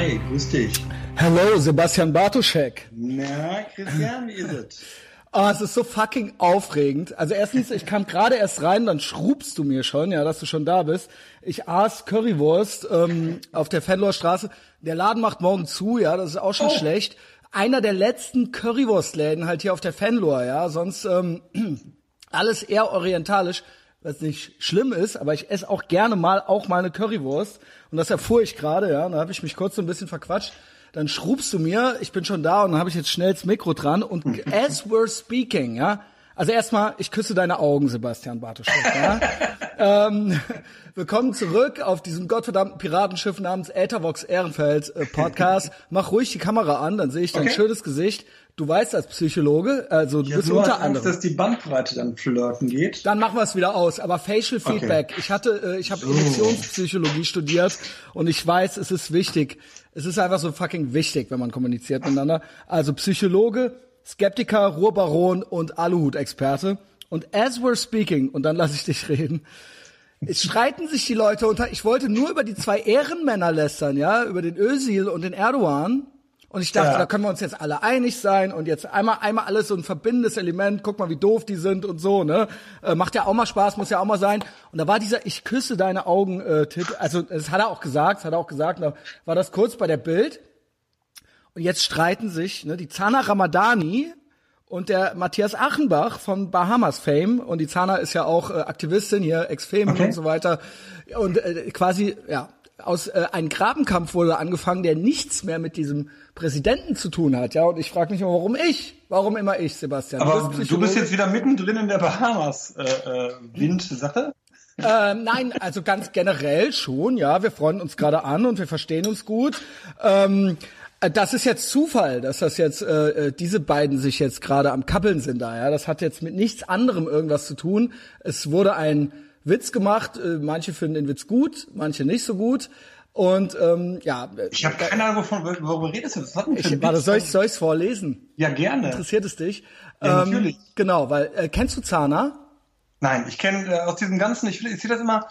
Hi, grüß dich. Hallo, Sebastian Bartoschek. Na, Christian, wie ist es? Oh, es ist so fucking aufregend. Also erstens, ich kam gerade erst rein, dann schrubst du mir schon, ja, dass du schon da bist. Ich aß Currywurst ähm, auf der Fenloer Straße. Der Laden macht morgen zu, ja, das ist auch schon Oh. schlecht. Einer der letzten Currywurstläden halt hier auf der Fenloer, ja, sonst ähm, alles eher orientalisch, was nicht schlimm ist, aber ich esse auch gerne mal auch mal eine Currywurst und das erfuhr ich gerade, ja, da habe ich mich kurz so ein bisschen verquatscht. Dann schrubst du mir, ich bin schon da und dann habe ich jetzt schnell das Mikro dran und as we're speaking, ja, also erstmal, ich küsse deine Augen, Sebastian Bartoschek, ja. ähm, willkommen zurück auf diesem gottverdammten Piratenschiff namens Äthervox Ehrenfeld äh, Podcast. Mach ruhig die Kamera an, dann sehe ich dein Okay. schönes Gesicht. Du weißt als Psychologe, also du Ich bist nur unter Angst, anderem. dass die Bandbreite dann flirten geht. Dann machen wir es wieder aus. Aber Facial Okay. Feedback. Ich hatte, äh, ich habe Emotionspsychologie studiert und ich weiß, es ist wichtig. Es ist einfach so fucking wichtig, wenn man kommuniziert miteinander. Also Psychologe, Skeptiker, Ruhrbaron und Aluhut-Experte. Und as we're speaking, und dann lasse ich dich reden, es streiten sich die Leute unter. Ich wollte nur über die zwei Ehrenmänner lästern, ja, über den Özil und den Erdogan. Und ich dachte, Ja. da können wir uns jetzt alle einig sein und jetzt einmal, einmal alles so ein verbindendes Element. Guck mal, wie doof die sind und so, ne? Äh, macht ja auch mal Spaß, muss ja auch mal sein. Und da war dieser Ich küsse deine Augen äh, Titel. Also, das hat er auch gesagt, das hat er auch gesagt. Da war das kurz bei der Bild. Und jetzt streiten sich, ne, die Zana Ramadani und der Matthias Achenbach von Bahamas Fame. Und die Zana ist ja auch äh, Aktivistin hier, Ex-Fame Okay. und so weiter. Und äh, quasi, ja, aus äh, einem Grabenkampf wurde angefangen, der nichts mehr mit diesem Präsidenten zu tun hat. Ja, und ich frage mich immer, warum ich? Warum immer ich, Sebastian? Aber bist du bist jetzt wieder mittendrin in der Bahamas-Wind-Sache. Äh, nein, also ganz generell schon, ja. Wir freuen uns gerade an und wir verstehen uns gut. Ähm, äh, das ist jetzt Zufall, dass das jetzt äh, äh, diese beiden sich jetzt gerade am Kappeln sind da. Ja, das hat jetzt mit nichts anderem irgendwas zu tun. Es wurde ein Witz gemacht. Äh, manche finden den Witz gut, manche nicht so gut. Und ähm, ja, äh, ich habe keine Ahnung, wovon, worüber redest du? Was hat denn ich, warte, Witz? soll ich soll ich's vorlesen? Ja, gerne. Interessiert es dich? Ja, ähm, natürlich. Genau, weil äh, kennst du Zana? Nein, ich kenne äh, aus diesem ganzen, ich, ich sehe das immer,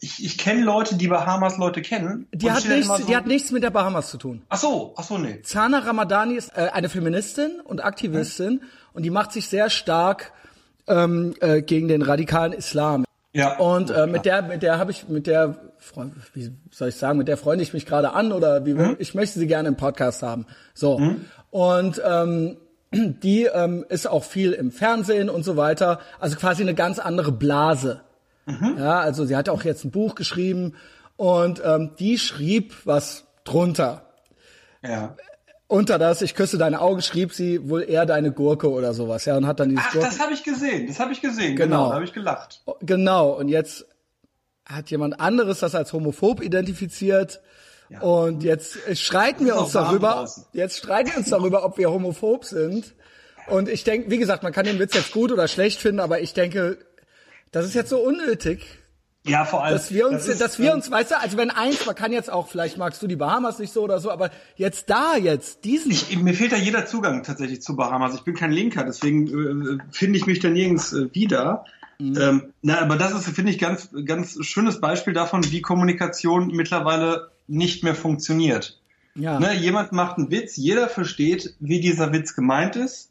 ich, ich kenne Leute, die Bahamas-Leute kennen. Die hat nichts, so, die hat nichts mit der Bahamas zu tun. Ach so, ach so, nee. Zana Ramadani ist äh, eine Feministin und Aktivistin und die macht sich sehr stark ähm, äh, gegen den radikalen Islam. Ja. Und äh, mit der, mit der habe ich, mit der, wie soll ich sagen, mit der freunde ich mich gerade an oder wie, ich möchte sie gerne im Podcast haben. So. Und ähm, die ähm, ist auch viel im Fernsehen und so weiter. Also quasi eine ganz andere Blase. Ja, also sie hat auch jetzt ein Buch geschrieben und ähm, die schrieb was drunter Ja. Unter das, ich küsse deine Augen, schrieb sie wohl eher deine Gurke oder sowas, ja, und hat dann dieses Ach, das habe ich gesehen, das habe ich gesehen, Genau. genau, da habe ich gelacht. Genau, und jetzt hat jemand anderes das als homophob identifiziert. Und jetzt streiten wir uns darüber, draußen. jetzt streiten wir uns darüber, ob wir homophob sind. Und ich denke, wie gesagt, man kann den Witz jetzt gut oder schlecht finden, aber ich denke, das ist jetzt so unnötig, Ja, vor allem. dass wir uns, das ist, dass wir ähm, uns, weißt du, also wenn eins, man kann jetzt auch, vielleicht magst du die Bahamas nicht so oder so, aber jetzt da, jetzt, diesen, Ich, mir fehlt da jeder Zugang tatsächlich zu Bahamas. Ich bin kein Linker, deswegen äh, finde ich mich da nirgends äh, wieder. Mhm. Ähm, na, aber das ist, finde ich, ganz, ganz schönes Beispiel davon, wie Kommunikation mittlerweile nicht mehr funktioniert. ja. Ne, jemand macht einen Witz, jeder versteht, wie dieser Witz gemeint ist.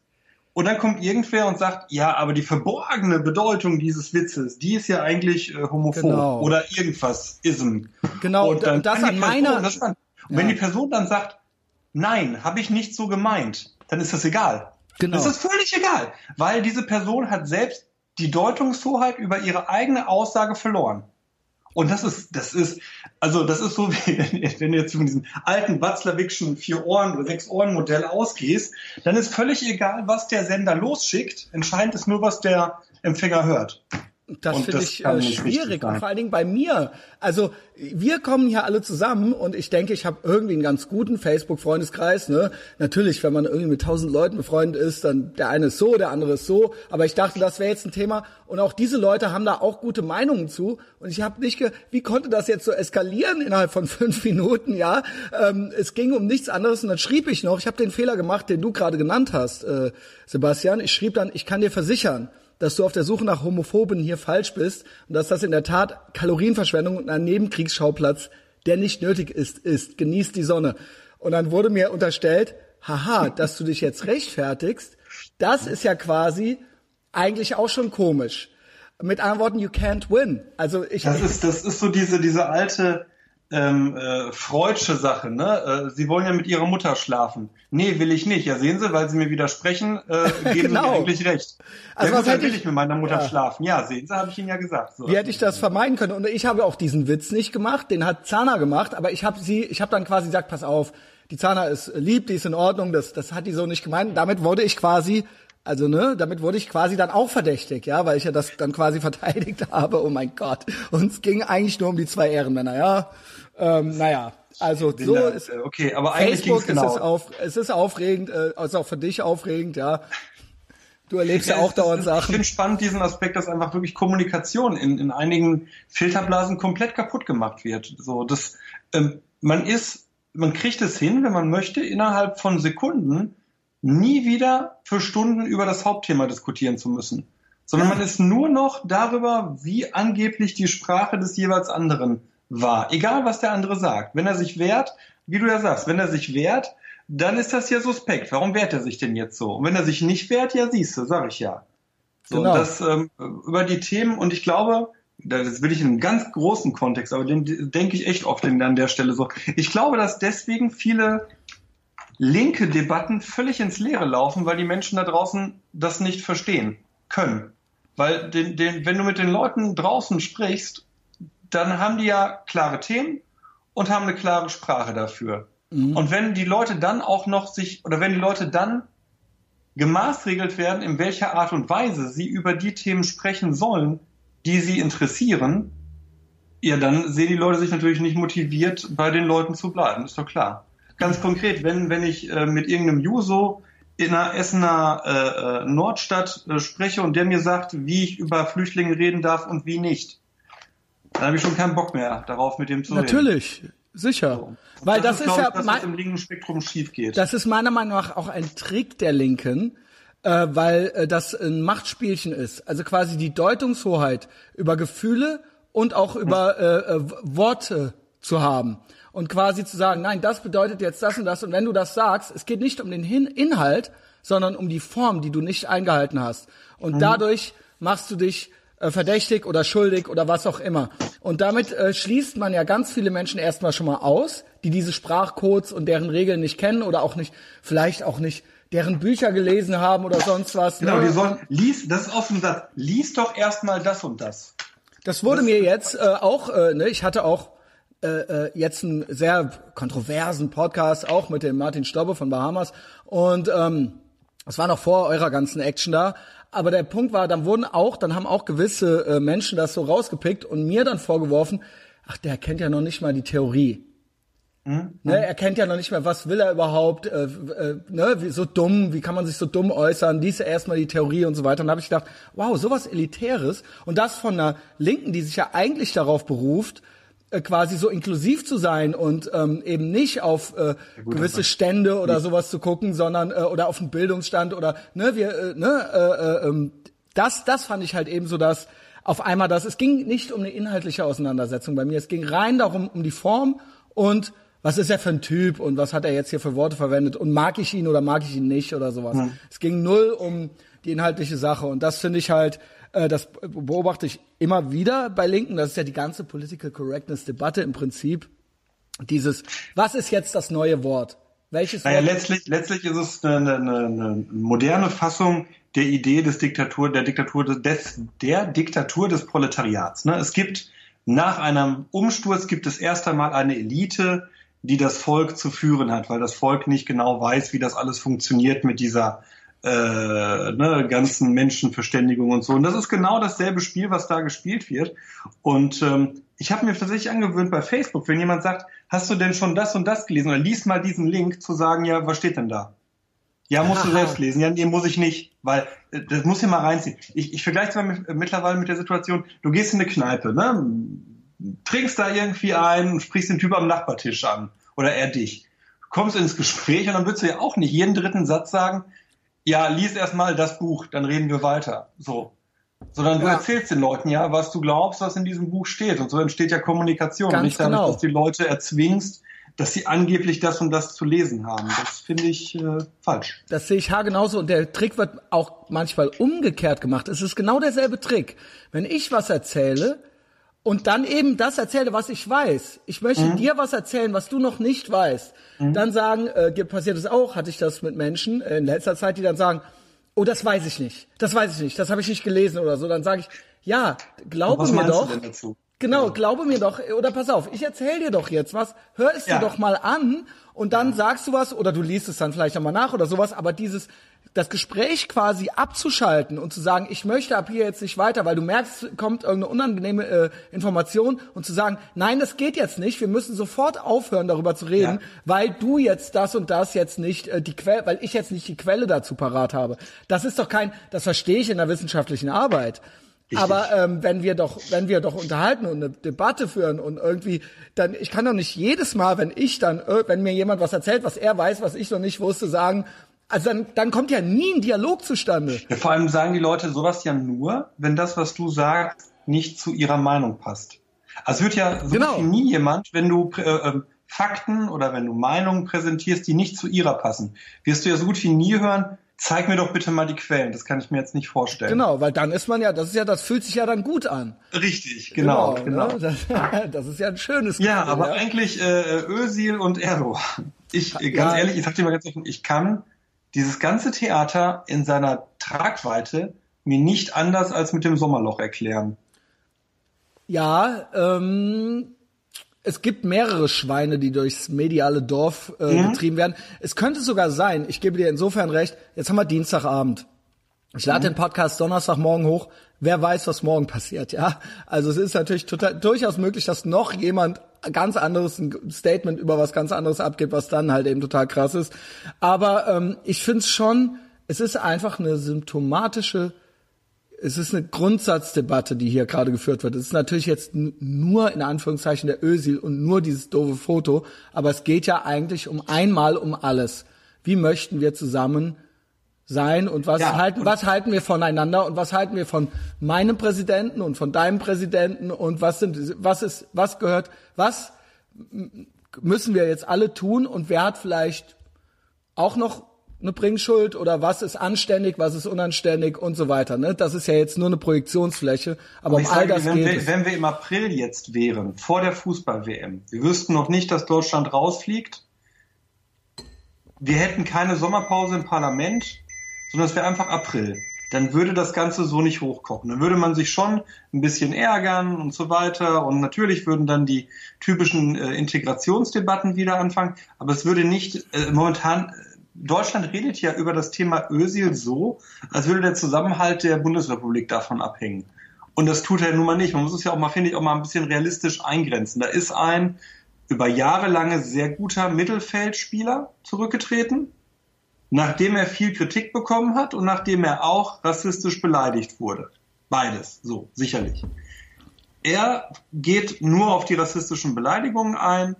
Und dann kommt irgendwer und sagt, ja, aber die verborgene Bedeutung dieses Witzes, die ist ja eigentlich äh, homophob Genau. oder irgendwas ism. Genau, und dann das an meiner- das dann, und wenn die Person dann sagt, nein, habe ich nicht so gemeint, dann ist das egal. Genau. Das ist völlig egal, weil diese Person hat selbst die Deutungshoheit über ihre eigene Aussage verloren. Und das ist, das ist, also das ist so, wie wenn du jetzt von diesem alten Watzlawickschen Vier-Ohren- oder Sechs-Ohren-Modell ausgehst, dann ist völlig egal, was der Sender losschickt. Entscheidend ist nur, was der Empfänger hört. Das finde ich äh, schwierig und vor allen Dingen bei mir. Also wir kommen hier alle zusammen und ich denke, ich habe irgendwie einen ganz guten Facebook-Freundeskreis. Ne? Natürlich, wenn man irgendwie mit tausend Leuten befreundet ist, dann der eine ist so, der andere ist so. Aber ich dachte, das wäre jetzt ein Thema und auch diese Leute haben da auch gute Meinungen zu. Und ich habe nicht, ge wie konnte das jetzt so eskalieren innerhalb von fünf Minuten? Ja, ähm, es ging um nichts anderes und dann schrieb ich noch. Ich habe den Fehler gemacht, den du gerade genannt hast, äh, Sebastian. Ich schrieb dann, ich kann dir versichern dass du auf der Suche nach Homophoben hier falsch bist und dass das in der Tat Kalorienverschwendung und ein Nebenkriegsschauplatz der nicht nötig ist, ist. Genießt die Sonne. Und dann wurde mir unterstellt, haha, dass du dich jetzt rechtfertigst, das ist ja quasi eigentlich auch schon komisch. Mit anderen Worten, you can't win. Also ich. Das ist, das ist so diese, diese alte, ähm, äh, Freudsche Sache, ne? Äh, sie wollen ja mit ihrer Mutter schlafen. Nee, will ich nicht. Ja, sehen Sie, weil Sie mir widersprechen, äh, geben genau. Sie mir eigentlich recht. Also ja, was gut, will ich, ich mit meiner Mutter ja. schlafen. Ja, sehen Sie, habe ich Ihnen ja gesagt. So. Wie hätte ich das vermeiden können? Und ich habe auch diesen Witz nicht gemacht, den hat Zana gemacht, aber ich habe sie, ich habe dann quasi gesagt, pass auf, die Zana ist lieb, die ist in Ordnung, das, das hat die so nicht gemeint. Damit wurde ich quasi also ne, damit wurde ich quasi dann auch verdächtig, ja, weil ich ja das dann quasi verteidigt habe. Oh mein Gott. Und es ging eigentlich nur um die zwei Ehrenmänner, ja. Ähm, naja, also so da, ist okay, aber eigentlich Facebook genau. ist es, auf, es ist aufregend, äh, ist auch für dich aufregend, ja. Du erlebst ja, ja auch dauernd Sachen. Ich finde spannend diesen Aspekt, dass einfach wirklich Kommunikation in, in einigen Filterblasen komplett kaputt gemacht wird. So, das, ähm, man ist, man kriegt es hin, wenn man möchte, innerhalb von Sekunden nie wieder für Stunden über das Hauptthema diskutieren zu müssen, sondern man ist nur noch darüber, wie angeblich die Sprache des jeweils anderen war. Egal, was der andere sagt. Wenn er sich wehrt, wie du ja sagst, wenn er sich wehrt, dann ist das ja suspekt. Warum wehrt er sich denn jetzt so? Und wenn er sich nicht wehrt, ja, siehst du, sag ich ja. So, genau. das ähm, über die Themen und ich glaube, das will ich in einem ganz großen Kontext, aber den denke ich echt oft an der Stelle so. Ich glaube, dass deswegen viele linke Debatten völlig ins Leere laufen, weil die Menschen da draußen das nicht verstehen können. Weil den, den, wenn du mit den Leuten draußen sprichst, dann haben die ja klare Themen und haben eine klare Sprache dafür. Mhm. Und wenn die Leute dann auch noch sich, oder wenn die Leute dann gemaßregelt werden, in welcher Art und Weise sie über die Themen sprechen sollen, die sie interessieren, ja, dann sehen die Leute sich natürlich nicht motiviert, bei den Leuten zu bleiben, ist doch klar ganz konkret, wenn, wenn ich äh, mit irgendeinem Juso in einer Essener äh, äh, Nordstadt äh, spreche und der mir sagt, wie ich über Flüchtlinge reden darf und wie nicht, dann habe ich schon keinen Bock mehr darauf, mit dem zu Natürlich. reden. Natürlich, sicher. So. Weil das, das ist, ist ja das, was im linken Spektrum schief geht. Das ist meiner Meinung nach auch ein Trick der Linken, äh, weil äh, das ein Machtspielchen ist. Also quasi die Deutungshoheit über Gefühle und auch über äh, äh, Worte zu haben und quasi zu sagen, nein, das bedeutet jetzt das und das und wenn du das sagst, es geht nicht um den Hin Inhalt, sondern um die Form, die du nicht eingehalten hast. Und mhm. dadurch machst du dich äh, verdächtig oder schuldig oder was auch immer. Und damit äh, schließt man ja ganz viele Menschen erstmal schon mal aus, die diese Sprachcodes und deren Regeln nicht kennen oder auch nicht, vielleicht auch nicht deren Bücher gelesen haben oder sonst was. Genau, ne? die sollen, lies, das ist offen Satz, lies doch erstmal das und das. Das wurde das, mir jetzt äh, auch, äh, ne, ich hatte auch äh, äh, jetzt einen sehr kontroversen Podcast, auch mit dem Martin Stobbe von Bahamas. Und ähm, das war noch vor eurer ganzen Action da. Aber der Punkt war, dann wurden auch, dann haben auch gewisse äh, Menschen das so rausgepickt und mir dann vorgeworfen, ach, der kennt ja noch nicht mal die Theorie. Mhm. Ne, er kennt ja noch nicht mehr, was will er überhaupt, äh, äh, ne, wie, so dumm, wie kann man sich so dumm äußern, dies erstmal die Theorie und so weiter. Und da habe ich gedacht, wow, sowas Elitäres und das von einer Linken, die sich ja eigentlich darauf beruft, äh, quasi so inklusiv zu sein und ähm, eben nicht auf äh, gewisse Stände oder sowas zu gucken, sondern äh, oder auf einen Bildungsstand oder ne wir äh, ne äh, äh, ähm, das das fand ich halt eben so dass auf einmal das es ging nicht um eine inhaltliche Auseinandersetzung bei mir es ging rein darum um die Form und was ist er für ein Typ und was hat er jetzt hier für Worte verwendet und mag ich ihn oder mag ich ihn nicht oder sowas. Hm. Es ging null um die inhaltliche Sache und das finde ich halt das beobachte ich immer wieder bei Linken. Das ist ja die ganze Political Correctness Debatte im Prinzip. Dieses, was ist jetzt das neue Wort? Welches naja, Wort? letztlich, letztlich ist es eine, eine, eine moderne Fassung der Idee des Diktatur, der Diktatur des, der Diktatur des Proletariats. Ne? Es gibt nach einem Umsturz gibt es erst einmal eine Elite, die das Volk zu führen hat, weil das Volk nicht genau weiß, wie das alles funktioniert mit dieser äh, ne, ganzen Menschenverständigung und so. Und das ist genau dasselbe Spiel, was da gespielt wird. Und ähm, ich habe mir tatsächlich angewöhnt bei Facebook, wenn jemand sagt, hast du denn schon das und das gelesen oder lies mal diesen Link, zu sagen, ja, was steht denn da? Ja, musst du selbst lesen. Ja, nee, muss ich nicht, weil äh, das muss ich mal reinziehen. Ich, ich vergleiche es mal mit, mittlerweile mit der Situation, du gehst in eine Kneipe, ne? trinkst da irgendwie ein, sprichst den Typ am Nachbartisch an oder er dich. Du kommst ins Gespräch und dann würdest du ja auch nicht jeden dritten Satz sagen, ja, lies erstmal das Buch, dann reden wir weiter. So. Sondern du Ja. erzählst den Leuten ja, was du glaubst, was in diesem Buch steht. Und so entsteht ja Kommunikation. Ganz nicht damit, genau. dass die Leute erzwingst, dass sie angeblich das und das zu lesen haben. Das finde ich äh, falsch. Das sehe ich genauso. Und der Trick wird auch manchmal umgekehrt gemacht. Es ist genau derselbe Trick. Wenn ich was erzähle und dann eben das erzähle, was ich weiß. Ich möchte Mhm. dir was erzählen, was du noch nicht weißt. Dann sagen, äh, passiert es auch, hatte ich das mit Menschen äh, in letzter Zeit, die dann sagen, oh, das weiß ich nicht. Das weiß ich nicht. Das habe ich nicht gelesen oder so. Dann sage ich, ja, glaube Was mir doch. Genau, glaube mir doch, oder pass auf, ich erzähl dir doch jetzt was, hör es Ja. dir doch mal an und dann sagst du was oder du liest es dann vielleicht nochmal nach oder sowas, aber dieses, das Gespräch quasi abzuschalten und zu sagen, ich möchte ab hier jetzt nicht weiter, weil du merkst, kommt irgendeine unangenehme äh, Information und zu sagen, nein, das geht jetzt nicht, wir müssen sofort aufhören, darüber zu reden, Ja. weil du jetzt das und das jetzt nicht äh, die Quelle, weil ich jetzt nicht die Quelle dazu parat habe. Das ist doch kein, das verstehe ich in der wissenschaftlichen Arbeit. Aber ähm, wenn wir doch, wenn wir doch unterhalten und eine Debatte führen und irgendwie, dann ich kann doch nicht jedes Mal, wenn ich dann, äh, wenn mir jemand was erzählt, was er weiß, was ich noch nicht wusste, sagen, also dann, dann kommt ja nie ein Dialog zustande. Ja, vor allem sagen die Leute sowas ja nur, wenn das, was du sagst, nicht zu ihrer Meinung passt. Also wird ja so Genau. gut wie nie jemand, wenn du äh, ähm, Fakten oder wenn du Meinungen präsentierst, die nicht zu ihrer passen, wirst du ja so gut wie nie hören, zeig mir doch bitte mal die Quellen. Das kann ich mir jetzt nicht vorstellen. Genau, weil dann ist man ja, das ist ja, das fühlt sich ja dann gut an. Richtig, genau, genau. Ne? Das, das ist ja ein schönes Ja, Gefühl, aber eigentlich äh, Özil und Erdogan. Ich, ganz Ja. ehrlich, ich sag dir mal ganz offen, ich kann dieses ganze Theater in seiner Tragweite mir nicht anders als mit dem Sommerloch erklären. Ja, ähm, es gibt mehrere Schweine, die durchs mediale Dorf äh, Mhm. getrieben werden. Es könnte sogar sein, ich gebe dir insofern recht, jetzt haben wir Dienstagabend. Ich lade den Podcast Donnerstagmorgen hoch. Wer weiß, was morgen passiert, ja? Also es ist natürlich total, durchaus möglich, dass noch jemand ganz anderes, ein Statement über was ganz anderes abgibt, was dann halt eben total krass ist. Aber ähm, ich finde es schon, es ist einfach eine symptomatische es ist eine Grundsatzdebatte, die hier gerade geführt wird. Es ist natürlich jetzt nur in Anführungszeichen der Ösil und nur dieses doofe Foto, aber es geht ja eigentlich um einmal um alles. Wie möchten wir zusammen sein und was Ja, halten, und- was halten wir voneinander und was halten wir von meinem Präsidenten und von deinem Präsidenten und was sind, was ist, was gehört, was müssen wir jetzt alle tun und wer hat vielleicht auch noch eine Bringschuld oder was ist anständig, was ist unanständig und so weiter. Ne? Das ist ja jetzt nur eine Projektionsfläche, aber um ich all sage, das wenn, geht wir, es. wenn wir im April jetzt wären, vor der Fußball-WM, wir wüssten noch nicht, dass Deutschland rausfliegt, wir hätten keine Sommerpause im Parlament, sondern es wäre einfach April. Dann würde das Ganze so nicht hochkochen. Dann würde man sich schon ein bisschen ärgern und so weiter. Und natürlich würden dann die typischen äh, Integrationsdebatten wieder anfangen. Aber es würde nicht, äh, momentan, äh, Deutschland redet ja über das Thema Ösil so, als würde der Zusammenhalt der Bundesrepublik davon abhängen. Und das tut er nun mal nicht. Man muss es ja auch mal, finde ich, auch mal ein bisschen realistisch eingrenzen. Da ist ein über Jahre lange sehr guter Mittelfeldspieler zurückgetreten, nachdem er viel Kritik bekommen hat und nachdem er auch rassistisch beleidigt wurde. Beides, so, sicherlich. Er geht nur auf die rassistischen Beleidigungen ein,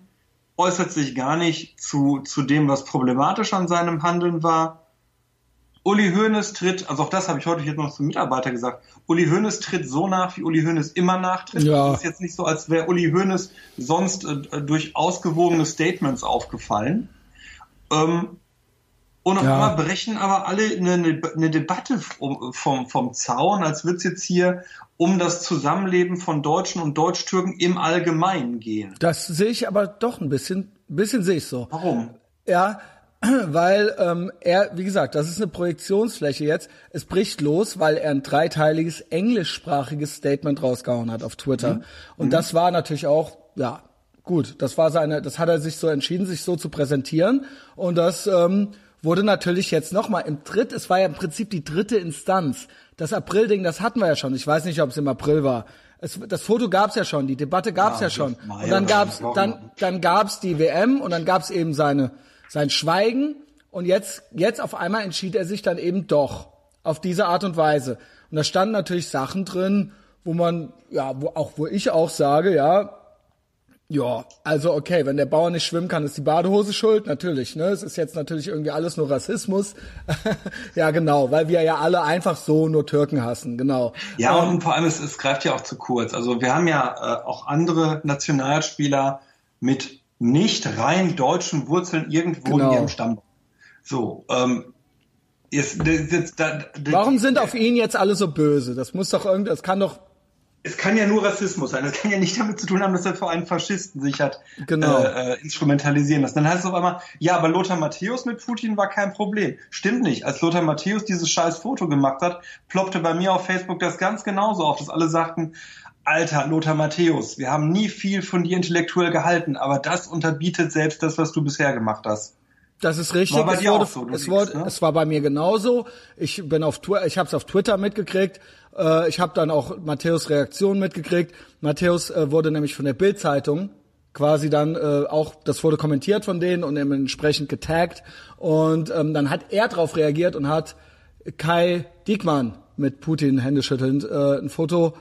äußert sich gar nicht zu, zu dem, was problematisch an seinem Handeln war. Uli Hoeneß tritt, also auch das habe ich heute jetzt noch zum Mitarbeiter gesagt, Uli Hoeneß tritt so nach, wie Uli Hoeneß immer nachtritt. Ja. Es ist jetzt nicht so, als wäre Uli Hoeneß sonst äh, durch ausgewogene Statements aufgefallen. Ähm, und auf Ja. einmal brechen aber alle eine, eine, Debatte vom, vom, vom Zaun, als würde es jetzt hier um das Zusammenleben von Deutschen und Deutsch-Türken im Allgemeinen gehen. Das sehe ich aber doch ein bisschen, ein bisschen sehe ich so. Warum? Ja, weil ähm, er, wie gesagt, das ist eine Projektionsfläche jetzt. Es bricht los, weil er ein dreiteiliges englischsprachiges Statement rausgehauen hat auf Twitter. Und das war natürlich auch, ja, gut. Das war seine, das hat er sich so entschieden, sich so zu präsentieren. Und das ähm, wurde natürlich jetzt nochmal im Dritt, es war ja im Prinzip die dritte Instanz. Das April-Ding, das hatten wir ja schon. Ich weiß nicht, ob es im April war. Es, das Foto gab's ja schon, die Debatte gab's Ja, ja, schon. Und dann gab's, dann, dann gab's die WM und dann gab's eben seine sein Schweigen und jetzt jetzt auf einmal entschied er sich dann eben doch auf diese Art und Weise und da standen natürlich Sachen drin, wo man ja wo auch wo ich auch sage ja Ja, also okay, wenn der Bauer nicht schwimmen kann, ist die Badehose schuld, natürlich. Ne, es ist jetzt natürlich irgendwie alles nur Rassismus. ja, genau, weil wir ja alle einfach so nur Türken hassen, genau. Ja, ähm, und vor allem es, es greift ja auch zu kurz. Also wir haben ja äh, auch andere Nationalspieler mit nicht rein deutschen Wurzeln irgendwo genau. in ihrem Stamm. So, ähm, jetzt, jetzt, da, Warum sind auf ihn jetzt alle so böse? Das muss doch irgendwie, das kann doch es kann ja nur Rassismus sein. Es kann ja nicht damit zu tun haben, dass er vor allem Faschisten sich hat genau. äh, äh, instrumentalisieren lassen. Dann heißt es auf einmal, ja, aber Lothar Matthäus mit Putin war kein Problem. Stimmt nicht. Als Lothar Matthäus dieses scheiß Foto gemacht hat, ploppte bei mir auf Facebook das ganz genauso auf, dass alle sagten, Alter, Lothar Matthäus, wir haben nie viel von dir intellektuell gehalten, aber das unterbietet selbst das, was du bisher gemacht hast. Das ist richtig. War bei es, dir wurde, auch so, es, wurde, ne? es war bei mir genauso. Ich bin auf Twitter, ich habe es auf Twitter mitgekriegt. Äh, ich habe dann auch Matthäus Reaktion mitgekriegt. Matthäus äh, wurde nämlich von der Bild-Zeitung quasi dann äh, auch, das wurde kommentiert von denen und entsprechend getaggt. Und ähm, dann hat er darauf reagiert und hat Kai Diekmann mit Putin händeschüttelnd äh, ein Foto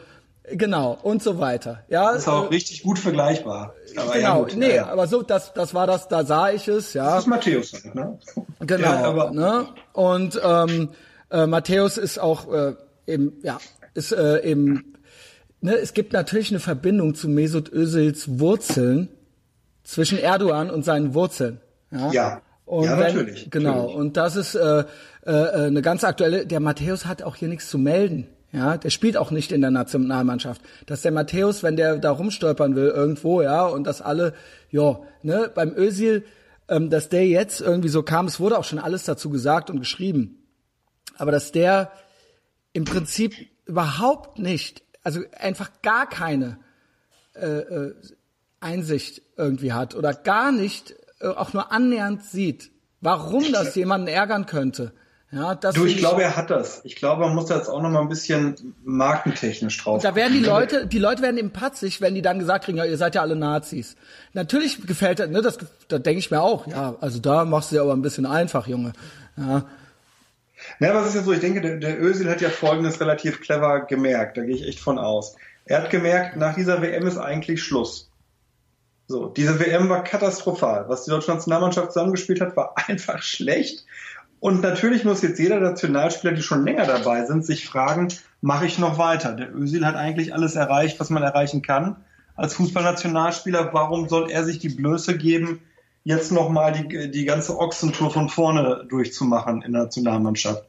Genau, und so weiter. Ja, das ist auch äh, richtig gut vergleichbar. Aber genau, ja, gut, nee, ja. aber so, das, das war das, da sah ich es, ja. Das ist Matthäus, ne? Genau, ja, aber, ne? Und ähm, äh, Matthäus ist auch äh, eben, ja, ist äh, eben, ne, es gibt natürlich eine Verbindung zu Mesut Özils Wurzeln zwischen Erdogan und seinen Wurzeln. Ja. ja. Und ja, wenn, natürlich. Genau. Natürlich. Und das ist äh, äh, eine ganz aktuelle. Der Matthäus hat auch hier nichts zu melden. Ja, der spielt auch nicht in der Nationalmannschaft. Dass der Matthäus, wenn der da rumstolpern will irgendwo, ja, und dass alle, ja, ne, beim Özil, ähm, dass der jetzt irgendwie so kam, es wurde auch schon alles dazu gesagt und geschrieben. Aber dass der im Prinzip überhaupt nicht, also einfach gar keine äh, äh, Einsicht irgendwie hat oder gar nicht äh, auch nur annähernd sieht, warum das jemanden ärgern könnte. Ja, das du, ich glaube, er hat das. Ich glaube, man muss da jetzt auch noch mal ein bisschen markentechnisch drauf. Da werden die Leute, die Leute werden eben patzig, wenn die dann gesagt kriegen, ja, ihr seid ja alle Nazis. Natürlich gefällt das, ne, das, da denke ich mir auch, ja, also da machst du ja aber ein bisschen einfach, Junge. Ja. Na, was ist ja so, ich denke, der, der Özil hat ja Folgendes relativ clever gemerkt, da gehe ich echt von aus. Er hat gemerkt, nach dieser WM ist eigentlich Schluss. So, diese WM war katastrophal. Was die deutsche Nationalmannschaft zusammengespielt hat, war einfach schlecht. Und natürlich muss jetzt jeder Nationalspieler, die schon länger dabei sind, sich fragen, mache ich noch weiter? Der Özil hat eigentlich alles erreicht, was man erreichen kann. Als Fußballnationalspieler, warum soll er sich die Blöße geben, jetzt nochmal die, die ganze Ochsentour von vorne durchzumachen in der Nationalmannschaft?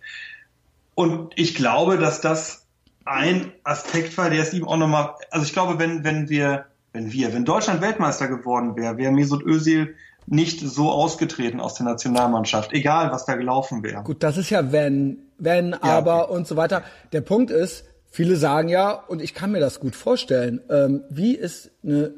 Und ich glaube, dass das ein Aspekt war, der es ihm auch nochmal, also ich glaube, wenn, wenn wir, wenn wir, wenn Deutschland Weltmeister geworden wäre, wäre Mesut Özil nicht so ausgetreten aus der Nationalmannschaft, egal was da gelaufen wäre. Gut, das ist ja wenn, wenn, ja, aber okay. und so weiter. Der Punkt ist, viele sagen ja, und ich kann mir das gut vorstellen, ähm, wie ist eine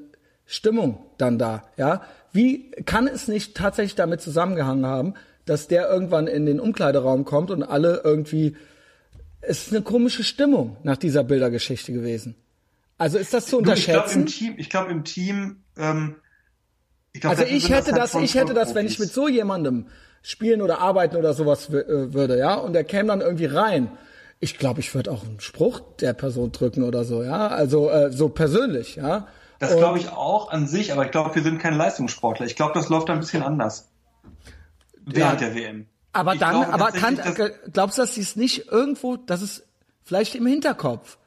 Stimmung dann da, ja? Wie kann es nicht tatsächlich damit zusammengehangen haben, dass der irgendwann in den Umkleideraum kommt und alle irgendwie, es ist eine komische Stimmung nach dieser Bildergeschichte gewesen. Also ist das zu unterschätzen? Ich glaube im Team, ich glaube im Team ähm, ich glaub, also ich hätte das, halt ich hätte das, wenn ich mit so jemandem spielen oder arbeiten oder sowas äh, würde, ja, und der käme dann irgendwie rein. Ich glaube, ich würde auch einen Spruch der Person drücken oder so, ja, also äh, so persönlich, ja. Das glaube ich auch an sich, aber ich glaube, wir sind kein Leistungssportler. Ich glaube, das läuft ein bisschen anders während ja, der WM. Aber ich dann, glaube, aber kann, glaubst du, dass sie es nicht irgendwo, dass es vielleicht im Hinterkopf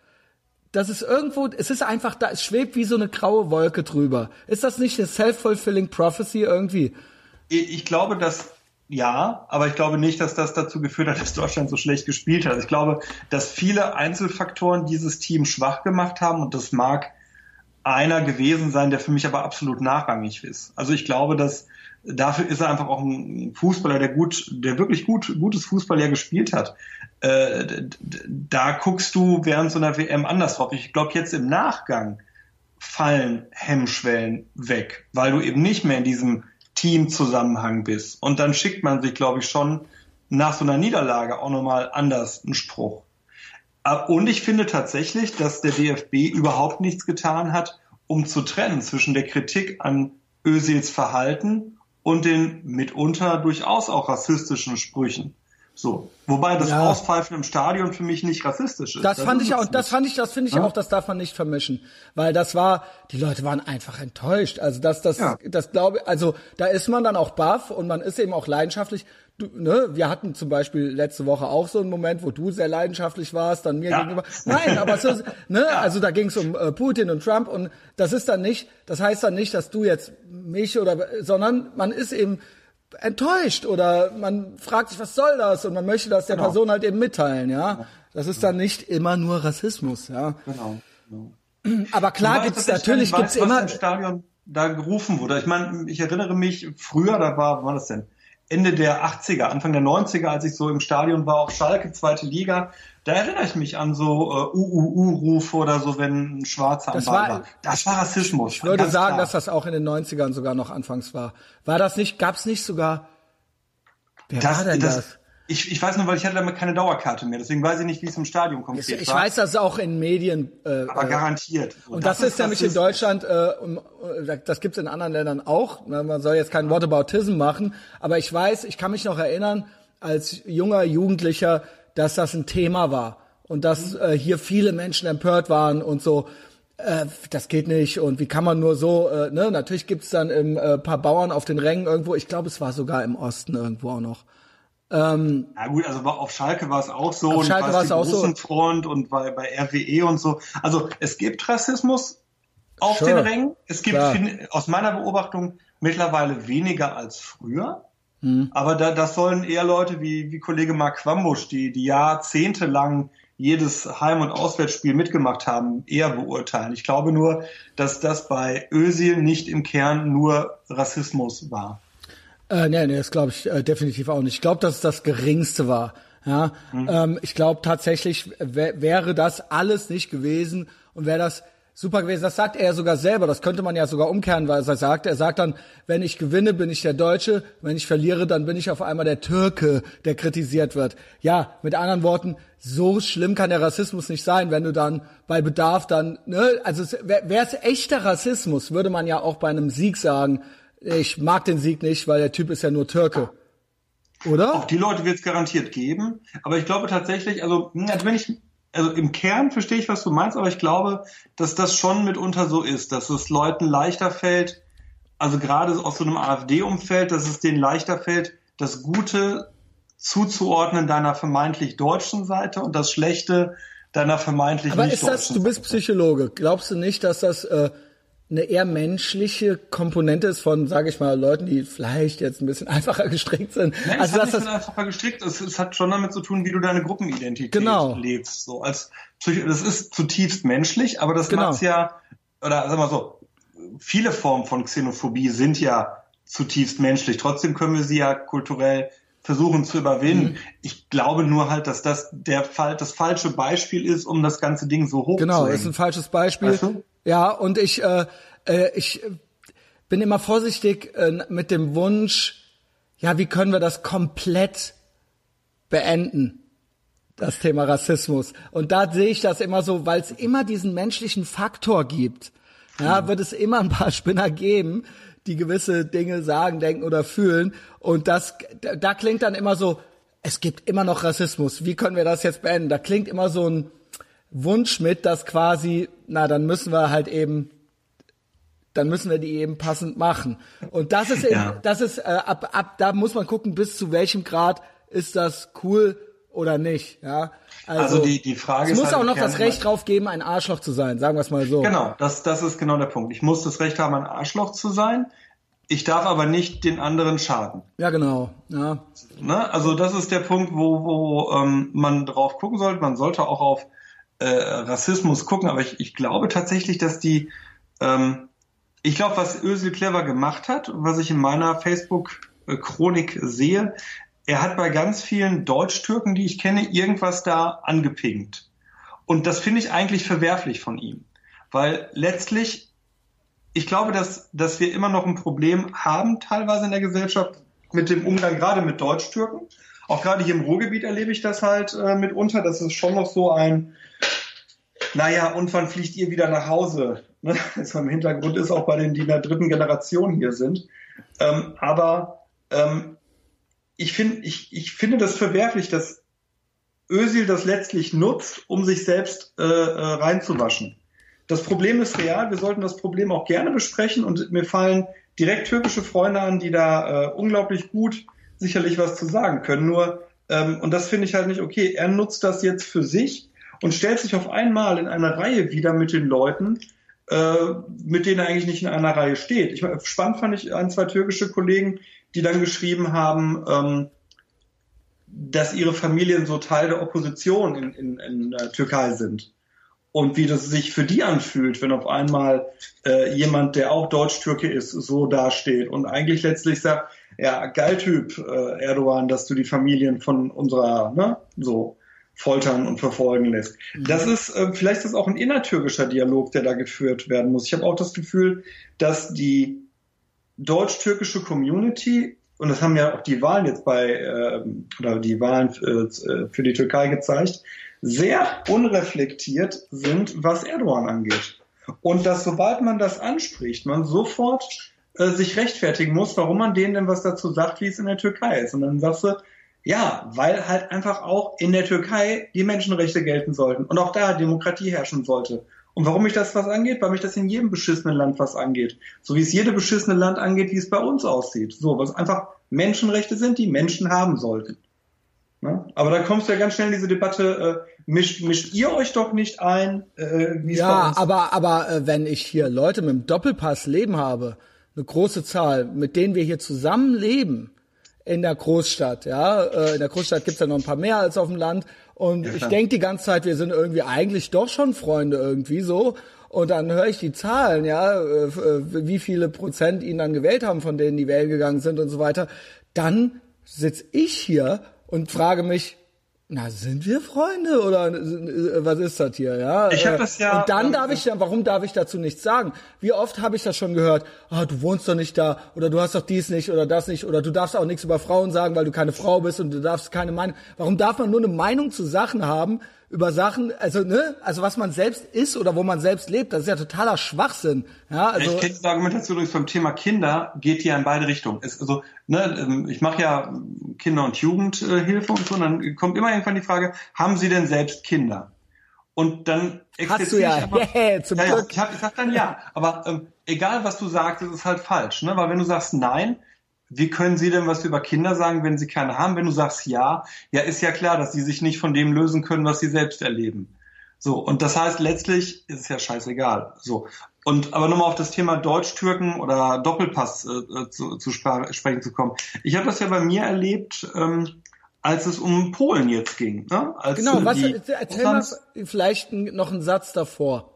das ist irgendwo, es ist einfach da, es schwebt wie so eine graue Wolke drüber. Ist das nicht eine self-fulfilling prophecy irgendwie? Ich glaube, dass ja, aber ich glaube nicht, dass das dazu geführt hat, dass Deutschland so schlecht gespielt hat. Ich glaube, dass viele Einzelfaktoren dieses Team schwach gemacht haben und das mag einer gewesen sein, der für mich aber absolut nachrangig ist. Also ich glaube, dass dafür ist er einfach auch ein Fußballer, der gut, der wirklich gut, gutes Fußball ja gespielt hat. Äh, da guckst du während so einer WM anders drauf. Ich glaube, jetzt im Nachgang fallen Hemmschwellen weg, weil du eben nicht mehr in diesem Teamzusammenhang bist. Und dann schickt man sich, glaube ich, schon nach so einer Niederlage auch nochmal anders einen Spruch. Äh, und ich finde tatsächlich, dass der DFB überhaupt nichts getan hat, um zu trennen zwischen der Kritik an Özils Verhalten und den mitunter durchaus auch rassistischen Sprüchen. So. Wobei das Ja. Auspfeifen im Stadion für mich nicht rassistisch ist. Das fand ich ist auch, es das fand ich, das finde ich Ja? auch, das darf man nicht vermischen, weil das war, die Leute waren einfach enttäuscht. Also das, das, Ja. das glaube, also da ist man dann auch baff und man ist eben auch leidenschaftlich. Du, ne, wir hatten zum Beispiel letzte Woche auch so einen Moment, wo du sehr leidenschaftlich warst, dann mir Ja. gegenüber. Nein, aber so, ne, also da ging es um äh, Putin und Trump und das ist dann nicht, das heißt dann nicht, dass du jetzt mich oder, sondern man ist eben enttäuscht oder man fragt sich, was soll das und man möchte das der Genau. Person halt eben mitteilen, ja. Das ist dann nicht immer nur Rassismus, ja. Genau. genau. Aber klar gibt's tatsächlich natürlich gibt's weiß, was immer im Stadion da gerufen wurde. Ich meine, ich erinnere mich früher, da war, wann war das denn? Ende der 80er, Anfang der 90er, als ich so im Stadion war, auch Schalke, zweite Liga, da erinnere ich mich an so äh, UUU-Rufe oder so, wenn ein Schwarzer Das am Ball war-. Das war Rassismus. Ich würde sagen, klar. dass das auch in den 90ern sogar noch anfangs war. War das nicht, gab's nicht sogar, wer das, war denn das? das, Ich, ich weiß nur, weil ich hatte damit keine Dauerkarte mehr, deswegen weiß ich nicht, wie es im Stadion konkret Ich, ich weiß, dass es auch in Medien, äh, aber äh, garantiert. So, und das, ist nämlich in. Deutschland, äh, äh, das gibt's in anderen Ländern auch. Man soll jetzt kein Whataboutism machen, aber ich weiß, ich kann mich noch erinnern, als junger Jugendlicher, dass das ein Thema war und dass äh, hier viele Menschen empört waren und so. Äh, das geht nicht und wie kann man nur so, äh, ne? Natürlich gibt's dann im äh, paar Bauern auf den Rängen irgendwo, ich glaube, es war sogar im Osten irgendwo auch noch. Na gut, also auf Schalke war es auch so Auf und Schalke war es auch so. Front und bei, bei RWE und so. Also es gibt Rassismus auf Sure. den Rängen. Es gibt fin- aus meiner Beobachtung mittlerweile weniger als früher. Hm. Aber da, das sollen eher Leute wie, wie Kollege Mark Quambusch, die, die jahrzehntelang jedes Heim- und Auswärtsspiel mitgemacht haben, eher beurteilen. Ich glaube nur, dass das bei Özil nicht im Kern nur Rassismus war. Äh, nee, nee, das glaube ich äh, definitiv auch nicht. Ich glaube, dass es das geringste war. Ja, ähm, ich glaube tatsächlich wär, wäre das alles nicht gewesen und wäre das super gewesen. Das sagt er ja sogar selber. Das könnte man ja sogar umkehren, weil er sagt, er sagt dann, wenn ich gewinne, bin ich der Deutsche, wenn ich verliere, dann bin ich auf einmal der Türke, der kritisiert wird. Ja, mit anderen Worten, so schlimm kann der Rassismus nicht sein, wenn du dann bei Bedarf dann, ne, also wäre es echter Rassismus, würde man ja auch bei einem Sieg sagen, ich mag den Sieg nicht, weil der Typ ist ja nur Türke. Oder? Auch die Leute wird es garantiert geben. Aber ich glaube tatsächlich, also, hm, also wenn ich, also im Kern verstehe ich, was du meinst, aber ich glaube, dass das schon mitunter so ist, dass es Leuten leichter fällt, also gerade aus so einem AfD-Umfeld, dass es denen leichter fällt, das Gute zuzuordnen deiner vermeintlich deutschen Seite und das Schlechte deiner vermeintlich Aber nicht ist das, deutschen du bist. Psychologe, glaubst du nicht, dass das äh, eine eher menschliche Komponente ist von, sage ich mal, Leuten, die vielleicht jetzt ein bisschen einfacher gestrickt sind? Nein, also dass das mit einfacher gestrickt. Es, es hat schon damit zu tun, wie du deine Gruppenidentität Genau. lebst. So als das ist zutiefst menschlich, aber das Genau. macht's ja, oder sag mal so, viele Formen von Xenophobie sind ja zutiefst menschlich. Trotzdem können wir sie ja kulturell versuchen zu überwinden. Mhm. Ich glaube nur halt, dass das der Fall, das falsche Beispiel ist, um das ganze Ding so hoch Genau, ist ein falsches Beispiel. Weißt du? Ja, und ich, äh, äh, ich bin immer vorsichtig äh, mit dem Wunsch, ja, wie können wir das komplett beenden? Das Thema Rassismus. Und da sehe ich das immer so, weil es immer diesen menschlichen Faktor gibt. Ja, wird es immer ein paar Spinner geben, die gewisse Dinge sagen, denken oder fühlen. Und das, da, da klingt dann immer so, es gibt immer noch Rassismus. Wie können wir das jetzt beenden? Da klingt immer so ein Wunsch mit, dass quasi, na, dann müssen wir halt eben, dann müssen wir die eben passend machen. Und das ist, eben, Ja. das ist, äh, ab, ab, da muss man gucken, bis zu welchem Grad ist das cool oder nicht, ja. Also die- die Frage es muss halt auch noch das Recht drauf geben, ein Arschloch zu sein, sagen wir es mal so. Genau, das, das ist genau der Punkt. Ich muss das Recht haben, ein Arschloch zu sein. Ich darf aber nicht den anderen schaden. Ja, genau, ja. Ne? Also das ist der Punkt, wo, wo ähm, man drauf gucken sollte. Man sollte auch auf äh, Rassismus gucken, aber ich, ich glaube tatsächlich, dass die, ähm, ich glaube, was Özil clever gemacht hat, was ich in meiner Facebook-Chronik sehe, er hat bei ganz vielen Deutsch-Türken, die ich kenne, irgendwas da angepinkt. Und das finde ich eigentlich verwerflich von ihm. Weil letztlich, ich glaube, dass, dass wir immer noch ein Problem haben, teilweise in der Gesellschaft, mit dem Umgang gerade mit Deutsch-Türken. Auch gerade hier im Ruhrgebiet erlebe ich das halt äh, mitunter. Das ist schon noch so ein, naja, und wann fliegt ihr wieder nach Hause? Ne? Das im Hintergrund ist, auch bei denen, die in der dritten Generation hier sind. Ähm, aber ähm, ich, finde ich, ich finde das verwerflich, dass Özil das letztlich nutzt, um sich selbst äh, äh, reinzuwaschen. Das Problem ist real, wir sollten das Problem auch gerne besprechen und mir fallen direkt türkische Freunde an, die da äh, unglaublich gut sicherlich was zu sagen können. Nur, ähm, und das finde ich halt nicht okay, er nutzt das jetzt für sich und stellt sich auf einmal in einer Reihe wieder mit den Leuten, mit denen er eigentlich nicht in einer Reihe steht. Ich, spannend fand ich ein, zwei türkische Kollegen, die dann geschrieben haben, ähm, dass ihre Familien so Teil der Opposition in, in, in der Türkei sind. Und wie das sich für die anfühlt, wenn auf einmal äh, jemand, der auch Deutsch-Türke ist, so dasteht und eigentlich letztlich sagt, ja, geil Typ, äh, Erdogan, dass du die Familien von unserer, ne, so foltern und verfolgen lässt. Mhm. Das ist, äh, vielleicht ist das auch ein innertürkischer Dialog, der da geführt werden muss. Ich habe auch das Gefühl, dass die deutsch-türkische Community und das haben ja auch die Wahlen jetzt bei, äh, oder die Wahlen äh, für die Türkei gezeigt, sehr unreflektiert sind, was Erdogan angeht. Und dass sobald man das anspricht, man sofort äh, sich rechtfertigen muss, warum man denen denn was dazu sagt, wie es in der Türkei ist. Und dann sagst du, ja, weil halt einfach auch in der Türkei die Menschenrechte gelten sollten und auch da Demokratie herrschen sollte. Und warum mich das was angeht? Weil mich das in jedem beschissenen Land was angeht. So wie es jede beschissene Land angeht, wie es bei uns aussieht. So, was einfach Menschenrechte sind, die Menschen haben sollten. Ne? Aber da kommst du ja ganz schnell in diese Debatte, äh, mischt, mischt ihr euch doch nicht ein? Äh, wie ja, aber, aber äh, wenn ich hier Leute mit dem Doppelpass leben habe, eine große Zahl, mit denen wir hier zusammen leben, in der Großstadt, ja. Äh, in der Großstadt gibt's ja noch ein paar mehr als auf dem Land. Und ja, ich denke die ganze Zeit, wir sind irgendwie eigentlich doch schon Freunde irgendwie so. Und dann höre ich die Zahlen, ja, äh, äh, wie viele Prozent ihn dann gewählt haben, von denen die wählen gegangen sind und so weiter. Dann sitz ich hier und frage mich, na, sind wir Freunde oder äh, was ist das hier, ja? Ich habe das ja. Und dann darf ich, warum darf ich dazu nichts sagen? Wie oft habe ich das schon gehört? Ah, du wohnst doch nicht da oder du hast doch dies nicht oder das nicht oder du darfst auch nichts über Frauen sagen, weil du keine Frau bist und du darfst keine Meinung. Warum darf man nur eine Meinung zu Sachen haben, über Sachen, also ne, also was man selbst ist oder wo man selbst lebt, das ist ja totaler Schwachsinn. Ja, also ich kenne die Argumentation übrigens beim Thema Kinder geht hier in beide Richtungen. Es, also ne, ähm, ich mache ja Kinder- und Jugendhilfe und so, und dann kommt immer irgendwann die Frage: Haben Sie denn selbst Kinder? Und dann Hast du ja, aber, yeah, zum ja, Glück. Ja, ich, hab, ich sag dann ja, aber ähm, egal was du sagst, es ist halt falsch, ne? Weil wenn du sagst nein, wie können Sie denn was über Kinder sagen, wenn Sie keine haben? Wenn du sagst ja, ja, ist ja klar, dass Sie sich nicht von dem lösen können, was Sie selbst erleben. So, und das heißt, letztlich ist es ja scheißegal. So. Und aber nochmal auf das Thema Deutsch-Türken oder Doppelpass äh, äh zu, zu sprechen zu kommen. Ich habe das ja bei mir erlebt, ähm, als es um Polen jetzt ging. Ne? Als genau, was, erzähl mal vielleicht noch einen Satz davor.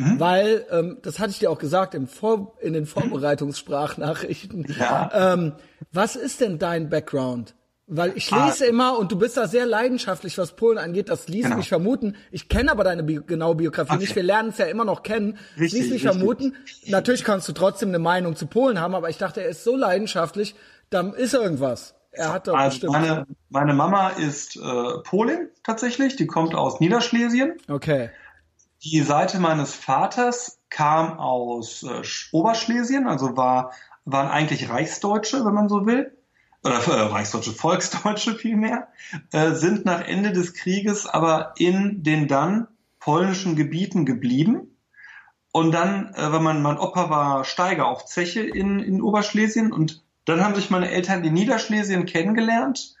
Mhm. Weil, ähm, das hatte ich dir auch gesagt im Vor in den Vorbereitungssprachnachrichten. Ja. Ähm, was ist denn dein Background? Weil ich lese ah. immer und du bist da sehr leidenschaftlich, was Polen angeht. Das ließ genau. mich vermuten. Ich kenne aber deine Bi genaue Biografie okay. nicht. Wir lernen es ja immer noch kennen. Richtig, ließ mich richtig. vermuten. Natürlich kannst du trotzdem eine Meinung zu Polen haben, aber ich dachte, er ist so leidenschaftlich, dann ist irgendwas. Er hat doch also bestimmt. Meine, meine Mama ist äh, Polin tatsächlich. Die kommt aus Niederschlesien. Okay. Die Seite meines Vaters kam aus äh, Oberschlesien, also war, waren eigentlich Reichsdeutsche, wenn man so will, oder äh, Reichsdeutsche, Volksdeutsche vielmehr, äh, sind nach Ende des Krieges aber in den dann polnischen Gebieten geblieben. Und dann, äh, wenn man, mein Opa war Steiger auf Zeche in, in Oberschlesien und dann haben sich meine Eltern in Niederschlesien kennengelernt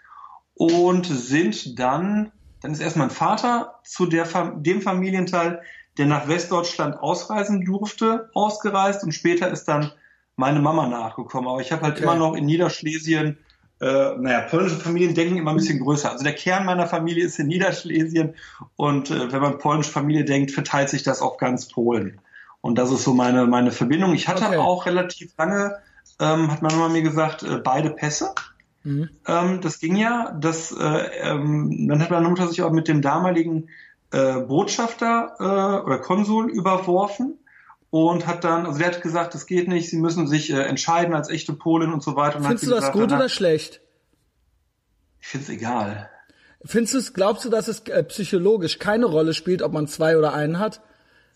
und sind dann dann ist erst mein Vater zu der, dem Familienteil, der nach Westdeutschland ausreisen durfte, ausgereist und später ist dann meine Mama nachgekommen. Aber ich habe halt okay. immer noch in Niederschlesien, äh, naja, polnische Familien denken immer ein bisschen größer. Also der Kern meiner Familie ist in Niederschlesien und äh, wenn man polnische Familie denkt, verteilt sich das auf ganz Polen. Und das ist so meine, meine Verbindung. Ich hatte okay. auch relativ lange, ähm, hat meine Mama mir gesagt, äh, beide Pässe. Mhm. Ähm, das ging ja. Das, äh, ähm, dann hat meine Mutter sich auch mit dem damaligen äh, Botschafter äh, oder Konsul überworfen und hat dann, also der hat gesagt, das geht nicht, sie müssen sich äh, entscheiden als echte Polin und so weiter. Und Findest du das gut oder schlecht? Ich find's egal. Findest du es, glaubst du, dass es äh, psychologisch keine Rolle spielt, ob man zwei oder einen hat?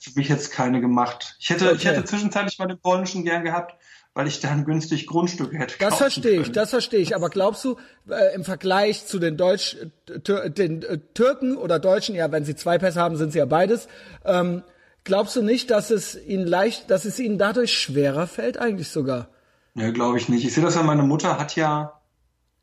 für mich jetzt keine gemacht. Ich hätte, okay. ich hätte zwischenzeitlich mal den polnischen gern gehabt, weil ich dann günstig Grundstücke hätte. Das verstehe ich, das verstehe ich. Aber glaubst du, äh, im Vergleich zu den Deutsch, äh, den äh, Türken oder Deutschen, ja, wenn sie zwei Pässe haben, sind sie ja beides. Ähm, glaubst du nicht, dass es ihnen leicht, dass es ihnen dadurch schwerer fällt, eigentlich sogar? Ja, glaube ich nicht. Ich sehe das ja, meine Mutter hat ja,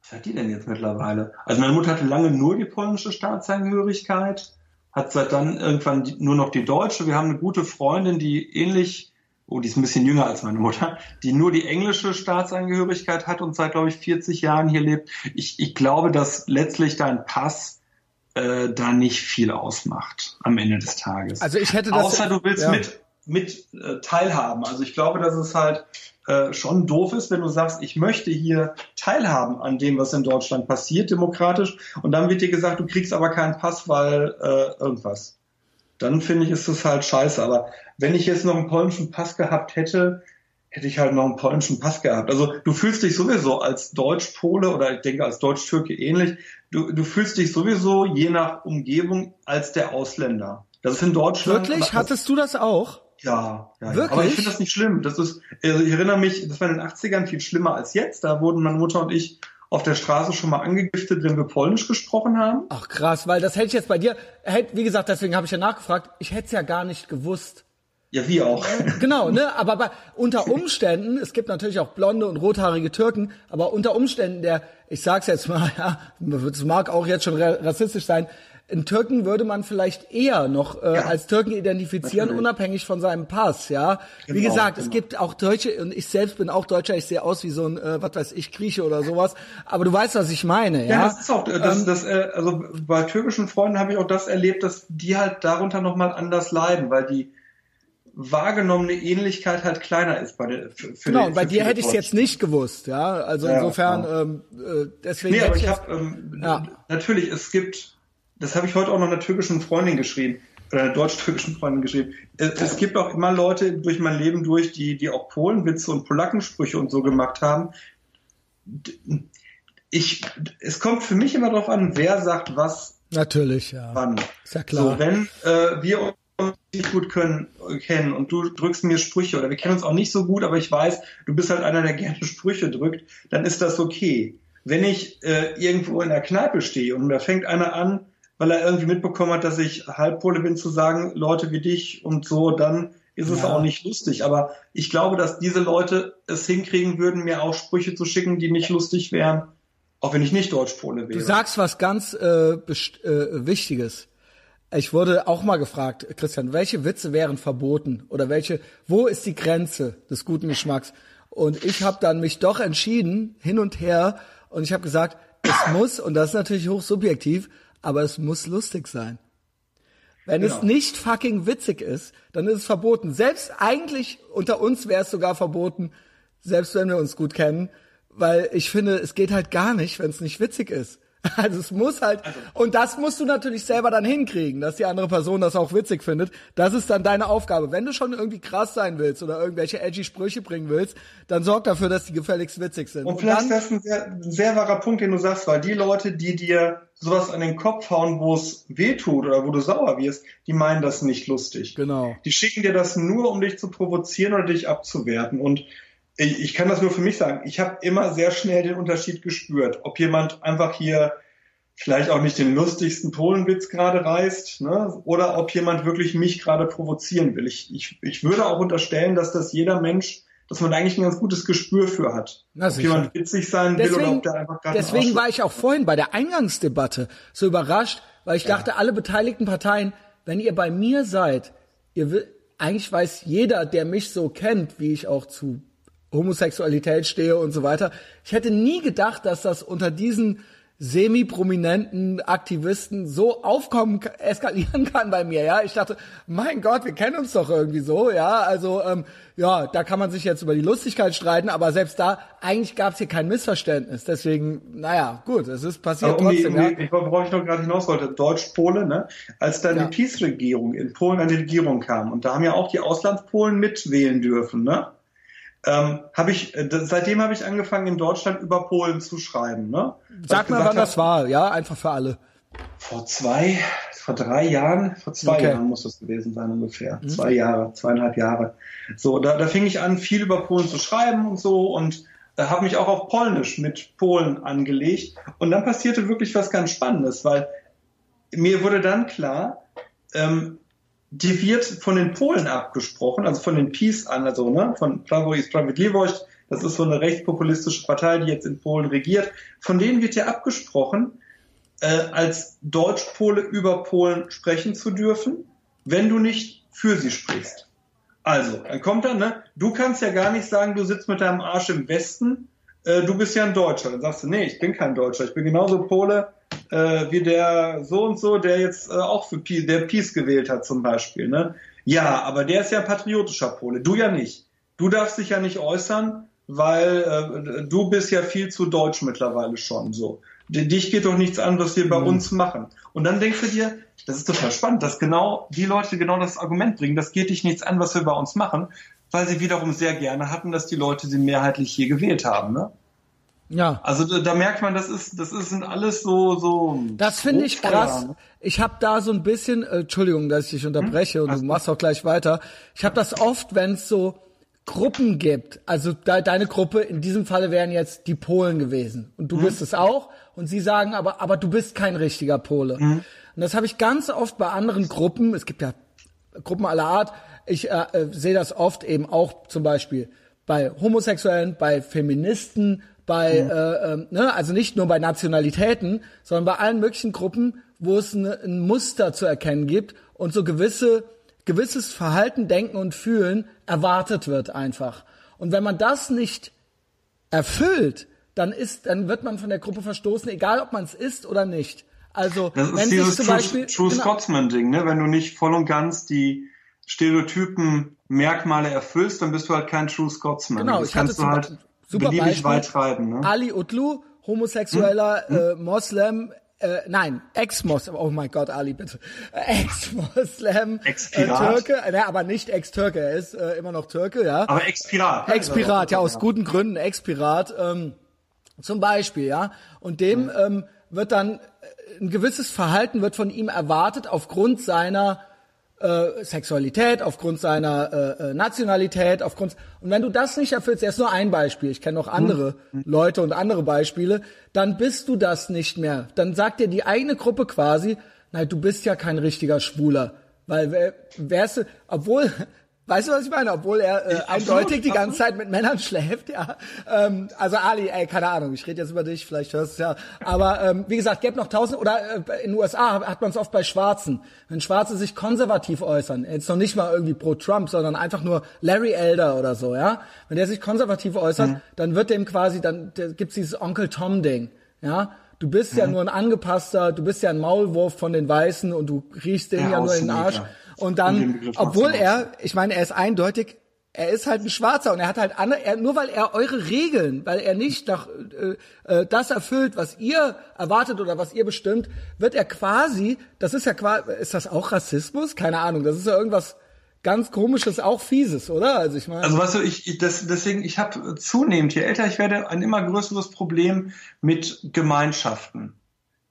was hat die denn jetzt mittlerweile? Also meine Mutter hatte lange nur die polnische Staatsangehörigkeit, hat seit dann irgendwann nur noch die deutsche. Wir haben eine gute Freundin, die ähnlich, oh, die ist ein bisschen jünger als meine Mutter, die nur die englische Staatsangehörigkeit hat und seit, glaube ich, 40 Jahren hier lebt. Ich, ich glaube, dass letztlich dein Pass äh, da nicht viel ausmacht am Ende des Tages. Also ich hätte das. Außer du willst ja. mit mit äh, teilhaben. Also ich glaube, dass es halt äh, schon doof ist, wenn du sagst, ich möchte hier teilhaben an dem, was in Deutschland passiert, demokratisch, und dann wird dir gesagt, du kriegst aber keinen Pass, weil äh, irgendwas. Dann finde ich, ist das halt scheiße. Aber wenn ich jetzt noch einen polnischen Pass gehabt hätte, hätte ich halt noch einen polnischen Pass gehabt. Also du fühlst dich sowieso als Deutsch-Pole oder ich denke als Deutsch-Türke ähnlich, du, du fühlst dich sowieso je nach Umgebung als der Ausländer. Das ist in Deutschland. Wirklich? Hattest du das auch? Ja, ja, Wirklich? aber ich finde das nicht schlimm. Das ist, also ich erinnere mich, das war in den 80ern viel schlimmer als jetzt. Da wurden meine Mutter und ich auf der Straße schon mal angegiftet, wenn wir Polnisch gesprochen haben. Ach krass, weil das hätte ich jetzt bei dir, hätte, wie gesagt, deswegen habe ich ja nachgefragt, ich hätte es ja gar nicht gewusst. Ja, wie auch. Genau, ne? Aber bei, unter Umständen, es gibt natürlich auch blonde und rothaarige Türken, aber unter Umständen der, ich sag's jetzt mal, ja, es mag auch jetzt schon rassistisch sein, einen Türken würde man vielleicht eher noch äh, ja, als Türken identifizieren, natürlich. unabhängig von seinem Pass, ja. Genau, wie gesagt, genau. es gibt auch Deutsche, und ich selbst bin auch Deutscher, ich sehe aus wie so ein, äh, was weiß ich, Grieche oder sowas, aber du weißt, was ich meine, ja. Ja, das ist auch, das, ähm, das, äh, also bei türkischen Freunden habe ich auch das erlebt, dass die halt darunter nochmal anders leiden, weil die wahrgenommene Ähnlichkeit halt kleiner ist bei der für, für Genau, und bei dir hätte ich es jetzt nicht gewusst, ja. Also ja, insofern, ja. Ähm, äh, deswegen. Nee, aber ich habe ähm, ja. natürlich, es gibt das habe ich heute auch noch einer türkischen Freundin geschrieben, oder einer deutsch-türkischen Freundin geschrieben. Es, es, gibt auch immer Leute durch mein Leben durch, die, die auch Polenwitze und Polackensprüche und so gemacht haben. Ich, es kommt für mich immer darauf an, wer sagt was. Natürlich, ja. Wann. Ist ja klar. So, wenn äh, wir uns nicht gut können, kennen und du drückst mir Sprüche oder wir kennen uns auch nicht so gut, aber ich weiß, du bist halt einer, der gerne Sprüche drückt, dann ist das okay. Wenn ich äh, irgendwo in der Kneipe stehe und da fängt einer an, weil er irgendwie mitbekommen hat, dass ich Halbpole bin, zu sagen, Leute wie dich und so, dann ist es ja. auch nicht lustig. Aber ich glaube, dass diese Leute es hinkriegen würden, mir auch Sprüche zu schicken, die nicht lustig wären, auch wenn ich nicht Deutschpole wäre. Du sagst was ganz äh, äh, Wichtiges. Ich wurde auch mal gefragt, Christian, welche Witze wären verboten oder welche, wo ist die Grenze des guten Geschmacks? Und ich habe dann mich doch entschieden, hin und her, und ich habe gesagt, es muss, und das ist natürlich hochsubjektiv, aber es muss lustig sein. Wenn genau. es nicht fucking witzig ist, dann ist es verboten. Selbst eigentlich unter uns wäre es sogar verboten, selbst wenn wir uns gut kennen, weil ich finde, es geht halt gar nicht, wenn es nicht witzig ist. Also es muss halt, also und das musst du natürlich selber dann hinkriegen, dass die andere Person das auch witzig findet. Das ist dann deine Aufgabe. Wenn du schon irgendwie krass sein willst oder irgendwelche edgy Sprüche bringen willst, dann sorg dafür, dass die gefälligst witzig sind. Und, und vielleicht ist das ein sehr, ein sehr wahrer Punkt, den du sagst, weil die Leute, die dir sowas an den Kopf hauen, wo es weh tut oder wo du sauer wirst, die meinen das nicht lustig. Genau. Die schicken dir das nur, um dich zu provozieren oder dich abzuwerten. Und ich, ich kann das nur für mich sagen. Ich habe immer sehr schnell den Unterschied gespürt, ob jemand einfach hier vielleicht auch nicht den lustigsten Polenwitz gerade reißt, ne? oder ob jemand wirklich mich gerade provozieren will. Ich, ich, ich würde auch unterstellen, dass das jeder Mensch, dass man eigentlich ein ganz gutes Gespür für hat. Na, ob jemand witzig sein deswegen, will oder ob der einfach gerade Deswegen war ich auch vorhin bei der Eingangsdebatte so überrascht, weil ich ja. dachte, alle beteiligten Parteien, wenn ihr bei mir seid, ihr will, eigentlich weiß jeder, der mich so kennt, wie ich auch zu Homosexualität stehe und so weiter. Ich hätte nie gedacht, dass das unter diesen semi-prominenten Aktivisten so aufkommen, eskalieren kann bei mir, ja. Ich dachte, mein Gott, wir kennen uns doch irgendwie so, ja. Also, ähm, ja, da kann man sich jetzt über die Lustigkeit streiten, aber selbst da, eigentlich gab es hier kein Missverständnis. Deswegen, naja, gut, es ist passiert um trotzdem, die, um die, ja. Worauf ich noch gerade hinaus wollte, Deutsch-Pole, ne? Als dann ja. die Peace-Regierung in Polen an die Regierung kam, und da haben ja auch die Auslandspolen mitwählen dürfen, ne? Ähm, habe ich, äh, seitdem habe ich angefangen, in Deutschland über Polen zu schreiben. Ne? Sag mal, wann das war, ja, einfach für alle. Vor zwei, vor drei Jahren, vor zwei Okay. Jahren muss das gewesen sein ungefähr. Zwei Jahre, zweieinhalb Jahre. So, da, da fing ich an, viel über Polen zu schreiben und so und äh, habe mich auch auf Polnisch mit Polen angelegt. Und dann passierte wirklich was ganz Spannendes, weil mir wurde dann klar, ähm, die wird von den Polen abgesprochen, also von den PiS an, also ne, von Prawo i Sprawiedliwość, das ist so eine rechtspopulistische Partei, die jetzt in Polen regiert, von denen wird ja abgesprochen, äh, als Deutschpole über Polen sprechen zu dürfen, wenn du nicht für sie sprichst. Also, dann kommt dann, ne, du kannst ja gar nicht sagen, du sitzt mit deinem Arsch im Westen, äh, du bist ja ein Deutscher. Dann sagst du, nee, ich bin kein Deutscher, ich bin genauso Pole äh, wie der so und so, der jetzt äh, auch für Peace, der Peace gewählt hat zum Beispiel. Ne? Ja, aber der ist ja ein patriotischer Pole, du ja nicht. Du darfst dich ja nicht äußern, weil äh, du bist ja viel zu deutsch mittlerweile schon so. Dich geht doch nichts an, was wir bei uns machen. Und dann denkst du dir, das ist total spannend, dass genau die Leute genau das Argument bringen, das geht dich nichts an, was wir bei uns machen, weil sie wiederum sehr gerne hatten, dass die Leute sie mehrheitlich hier gewählt haben. Ne? Ja. Also da, da merkt man, das ist, das ist, sind alles so, so. Das finde ich krass. ne? Ich habe da so ein bisschen, äh, Entschuldigung, dass ich dich unterbreche und du machst auch gleich weiter. Ich habe das oft, wenn es so Gruppen gibt. Also de deine Gruppe, in diesem Falle wären jetzt die Polen gewesen und du bist es auch und sie sagen aber, aber du bist kein richtiger Pole. Und das habe ich ganz oft bei anderen Gruppen. Es gibt ja Gruppen aller Art. Ich äh, äh, sehe das oft eben auch zum Beispiel bei Homosexuellen, bei Feministen, bei, äh, ähm, ne, also nicht nur bei Nationalitäten, sondern bei allen möglichen Gruppen, wo es ne, ein Muster zu erkennen gibt und so gewisse, gewisses Verhalten, Denken und Fühlen erwartet wird einfach. Und wenn man das nicht erfüllt, dann ist, dann wird man von der Gruppe verstoßen, egal ob man es ist oder nicht. Also Das ist wenn sich dieses zum True, Beispiel True genau, Scotsman-Ding, ne? Wenn du nicht voll und ganz die Stereotypen Merkmale erfüllst, dann bist du halt kein True Scotsman. Genau, das ich hatte zum halt Beispiel- super beliebig Beispiel. weit treiben. Ne? Ali Utlu, homosexueller Hm? äh, Moslem, äh, nein, Ex-Moslem, oh mein Gott, Ali, bitte. Ex-Moslem, äh, Ex-Pirat. Türke, äh, ne, aber nicht Ex-Türke, er ist äh, immer noch Türke, ja. Aber Ex-Pirat. ne? Ex-Pirat, ja, aus guten Gründen Ex-Pirat, ähm, zum Beispiel, ja. Und dem Hm. ähm, wird dann äh, ein gewisses Verhalten wird von ihm erwartet aufgrund seiner äh, Sexualität, aufgrund seiner äh, äh, Nationalität, aufgrund und wenn du das nicht erfüllst, erst nur ein Beispiel, ich kenne noch andere Leute und andere Beispiele, dann bist du das nicht mehr. Dann sagt dir die eigene Gruppe quasi, nein, du bist ja kein richtiger Schwuler, weil wer- wärst du, obwohl Weißt du, was ich meine? Obwohl er äh, absolut, eindeutig die ganze absolut. Zeit mit Männern schläft, ja. Ähm, also Ali, ey, keine Ahnung, ich rede jetzt über dich, vielleicht hörst du es ja. Aber ähm, wie gesagt, gäbe noch tausend, oder äh, in den USA hat- man es oft bei Schwarzen. Wenn Schwarze sich konservativ äußern, jetzt noch nicht mal irgendwie pro Trump, sondern einfach nur Larry Elder oder so, ja. Wenn der sich konservativ äußert, Mhm. dann wird dem quasi, dann der, gibt's dieses Onkel Tom-Ding, ja. Du bist Mhm. ja nur ein angepasster, du bist ja ein Maulwurf von den Weißen und du riechst denen Der ja nur in den Arsch. Außenseiter. Und dann, obwohl er, ich meine, er ist eindeutig, er ist halt ein Schwarzer und er hat halt andere, er, nur weil er eure Regeln, weil er nicht nach äh, äh, das erfüllt, was ihr erwartet oder was ihr bestimmt, wird er quasi, das ist ja quasi, ist das auch Rassismus? Keine Ahnung, das ist ja irgendwas ganz komisches, auch fieses, oder? Also ich meine, Also weißt du, ich, ich das, deswegen, ich habe zunehmend, je älter ich werde, ein immer größeres Problem mit Gemeinschaften,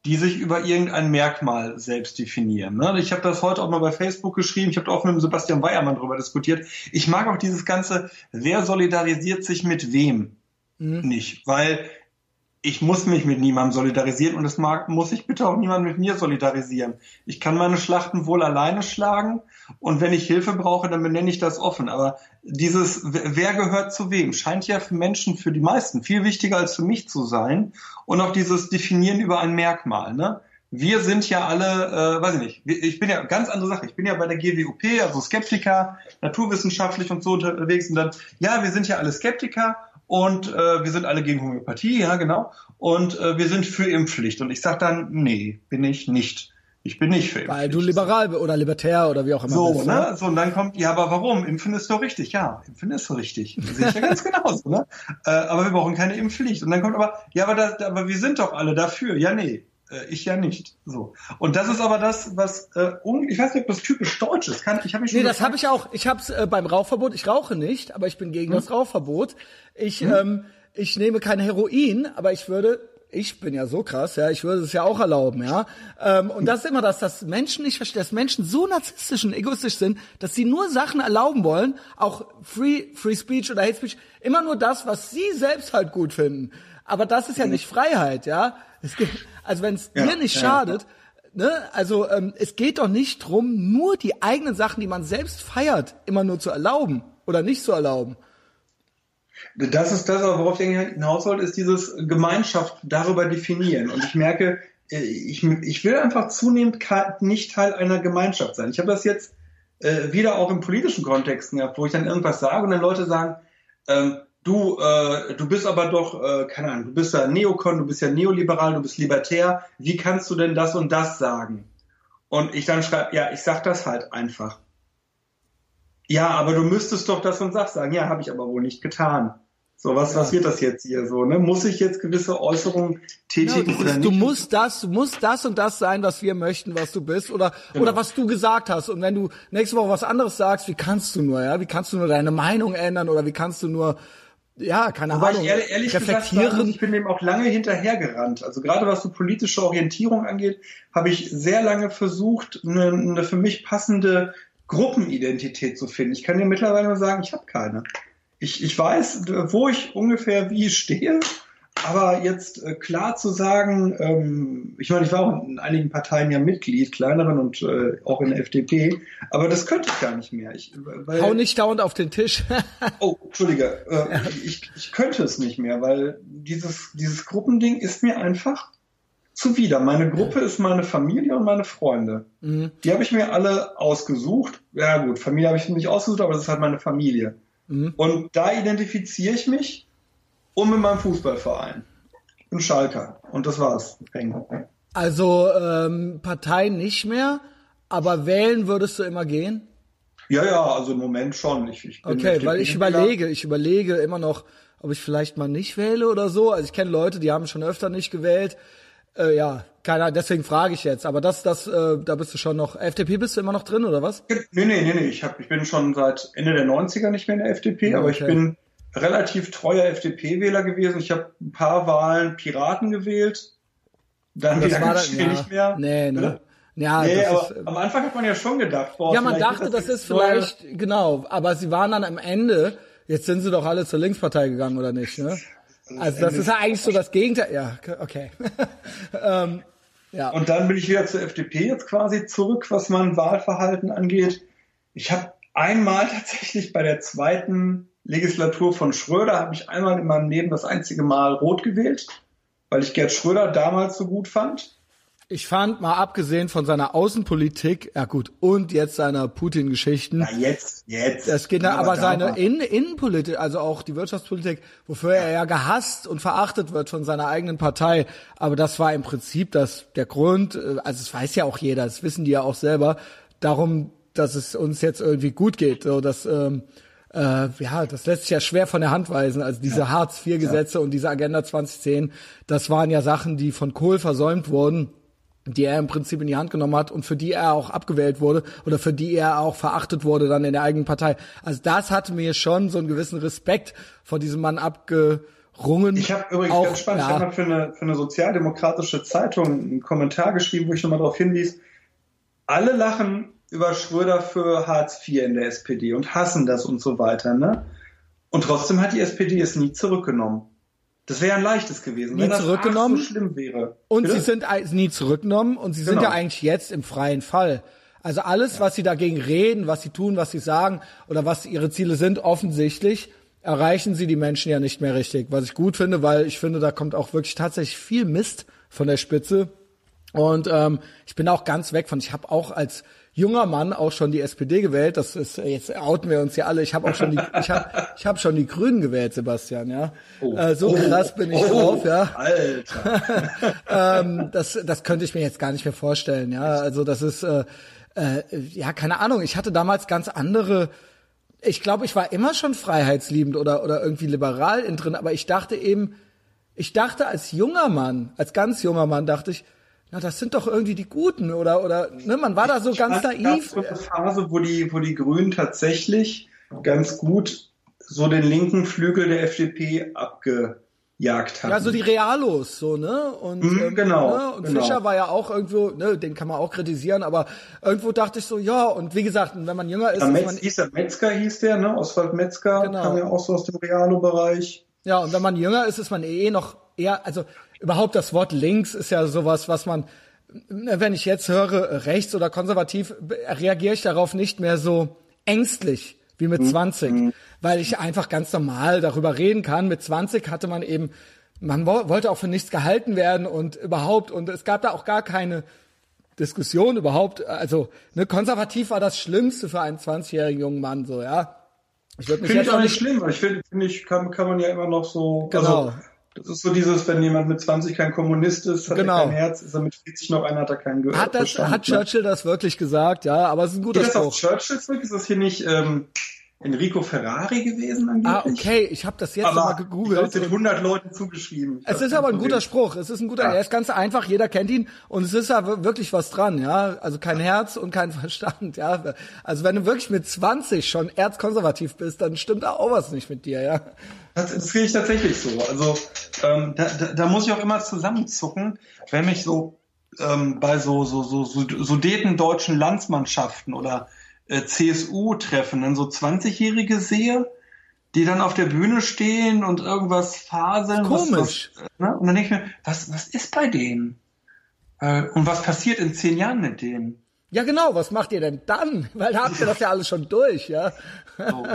die sich über irgendein Merkmal selbst definieren. Ne? Ich habe das heute auch mal bei Facebook geschrieben, ich habe auch mit dem Sebastian Weiermann darüber diskutiert. Ich mag auch dieses ganze, wer solidarisiert sich mit wem nicht, weil ich muss mich mit niemandem solidarisieren und es mag, muss ich bitte auch niemand mit mir solidarisieren. Ich kann meine Schlachten wohl alleine schlagen und wenn ich Hilfe brauche, dann benenne ich das offen. Aber dieses, wer gehört zu wem, scheint ja für Menschen, für die meisten, viel wichtiger als für mich zu sein. Und auch dieses Definieren über ein Merkmal. Ne? Wir sind ja alle, äh, weiß ich nicht, ich bin ja ganz andere Sache. Ich bin ja bei der GWUP, also Skeptiker, naturwissenschaftlich und so unterwegs. Und dann, ja, wir sind ja alle Skeptiker und äh, wir sind alle gegen Homöopathie, ja genau. Und äh, wir sind für Impfpflicht. Und ich sag dann, nee, bin ich nicht. Ich bin nicht für Impfpflicht. weil du liberal oder libertär oder wie auch immer So, bist. ne? So, und dann kommt, ja, aber warum? Impfen ist doch richtig. Ja, impfen ist so richtig. Sehe ich ja ganz genauso, ne? Äh, aber wir brauchen keine Impfpflicht. Und dann kommt aber, ja, aber, das, aber wir sind doch alle dafür. Ja, nee, äh, ich ja nicht. So. Und das ist aber das, was, äh, ich weiß nicht, ob das typisch deutsch ist. Kann, ich habe mich schon Nee, das habe ich auch. Ich habe es äh, beim Rauchverbot. Ich rauche nicht, aber ich bin gegen das Rauchverbot. Ich, ähm, ich nehme kein Heroin, aber ich würde ich bin ja so krass, ja, ich würde es ja auch erlauben, ja. Ähm, und das ist immer das, dass Menschen nicht verstehen, dass Menschen so narzisstisch und egoistisch sind, dass sie nur Sachen erlauben wollen, auch Free, Free Speech oder Hate Speech, immer nur das, was sie selbst halt gut finden. Aber das ist ja nicht Freiheit, ja. Geht, also wenn es ja, dir nicht ja, schadet, ne, also ähm, es geht doch nicht drum, nur die eigenen Sachen, die man selbst feiert, immer nur zu erlauben oder nicht zu erlauben. Das ist das, worauf ich hinaus wollte, ist dieses Gemeinschaft darüber definieren. Und ich merke, äh, ich, ich will einfach zunehmend nicht Teil einer Gemeinschaft sein. Ich habe das jetzt äh, wieder auch im politischen Kontext gehabt, wo ich dann irgendwas sage und dann Leute sagen, ähm, du, äh, du bist aber doch, äh, keine Ahnung, du bist ja Neokon, du bist ja neoliberal, du bist libertär, wie kannst du denn das und das sagen? Und ich dann schreibe, ja, ich sag das halt einfach. Ja, aber du müsstest doch das und das sagen. Ja, habe ich aber wohl nicht getan. So, was, ja. was wird das jetzt hier so? Ne? Muss ich jetzt gewisse Äußerungen tätigen ja, oder nicht? Du musst das, du musst das und das sein, was wir möchten, was du bist oder genau. oder was du gesagt hast. Und wenn du nächste Woche was anderes sagst, wie kannst du nur, ja? Wie kannst du nur deine Meinung ändern oder wie kannst du nur ja, keine Wobei Ahnung. Ich ehrlich, ehrlich reflektieren. Gesagt, ich bin dem auch lange hinterhergerannt. Also gerade was so politische Orientierung angeht, habe ich sehr lange versucht, eine, eine für mich passende Gruppenidentität zu finden. Ich kann dir mittlerweile nur sagen, ich habe keine. Ich, ich weiß, wo ich ungefähr wie stehe, aber jetzt äh, klar zu sagen, ähm, ich meine, ich war auch in einigen Parteien ja Mitglied, kleineren und äh, auch in der FDP, aber das könnte ich gar nicht mehr. Ich, weil, Hau nicht dauernd auf den Tisch. oh, Entschuldige, äh, ich, ich könnte es nicht mehr, weil dieses, dieses Gruppending ist mir einfach zuwider. Meine Gruppe ist meine Familie und meine Freunde. Mhm. Die habe ich mir alle ausgesucht. Ja gut, Familie habe ich nicht ausgesucht, aber das ist halt meine Familie. Mhm. Und da identifiziere ich mich und mit meinem Fußballverein. Bin Schalker. Und das war's. Also ähm, Partei nicht mehr, aber wählen würdest du immer gehen? Ja, ja, also im Moment schon. Ich, ich okay, weil ich überlege, ich überlege immer noch, ob ich vielleicht mal nicht wähle oder so. Also ich kenne Leute, die haben schon öfter nicht gewählt. Äh, ja, keiner, deswegen frage ich jetzt. Aber das, das, äh, da bist du schon noch. FDP bist du immer noch drin, oder was? Nee, nee, nee, nee. Ich, hab, ich bin schon seit Ende der 90er nicht mehr in der FDP, ja, aber ich bin relativ treuer FDP-Wähler gewesen. Ich habe ein paar Wahlen Piraten gewählt. Dann wieder war dann, ja, nicht mehr. Nee, ne? Ja, nee, aber ist, am Anfang hat man ja schon gedacht, boah, Ja, man dachte, das, das ist vielleicht, neue... genau, aber sie waren dann am Ende, jetzt sind sie doch alle zur Linkspartei gegangen, oder nicht, ne? Also das ist ja eigentlich so das Gegenteil. Ja, okay. ähm, ja. Und dann bin ich wieder zur FDP jetzt quasi zurück, was mein Wahlverhalten angeht. Ich habe einmal tatsächlich bei der zweiten Legislatur von Schröder, habe ich einmal in meinem Leben das einzige Mal rot gewählt, weil ich Gerd Schröder damals so gut fand. Ich fand mal abgesehen von seiner Außenpolitik, ja gut, und jetzt seiner Putin-Geschichten. Na jetzt, jetzt. Das geht da, aber seine Innen Innenpolitik, also auch die Wirtschaftspolitik, wofür er ja gehasst und verachtet wird von seiner eigenen Partei. Aber das war im Prinzip das, der Grund, äh, also es weiß ja auch jeder, das wissen die ja auch selber, darum, dass es uns jetzt irgendwie gut geht, so dass, ähm, äh, ja, das lässt sich ja schwer von der Hand weisen. Also diese ja. Hartz-IV-Gesetze ja. und diese Agenda 2010, das waren ja Sachen, die von Kohl versäumt wurden die er im Prinzip in die Hand genommen hat und für die er auch abgewählt wurde oder für die er auch verachtet wurde dann in der eigenen Partei. Also das hat mir schon so einen gewissen Respekt vor diesem Mann abgerungen. Ich habe übrigens auch, ganz spannend, ja. ich habe für eine, für eine sozialdemokratische Zeitung einen Kommentar geschrieben, wo ich nochmal darauf hinwies, alle lachen über Schröder für Hartz IV in der SPD und hassen das und so weiter. Ne? Und trotzdem hat die SPD es nie zurückgenommen. Das wäre ein leichtes gewesen, nie wenn zurückgenommen. das so schlimm wäre. Und Bitte? sie sind nie zurückgenommen und sie genau. sind ja eigentlich jetzt im freien Fall. Also alles, ja. was sie dagegen reden, was sie tun, was sie sagen oder was ihre Ziele sind, offensichtlich erreichen sie die Menschen ja nicht mehr richtig. Was ich gut finde, weil ich finde, da kommt auch wirklich tatsächlich viel Mist von der Spitze. Und ähm, ich bin auch ganz weg von. Ich habe auch als junger Mann auch schon die SPD gewählt. Das ist jetzt outen wir uns ja alle. Ich habe auch schon die ich habe ich habe schon die Grünen gewählt, Sebastian. Ja, oh, äh, so krass bin ich oh, drauf. Ja, Alter. ähm, das das könnte ich mir jetzt gar nicht mehr vorstellen. Ja, also das ist äh, äh, ja keine Ahnung. Ich hatte damals ganz andere ich glaube, ich war immer schon freiheitsliebend oder, oder irgendwie liberal in drin, aber ich dachte eben, ich dachte als junger Mann, als ganz junger Mann dachte ich, na, das sind doch irgendwie die Guten oder oder ne, man war da so ich ganz naiv. So eine Phase, wo die wo die Grünen tatsächlich ganz gut so den linken Flügel der FDP abge Jagd hatten. Ja, so die Realos, so, ne? Und, ähm, genau, Ne? Und genau. Fischer war ja auch irgendwo, ne, den kann man auch kritisieren, aber irgendwo dachte ich so, ja, und wie gesagt, wenn man jünger ist, Ja, ist Metz, man, hieß der Metzger, hieß der, ne? Oswald Metzger Genau. kam ja auch so aus dem Realo-Bereich. ja, und wenn man jünger ist, ist man eh noch eher, also überhaupt das Wort links ist ja sowas, was man, wenn ich jetzt höre, rechts oder konservativ, reagiere ich darauf nicht mehr so ängstlich wie mit 20, weil ich einfach ganz normal darüber reden kann. Mit 20 hatte man eben, man wo- wollte auch für nichts gehalten werden und überhaupt, und es gab da auch gar keine Diskussion überhaupt. Also, ne, konservativ war das Schlimmste für einen 20-jährigen jungen Mann, so, ja. Ich Finde ich auch nicht schlimm, weil ich finde, finde ich, kann, kann man ja immer noch so, Genau. also, das ist so dieses, wenn jemand mit 20 kein Kommunist ist, hat Genau. er kein Herz, ist er mit 40 noch einer, hat er keinen Ge hat das, Verstand, hat ne? Churchill das wirklich gesagt, ja, aber es ist ein guter Geht das auf Spruch. Churchill zurück? Ist das hier nicht ähm, Enrico Ferrari gewesen angeblich? Ah, okay, ich habe das jetzt Aber glaube, gegoogelt. es sind 100 Leuten zugeschrieben. Es ist aber ein guter. Spruch. Es ist ein guter, Ja. er ist ganz einfach, jeder kennt ihn und es ist da wir- wirklich was dran, ja. Also kein Herz und kein Verstand, ja. Also wenn du wirklich mit 20 schon erzkonservativ bist, dann stimmt da auch was nicht mit dir, ja. Das, das sehe ich tatsächlich so. Also ähm, da, da, da muss ich auch immer zusammenzucken, wenn mich so ähm, bei so so so so Sudeten deutschen Landsmannschaften oder äh, CSU-Treffen dann so 20-Jährige sehe, die dann auf der Bühne stehen und irgendwas faseln. Komisch. Was, was, ne? Und dann denke ich mir, was, was ist bei denen? Äh, und was passiert in zehn Jahren mit denen? Ja, genau, was macht ihr denn dann? Weil da habt ihr das ja alles schon durch, ja. Und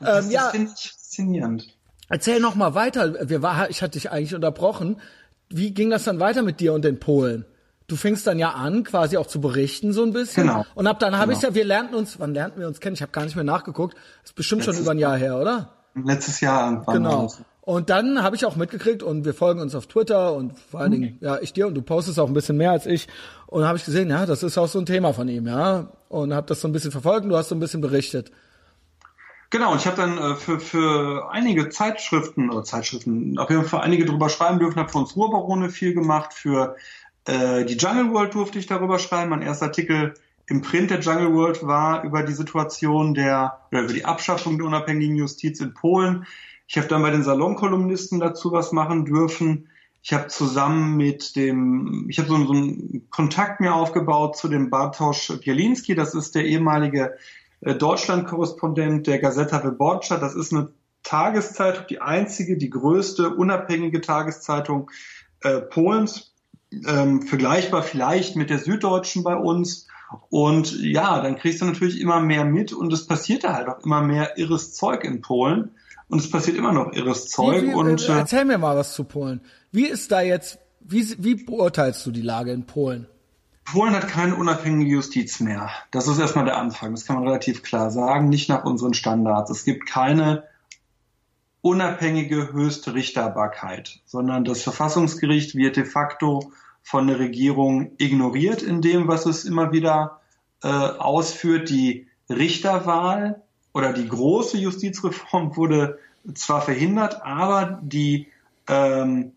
das, Ähm, ja. finde ich faszinierend. Erzähl noch mal weiter. Wir war, ich hatte dich eigentlich unterbrochen. Wie ging das dann weiter mit dir und den Polen? Du fingst dann ja an, quasi auch zu berichten so ein bisschen. Genau. Und ab dann habe Genau. ich ja, wir lernten uns, wann lernten wir uns kennen? Ich habe gar nicht mehr nachgeguckt. ist bestimmt schon Letztes über ein Jahr her, oder? Letztes Jahr irgendwann. Genau. Und dann habe ich auch mitgekriegt und wir folgen uns auf Twitter und vor allen Dingen, ja, ich dir und du postest auch ein bisschen mehr als ich. Und habe ich gesehen, ja, das ist auch so ein Thema von ihm, ja. Und habe das so ein bisschen verfolgt und du hast so ein bisschen berichtet. Genau, und ich habe dann äh, für, für einige Zeitschriften oder Zeitschriften, auf jeden Fall einige drüber schreiben dürfen, habe für uns Ruhrbarone viel gemacht, für äh, die Jungle World durfte ich darüber schreiben. Mein erster Artikel im Print der Jungle World war über die Situation der, oder über die Abschaffung der unabhängigen Justiz in Polen. Ich habe dann bei den Salonkolumnisten dazu was machen dürfen. Ich habe zusammen mit dem, ich habe so, so einen Kontakt mir aufgebaut zu dem Bartosz Bielinski, das ist der ehemalige äh, Deutschland-Korrespondent der Gazeta Wyborcza. Das ist eine Tageszeitung, die einzige, die größte unabhängige Tageszeitung äh, Polens, ähm, vergleichbar vielleicht mit der Süddeutschen bei uns. Und ja, dann kriegst du natürlich immer mehr mit und es passierte halt auch immer mehr irres Zeug in Polen. Und es passiert immer noch irres Zeug. Wie, wie, und äh, äh, erzähl mir mal was zu Polen. Wie ist da jetzt, wie, wie beurteilst du die Lage in Polen? Polen hat keine unabhängige Justiz mehr. Das ist erstmal der Anfang. Das kann man relativ klar sagen. Nicht nach unseren Standards. Es gibt keine unabhängige höchste Richterbarkeit, sondern das Verfassungsgericht wird de facto von der Regierung ignoriert in dem, was es immer wieder äh, ausführt. Die Richterwahl oder die große Justizreform wurde zwar verhindert, aber die ähm,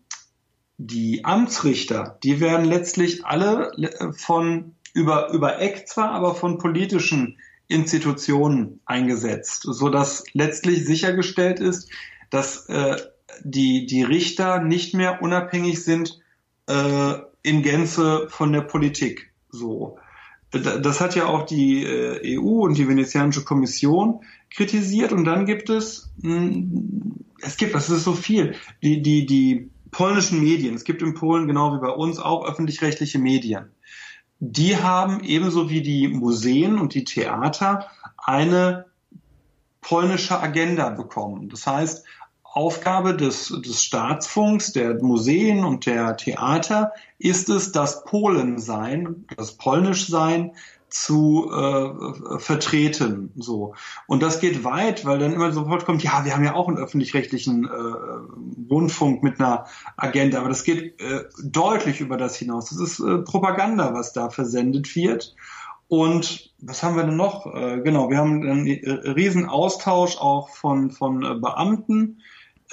die Amtsrichter, die werden letztlich alle le- von über, über Eck zwar, aber von politischen Institutionen eingesetzt, so dass letztlich sichergestellt ist, dass äh, die, die Richter nicht mehr unabhängig sind äh, in Gänze von der Politik. So. Da- Das hat ja auch die äh, EU und die Venezianische Kommission kritisiert und dann gibt es, mh, es gibt, das ist so viel, die, die, die polnischen Medien, es gibt in Polen genau wie bei uns auch öffentlich-rechtliche Medien. Die haben ebenso wie die Museen und die Theater eine polnische Agenda bekommen. Das heißt, Aufgabe des, des Staatsfunks, der Museen und der Theater ist es, das Polensein, das Polnischsein zu äh, vertreten. So. Und das geht weit, weil dann immer sofort kommt, ja, wir haben ja auch einen öffentlich-rechtlichen äh, Rundfunk mit einer Agenda, aber das geht äh, deutlich über das hinaus. Das ist äh, Propaganda, was da versendet wird. Und was haben wir denn noch? Äh, genau, wir haben einen äh, riesen Austausch auch von, von äh, Beamten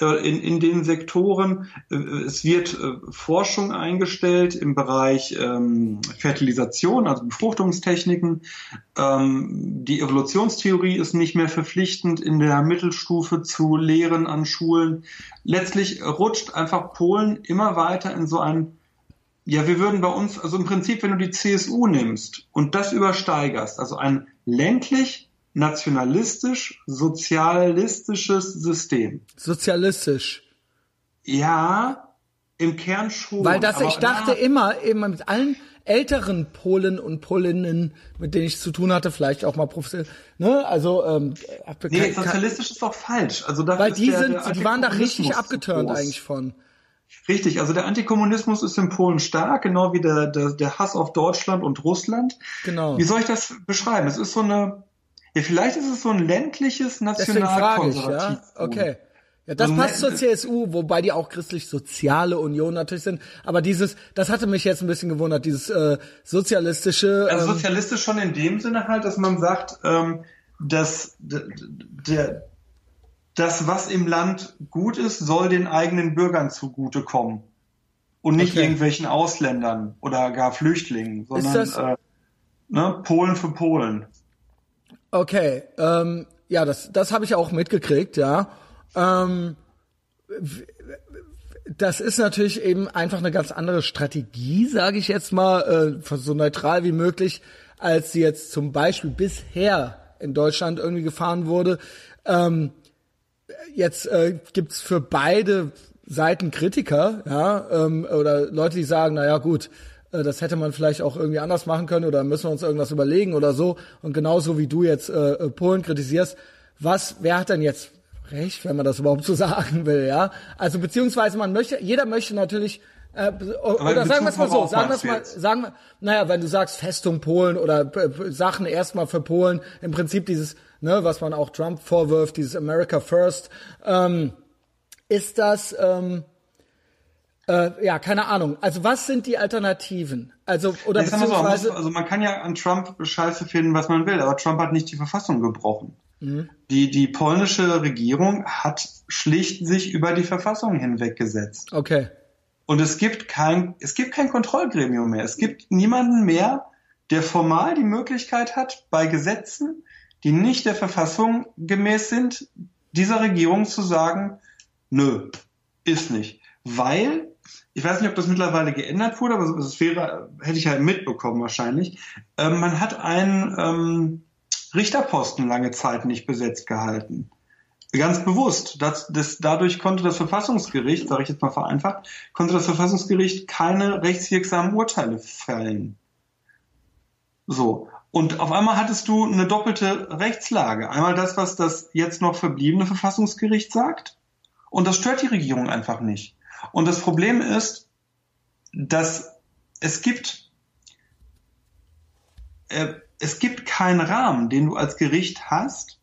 in, in den Sektoren. Äh, es wird äh, Forschung eingestellt im Bereich ähm, Fertilisation, also Befruchtungstechniken. Ähm, die Evolutionstheorie ist nicht mehr verpflichtend in der Mittelstufe zu lehren an Schulen. Letztlich rutscht einfach Polen immer weiter in so ein ja, wir würden bei uns, also im Prinzip, wenn du die CSU nimmst und das übersteigerst, also ein ländlich nationalistisch, sozialistisches System. Sozialistisch. Ja, im Kern schon. Weil das, ich dachte ja. immer, eben mit allen älteren Polen und Polinnen, mit denen ich zu tun hatte, vielleicht auch mal professionell, ne, also, ähm, nee, sozialistisch ist doch falsch. Also da weil die der, sind, der die waren da richtig abgeturnt eigentlich von. Richtig, also der Antikommunismus ist in Polen stark, genau wie der, der, der Hass auf Deutschland und Russland. Genau. Wie soll ich das beschreiben? Es ist so eine, ja, vielleicht ist es so ein ländliches Nationalkonservativ. Ja? Okay. Ja, das passt zur CSU, wobei die auch christlich-soziale Union natürlich sind. Aber dieses, das hatte mich jetzt ein bisschen gewundert, dieses äh, sozialistische. Ähm, also sozialistisch schon in dem Sinne halt, dass man sagt, ähm, dass der, das, was im Land gut ist, soll den eigenen Bürgern zugutekommen. Und nicht okay. irgendwelchen Ausländern oder gar Flüchtlingen, sondern äh, ne, Polen für Polen. Okay, ähm, ja, das, das habe ich auch mitgekriegt, ja. Ähm, das ist natürlich eben einfach eine ganz andere Strategie, sage ich jetzt mal, äh, so neutral wie möglich, als sie jetzt zum Beispiel bisher in Deutschland irgendwie gefahren wurde. Ähm, jetzt äh, gibt's für beide Seiten Kritiker, ja, ähm, oder Leute, die sagen, na ja, gut, äh, das hätte man vielleicht auch irgendwie anders machen können oder müssen wir uns irgendwas überlegen oder so. Und genauso wie du jetzt äh, äh, Polen kritisierst, was, wer hat denn jetzt recht, wenn man das überhaupt so sagen will, ja? Also beziehungsweise man möchte, jeder möchte natürlich äh, oder sagen wir es mal so, sagen wir es mal, sagen wir, naja, wenn du sagst Festung Polen oder äh, Sachen erstmal für Polen, im Prinzip dieses, ne, was man auch Trump vorwirft, dieses America First, ähm, ist das, ähm, äh, ja, keine Ahnung. Also was sind die Alternativen? Also oder ja, beziehungsweise so, also man kann ja an Trump Scheiße finden, was man will, aber Trump hat nicht die Verfassung gebrochen. Mhm. Die die polnische Regierung hat schlicht sich über die Verfassung hinweggesetzt. Okay. Und es gibt kein es gibt kein Kontrollgremium mehr. Es gibt niemanden mehr, der formal die Möglichkeit hat, bei Gesetzen, die nicht der Verfassung gemäß sind, dieser Regierung zu sagen, nö, ist nicht. Weil ich weiß nicht, ob das mittlerweile geändert wurde, aber es wäre, hätte ich halt mitbekommen wahrscheinlich. Ähm, man hat einen ähm, Richterposten lange Zeit nicht besetzt gehalten. Ganz bewusst. Das, das, dadurch konnte das Verfassungsgericht, sage ich jetzt mal vereinfacht, konnte das Verfassungsgericht keine rechtswirksamen Urteile fällen. So. Und auf einmal hattest du eine doppelte Rechtslage. Einmal das, was das jetzt noch verbliebene Verfassungsgericht sagt. Und das stört die Regierung einfach nicht. Und das Problem ist, dass es gibt, äh, es gibt keinen Rahmen, den du als Gericht hast,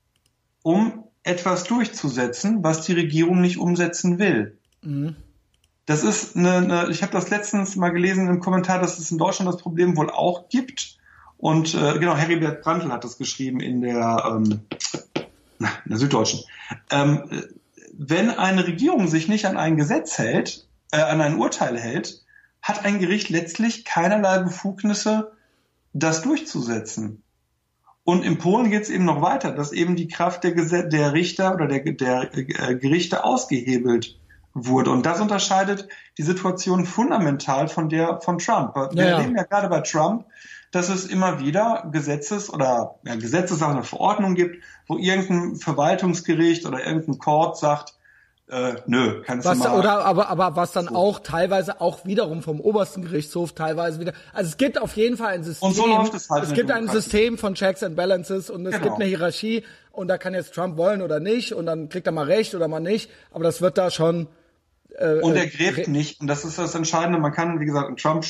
um etwas durchzusetzen, was die Regierung nicht umsetzen will. Mhm. Das ist eine, eine ich habe das letztens mal gelesen im Kommentar, dass es in Deutschland das Problem wohl auch gibt. Und äh, genau, Heribert Brandl hat das geschrieben in der, ähm, in der Süddeutschen. Ähm, wenn eine Regierung sich nicht an ein Gesetz hält, äh, an ein Urteil hält, hat ein Gericht letztlich keinerlei Befugnisse, das durchzusetzen. Und in Polen geht es eben noch weiter, dass eben die Kraft der, Gesetz der Richter oder der, der äh, Gerichte ausgehebelt wurde. Und das unterscheidet die Situation fundamental von der von Trump. Wir ja, erleben ja gerade bei Trump, dass es immer wieder Gesetzes- oder ja, Gesetzessachen, Verordnungen gibt, wo irgendein Verwaltungsgericht oder irgendein Court sagt, äh, nö, kannst was, du mal. Oder aber aber was dann so. auch teilweise auch wiederum vom obersten Gerichtshof teilweise wieder. Also es gibt auf jeden Fall ein System. Und so läuft es halt. Es gibt ein System von Checks and Balances und es genau. gibt eine Hierarchie und da kann jetzt Trump wollen oder nicht und dann kriegt er mal recht oder mal nicht. Aber das wird da schon äh, und er äh, gräbt nicht. Und das ist das Entscheidende. Man kann, wie gesagt, Trump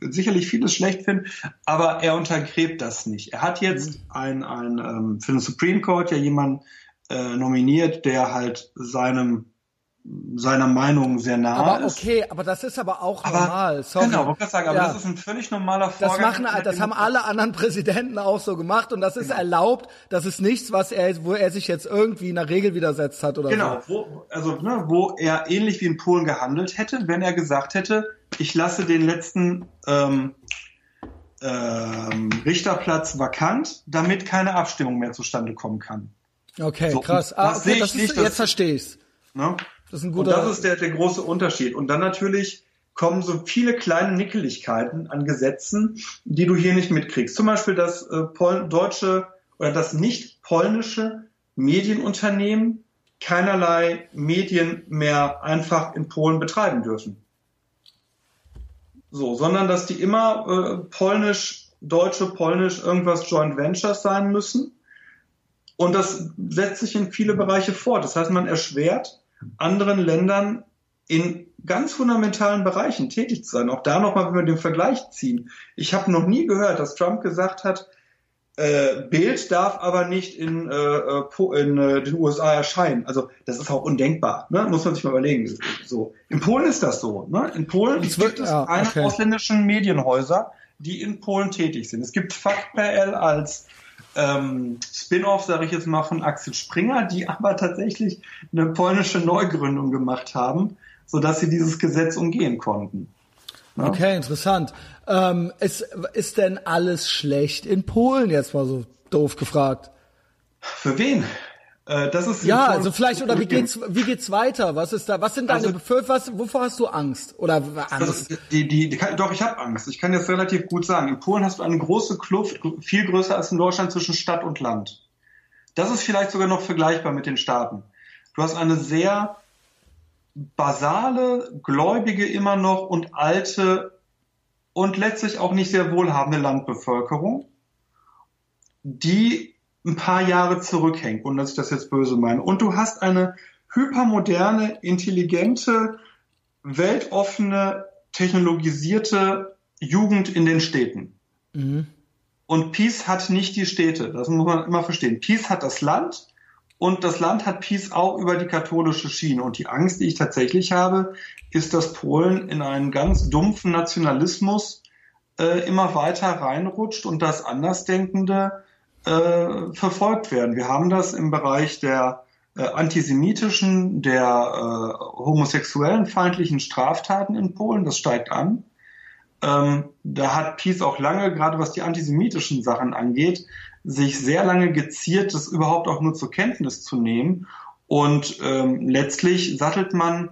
sicherlich vieles schlecht finden, aber er untergräbt das nicht. Er hat jetzt mhm. ein, ein ähm, für den Supreme Court ja jemanden äh, nominiert, der halt seinem seiner Meinung sehr nah aber ist. okay, aber das ist aber auch normal. Sorry. Genau, wollte ich sagen, aber Ja. das ist ein völlig normaler Das Vorgang. machen, das haben alle anderen Präsidenten auch so gemacht und das Genau. ist erlaubt. Das ist nichts, was er, wo er sich jetzt irgendwie einer Regel widersetzt hat oder Genau, so. wo, also ne, wo er ähnlich wie in Polen gehandelt hätte, wenn er gesagt hätte, ich lasse den letzten ähm, ähm, Richterplatz vakant, damit keine Abstimmung mehr zustande kommen kann. Okay, So, krass. Ah, das okay, ich das ist, nicht, jetzt verstehe ich's. Ne? Das ist ein Und guter. das ist der, der große Unterschied. Und dann natürlich kommen so viele kleine Nickeligkeiten an Gesetzen, die du hier nicht mitkriegst. Zum Beispiel das äh, deutsche oder das nicht polnische Medienunternehmen keinerlei Medien mehr einfach in Polen betreiben dürfen. So, sondern dass die immer äh, polnisch, deutsche, polnisch irgendwas Joint Ventures sein müssen. Und das setzt sich in viele Bereiche fort. Das heißt, man erschwert anderen Ländern in ganz fundamentalen Bereichen tätig zu sein. Auch da nochmal, wenn wir den Vergleich ziehen. Ich habe noch nie gehört, dass Trump gesagt hat, äh, Bild darf aber nicht in, äh, äh, in äh, den USA erscheinen. Also das ist auch undenkbar, ne? muss man sich mal überlegen. So in Polen ist das so. Ne? In Polen Es wird- gibt es ja, keine okay. ausländischen Medienhäuser, die in Polen tätig sind. Es gibt FACPL als ähm, Spin-off, sage ich jetzt mal, von Axel Springer, die aber tatsächlich eine polnische Neugründung gemacht haben, sodass sie dieses Gesetz umgehen konnten. Ja. Okay, interessant. Ähm, ist, ist denn alles schlecht in Polen? Jetzt mal so doof gefragt. Für wen? Äh, das ist Ja, also vielleicht oder wie geht's wie geht's weiter? Was ist da? Was sind deine Also-? Was wovor hast du Angst oder Angst? ist, die, die, die, doch, ich habe Angst. Ich kann jetzt relativ gut sagen. In Polen hast du eine große Kluft, viel größer als in Deutschland zwischen Stadt und Land. Das ist vielleicht sogar noch vergleichbar mit den Staaten. Du hast eine sehr basale, gläubige immer noch und alte und letztlich auch nicht sehr wohlhabende Landbevölkerung, die ein paar Jahre zurückhängt, und dass ich das jetzt böse meine. Und du hast eine hypermoderne, intelligente, weltoffene, technologisierte Jugend in den Städten. Mhm. Und Peace hat nicht die Städte. Das muss man immer verstehen. Peace hat das Land und das Land hat Peace auch über die katholische Schiene. Und die Angst, die ich tatsächlich habe, ist, dass Polen in einen ganz dumpfen Nationalismus äh, immer weiter reinrutscht und dass Andersdenkende äh, verfolgt werden. Wir haben das im Bereich der äh, antisemitischen, der äh, homosexuellen feindlichen Straftaten in Polen. Das steigt an. Ähm, da hat Peace auch lange, gerade was die antisemitischen Sachen angeht, sich sehr lange geziert, das überhaupt auch nur zur Kenntnis zu nehmen. Und ähm, letztlich sattelt man,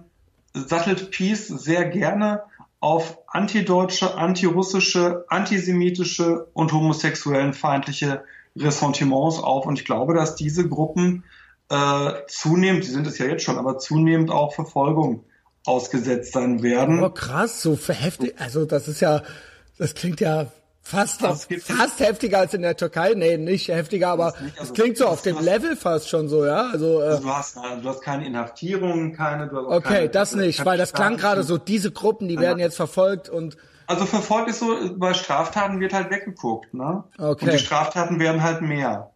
sattelt Peace sehr gerne auf antideutsche, antirussische, antisemitische und homosexuellen feindliche Ressentiments auf. Und ich glaube, dass diese Gruppen äh, zunehmend, sie sind es ja jetzt schon, aber zunehmend auch Verfolgung ausgesetzt sein werden. Oh krass, so heftig. Also das ist ja, das klingt ja fast Das fast heftiger als in der Türkei. Nee, nicht heftiger, aber nicht, es also klingt so auf dem Level fast schon so, ja. Also äh, Also du hast, du hast keine Inhaftierung, keine. Okay, keine, das nicht, weil das klang gerade so. Diese Gruppen, die werden jetzt verfolgt und Also verfolgt ist so, bei Straftaten wird halt weggeguckt, ne? Okay. Und die Straftaten werden halt mehr.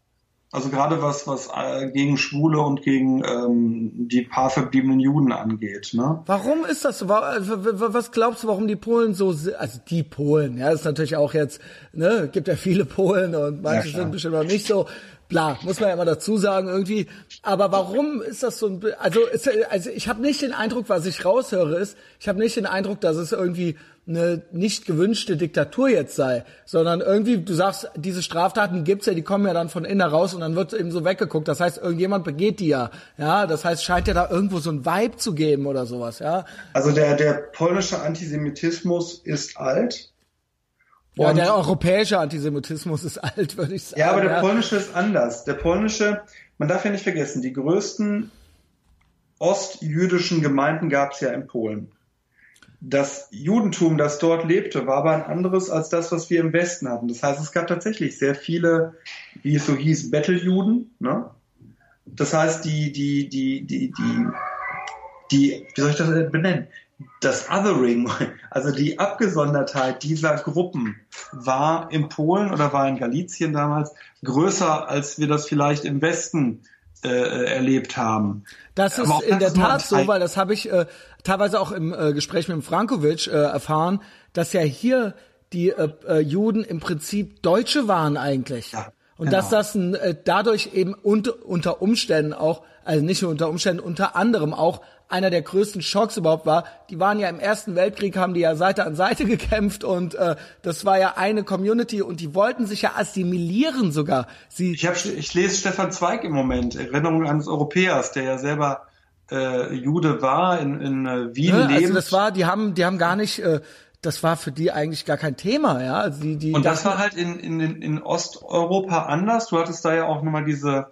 Also gerade was, was äh, gegen Schwule und gegen ähm, die paar verbliebenen Juden angeht, ne? Warum ist das so? W- Was glaubst du, warum die Polen so, also die Polen, ja, ist natürlich auch jetzt, ne, gibt ja viele Polen und manche klar. sind bestimmt noch nicht so, bla, muss man ja immer dazu sagen irgendwie. Aber warum ist das so ein, also, ist, also ich habe nicht den Eindruck, was ich raushöre, ist, ich habe nicht den Eindruck, dass es irgendwie eine nicht gewünschte Diktatur jetzt sei, sondern irgendwie, du sagst, diese Straftaten gibt's ja, die kommen ja dann von innen raus und dann wird eben so weggeguckt. Das heißt, irgendjemand begeht die ja, ja. Das heißt, scheint ja da irgendwo so ein Vibe zu geben oder sowas, ja. Also der, der polnische Antisemitismus ist alt. Ja, der europäische Antisemitismus ist alt, würde ich sagen. Ja, aber der polnische ist anders. Der polnische, man darf ja nicht vergessen, die größten ostjüdischen Gemeinden gab es ja in Polen. Das Judentum, das dort lebte, war aber ein anderes als das, was wir im Westen hatten. Das heißt, es gab tatsächlich sehr viele, wie es so hieß, Betteljuden. Ne? Das heißt, die, die, die, die, die, die, wie soll ich das benennen? Das Othering, also die Abgesondertheit dieser Gruppen war in Polen oder war in Galizien damals größer, als wir das vielleicht im Westen äh, erlebt haben. Das ist in der Tat so, weil das habe ich äh, teilweise auch im äh, Gespräch mit dem Frankovic äh, erfahren, dass ja hier die äh, äh, Juden im Prinzip Deutsche waren eigentlich. Ja, und genau. dass das ein, äh, dadurch eben unter, unter Umständen auch, also nicht nur unter Umständen, unter anderem auch einer der größten Schocks überhaupt war. Die waren ja im Ersten Weltkrieg, haben die ja Seite an Seite gekämpft und äh, das war ja eine Community und die wollten sich ja assimilieren sogar. Sie ich, hab, ich lese Stefan Zweig im Moment, Erinnerung eines Europäers, der ja selber äh, Jude war in, in äh, Wien ja, Also das war, die haben, die haben gar nicht, äh, das war für die eigentlich gar kein Thema, ja. Also die, die und das war halt in, in, in Osteuropa anders. Du hattest da ja auch nochmal diese,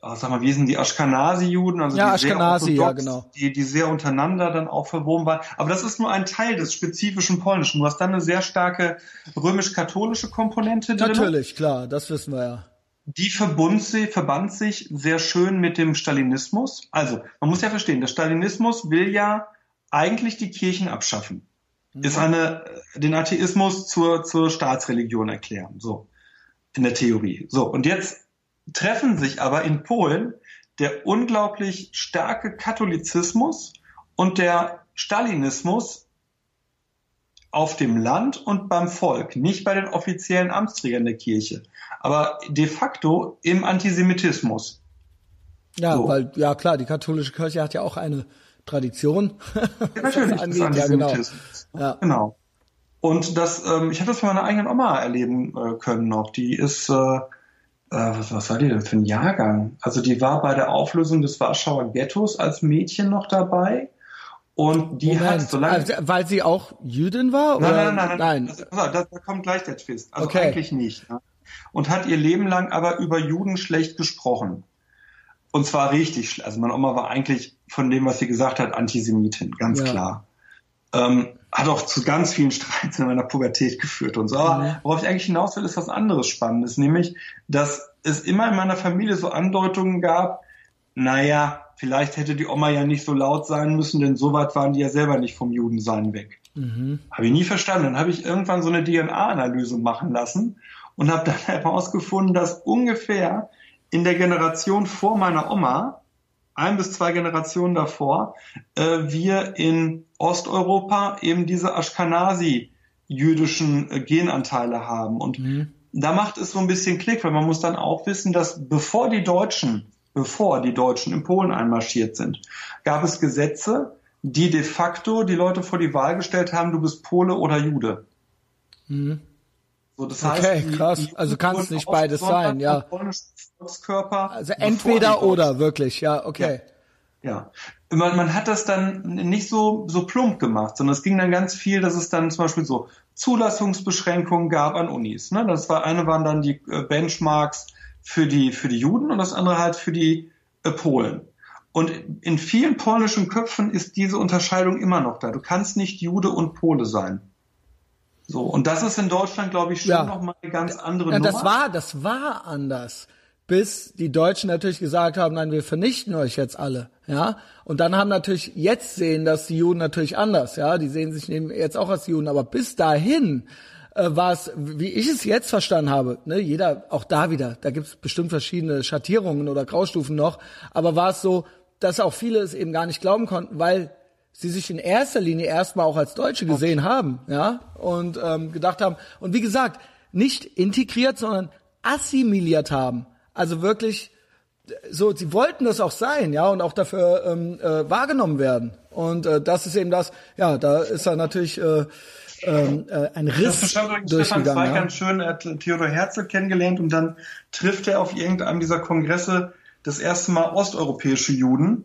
oh, sag mal, wie sind die Ashkenazi-Juden, also ja, die Ashkenazi, sehr ja, genau. die, die sehr untereinander dann auch verwoben waren. Aber das ist nur ein Teil des spezifischen Polnischen. Du hast dann eine sehr starke römisch-katholische Komponente drin. Natürlich, klar, das wissen wir ja die verbund sie, verband sich sehr schön mit dem Stalinismus. Also, man muss ja verstehen, der Stalinismus will ja eigentlich die Kirchen abschaffen. Mhm. Ist eine, den Atheismus zur, zur Staatsreligion erklären. So. In der Theorie. So. Und jetzt treffen sich aber in Polen der unglaublich starke Katholizismus und der Stalinismus auf dem Land und beim Volk, nicht bei den offiziellen Amtsträgern der Kirche, aber de facto im Antisemitismus. Ja, so. weil, ja klar, die katholische Kirche hat ja auch eine Tradition. Ja, natürlich, das angeht. Ja, genau. Ja. genau. Und das, ähm, ich habe das von meiner eigenen Oma erleben äh, können noch. Die ist, äh, äh, was, was war die denn für ein Jahrgang? Also die war bei der Auflösung des Warschauer Ghettos als Mädchen noch dabei und die Moment, hat, solange. Also, weil sie auch Jüdin war? Nein, oder? nein, nein, nein. nein. Das, das, da kommt gleich der Twist. Also okay. eigentlich nicht. Ne? Und hat ihr Leben lang aber über Juden schlecht gesprochen. Und zwar richtig. Also meine Oma war eigentlich von dem, was sie gesagt hat, Antisemitin, ganz ja. klar. Ähm, hat auch zu ganz vielen Streits in meiner Pubertät geführt und so. Aber ja. worauf ich eigentlich hinaus will, ist was anderes Spannendes, nämlich, dass es immer in meiner Familie so Andeutungen gab, naja, vielleicht hätte die Oma ja nicht so laut sein müssen, denn so weit waren die ja selber nicht vom Judensein weg. Mhm. Habe ich nie verstanden. Dann habe ich irgendwann so eine DNA-Analyse machen lassen und habe dann herausgefunden, dass ungefähr in der Generation vor meiner Oma, ein bis zwei Generationen davor, äh, wir in Osteuropa eben diese Ashkenazi-jüdischen äh, Genanteile haben. Und mhm. da macht es so ein bisschen Klick, weil man muss dann auch wissen, dass bevor die Deutschen bevor die Deutschen in Polen einmarschiert sind, gab es Gesetze, die de facto die Leute vor die Wahl gestellt haben, du bist Pole oder Jude. Mhm. So, das heißt, okay, die, krass. Die also kann es nicht beides sein, ja. Also entweder oder, wirklich, ja, okay. Ja. ja. Man, man hat das dann nicht so, so plump gemacht, sondern es ging dann ganz viel, dass es dann zum Beispiel so Zulassungsbeschränkungen gab an Unis. Ne? Das war, eine waren dann die äh, Benchmarks, für die, für die Juden und das andere halt für die äh, Polen. Und in vielen polnischen Köpfen ist diese Unterscheidung immer noch da. Du kannst nicht Jude und Pole sein. So, und das ist in Deutschland, glaube ich, schon ja. nochmal eine ganz andere ja, Nummer. Das war, das war anders. Bis die Deutschen natürlich gesagt haben, nein, wir vernichten euch jetzt alle, ja. Und dann haben natürlich jetzt sehen, dass die Juden natürlich anders, ja. Die sehen sich jetzt auch als Juden, aber bis dahin äh, war es, wie ich es jetzt verstanden habe, ne, jeder, auch da wieder, da gibt es bestimmt verschiedene Schattierungen oder Graustufen noch, aber war es so, dass auch viele es eben gar nicht glauben konnten, weil sie sich in erster Linie erstmal auch als Deutsche gesehen okay. haben, ja, und ähm, gedacht haben, und wie gesagt, nicht integriert, sondern assimiliert haben. Also wirklich so, sie wollten das auch sein, ja, und auch dafür ähm, äh, wahrgenommen werden. Und äh, das ist eben das, ja, da ist er natürlich äh, ähm, äh, ein Riss das durchgegangen. Stefan Zweig ja. ganz schön, er hat Theodor Herzl kennengelernt und dann trifft er auf irgendeinem dieser Kongresse das erste Mal osteuropäische Juden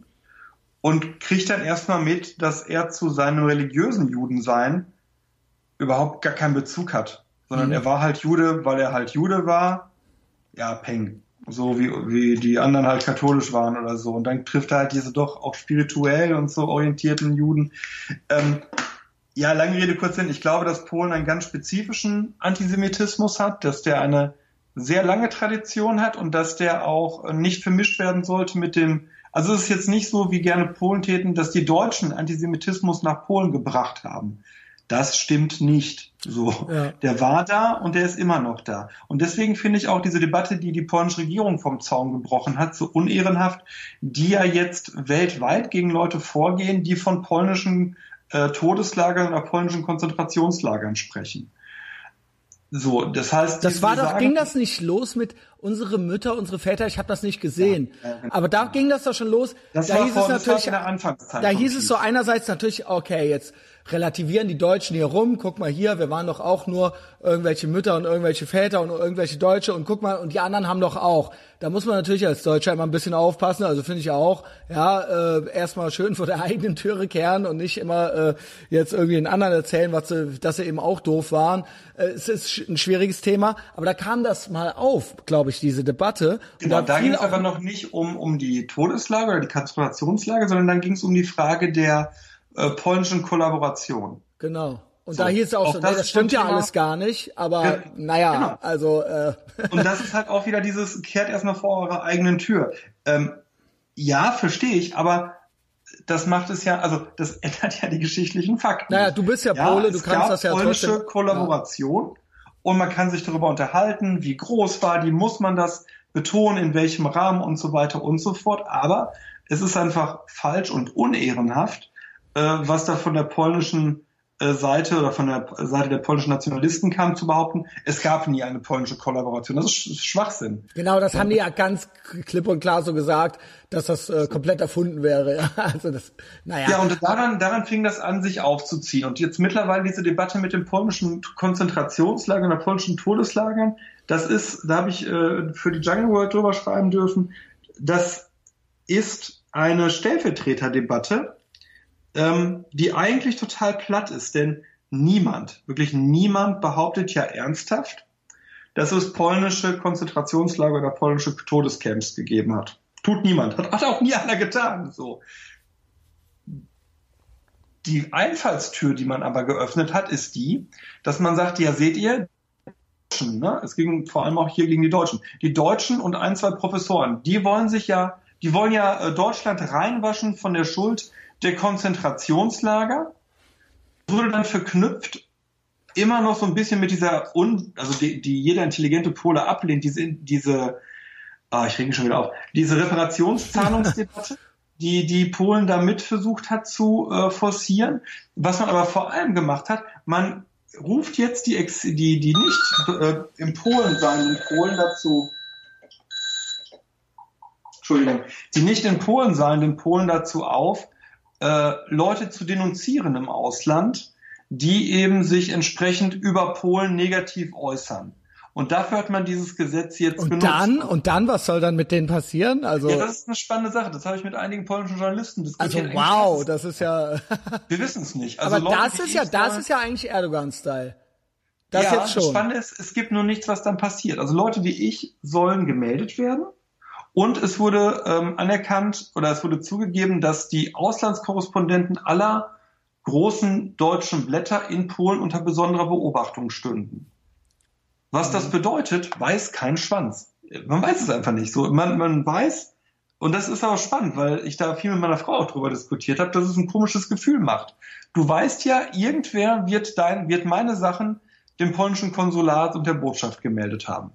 und kriegt dann erstmal mit, dass er zu seinem religiösen Judensein überhaupt gar keinen Bezug hat, sondern mhm. er war halt Jude, weil er halt Jude war. Ja, Peng. So wie, wie die anderen halt katholisch waren oder so. Und dann trifft er halt diese doch auch spirituell und so orientierten Juden. Ähm, ja, lange Rede, kurz Sinn. Ich glaube, dass Polen einen ganz spezifischen Antisemitismus hat, dass der eine sehr lange Tradition hat und dass der auch nicht vermischt werden sollte mit dem, also es ist jetzt nicht so, wie gerne Polen täten, dass die Deutschen Antisemitismus nach Polen gebracht haben. Das stimmt nicht. So, Ja. der war da und der ist immer noch da. Und deswegen finde ich auch diese Debatte, die die polnische Regierung vom Zaun gebrochen hat, so unehrenhaft, die ja jetzt weltweit gegen Leute vorgehen, die von polnischen äh, Todeslagern oder polnischen Konzentrationslagern sprechen. So, das heißt, Das war doch, sagen- ging das nicht los mit unsere Mütter, unsere Väter? Ich habe das nicht gesehen. Ja, ja, genau. Aber da ging das doch schon los. Das da war hieß vor- es natürlich, in der Anfangszeit da hieß es so einerseits natürlich, okay, jetzt relativieren die Deutschen hier rum. Guck mal hier, wir waren doch auch nur irgendwelche Mütter und irgendwelche Väter und irgendwelche Deutsche und guck mal, und die anderen haben doch auch. Da muss man natürlich als Deutscher immer ein bisschen aufpassen. Also finde ich auch, ja, äh, erstmal schön vor der eigenen Türe kehren und nicht immer äh, jetzt irgendwie den anderen erzählen, was sie, dass sie eben auch doof waren. Äh, es ist ein schwieriges Thema, aber da kam das mal auf, glaube ich, diese Debatte. Genau, da ging es aber noch nicht um, um die Todeslage oder die Konzentrationslage, sondern dann ging es um die Frage der äh, polnischen Kollaboration. Genau. Und So, da hieß es auch auch so, das nee, das stimmt ja Thema. alles gar nicht, aber Ge- naja, genau. also äh, Und das ist halt auch wieder dieses, kehrt erstmal vor eurer eigenen Tür. Ähm, ja, verstehe ich, aber das macht es ja, also das ändert ja die geschichtlichen Fakten. Naja, du bist ja Pole, du kannst das ja polnische trotzdem- Kollaboration und man kann sich darüber unterhalten, wie groß war die, muss man das betonen, in welchem Rahmen und so weiter und so fort. Aber es ist einfach falsch und unehrenhaft, was da von der polnischen äh, Seite oder von der Seite der polnischen Nationalisten kam zu behaupten, es gab nie eine polnische Kollaboration. Das ist Sch- Schwachsinn. genau, das haben die ja ganz klipp und klar so gesagt, dass das äh, komplett erfunden wäre. Ja, also das, naja. Ja, und daran, daran fing das an, sich aufzuziehen. Und jetzt mittlerweile diese Debatte mit den polnischen Konzentrationslagern oder polnischen Todeslagern, das ist, da habe ich äh, für die Jungle World drüber schreiben dürfen, das ist eine Stellvertreterdebatte, ähm, die eigentlich total platt ist, denn niemand, wirklich niemand behauptet ja ernsthaft, dass es polnische Konzentrationslager oder polnische Todescamps gegeben hat. Tut niemand. Hat, hat auch nie einer getan. So. Die Einfallstür, die man aber geöffnet hat, ist die, dass man sagt, ja, seht ihr, ne? es ging vor allem auch hier gegen die Deutschen. Die Deutschen und ein, zwei Professoren, die wollen sich ja, die wollen ja äh, Deutschland reinwaschen von der Schuld der Konzentrationslager. Wurde dann verknüpft immer noch so ein bisschen mit dieser, Un also die, die jeder intelligente Pole ablehnt, diese, diese, ah, ich rege schon wieder auf, diese Reparationszahlungsdebatte, die die Polen da mit versucht hat zu äh, forcieren. Was man aber vor allem gemacht hat, man ruft jetzt die, Ex die, die nicht äh, in Polen seienden Polen dazu, Entschuldigung, die nicht in Polen seienden Polen dazu auf, äh, Leute zu denunzieren im Ausland, die eben sich entsprechend über Polen negativ äußern. Und dafür hat man dieses Gesetz jetzt und benutzt. dann, und dann, was soll dann mit denen passieren? Also, ja, das ist eine spannende Sache. Das habe ich mit einigen polnischen Journalisten also diskutiert. wow, Eigentlich das ist ja. Wir wissen es nicht. Also aber Leute, das ist ja, das da- ist ja eigentlich Erdogan-Style. Das ja, jetzt schon. Das Spannende ist, es gibt nur nichts, was dann passiert. Also Leute wie ich sollen gemeldet werden. Und es wurde ähm, anerkannt oder es wurde zugegeben, dass die Auslandskorrespondenten aller großen deutschen Blätter in Polen unter besonderer Beobachtung stünden. Was Mhm. das bedeutet, weiß kein Schwanz. Man weiß es einfach nicht. So, man, man weiß, und das ist aber spannend, weil ich da viel mit meiner Frau auch drüber diskutiert habe, dass es ein komisches Gefühl macht. Du weißt ja, irgendwer wird dein, wird meine Sachen dem polnischen Konsulat und der Botschaft gemeldet haben.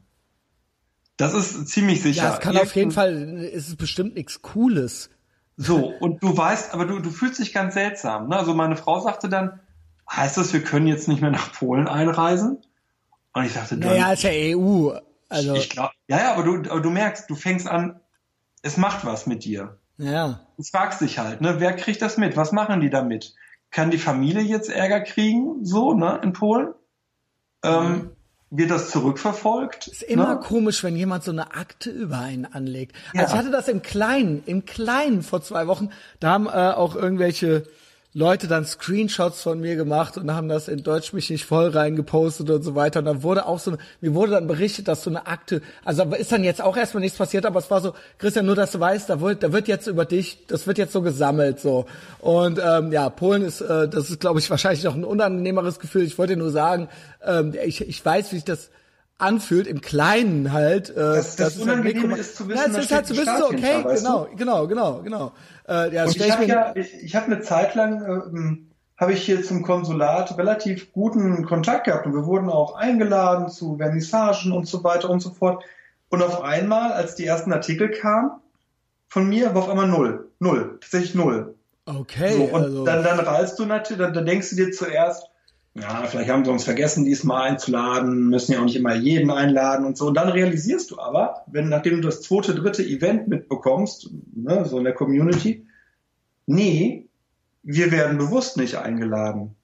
Das ist ziemlich sicher. ja, es kann auf jeden Irgend- Fall, es ist bestimmt nichts Cooles. So, und du weißt, aber du, du fühlst dich ganz seltsam. Ne? Also meine Frau sagte dann, heißt das, wir können jetzt nicht mehr nach Polen einreisen? Und ich sagte, Naja, dann, ist ja EU. Also, ich glaub, ja, ja, aber du, aber du merkst, du fängst an, es macht was mit dir. ja. Du fragst dich halt, ne, wer kriegt das mit? Was machen die damit? Kann die Familie jetzt Ärger kriegen, so, ne, in Polen? Ähm, wird das zurückverfolgt? Ist immer ne? komisch, wenn jemand so eine Akte über einen anlegt. Ja. Also ich hatte das im Kleinen, im Kleinen vor zwei Wochen. Da haben äh, auch irgendwelche Leute dann Screenshots von mir gemacht und haben das in Deutsch mich nicht voll reingepostet und so weiter. Und dann wurde auch so, mir wurde dann berichtet, dass so eine Akte, also ist dann jetzt auch erstmal nichts passiert, aber es war so, Christian, nur dass du weißt, da wird, da wird jetzt über dich, das wird jetzt so gesammelt so. Und ähm, ja, Polen ist, äh, das ist, glaube ich, wahrscheinlich noch ein unangenehmeres Gefühl. Ich wollte nur sagen, ähm, ich, ich weiß, wie sich das anfühlt, im Kleinen halt. Äh, Das- das ist halt Unangenehme Mikro- ist zu wissen, ja, es ist halt zu wissen, so, okay, genau, genau, genau, genau. Äh, ja, Und stell ich habe ja, ich, ich habe eine Zeit lang ähm, habe ich hier zum Konsulat relativ guten Kontakt gehabt und wir wurden auch eingeladen zu Vernissagen und so weiter und so fort. Und auf einmal, als die ersten Artikel kamen, von mir war auf einmal null. Null. Tatsächlich null. Okay. So, und also. dann, dann rallst du natürlich, dann, dann denkst du dir zuerst, ja, vielleicht haben sie uns vergessen, diesmal einzuladen, müssen ja auch nicht immer jeden einladen und so. Und dann realisierst du aber, wenn nachdem du das zweite, dritte Event mitbekommst, ne, so in der Community, nee, wir werden bewusst nicht eingeladen.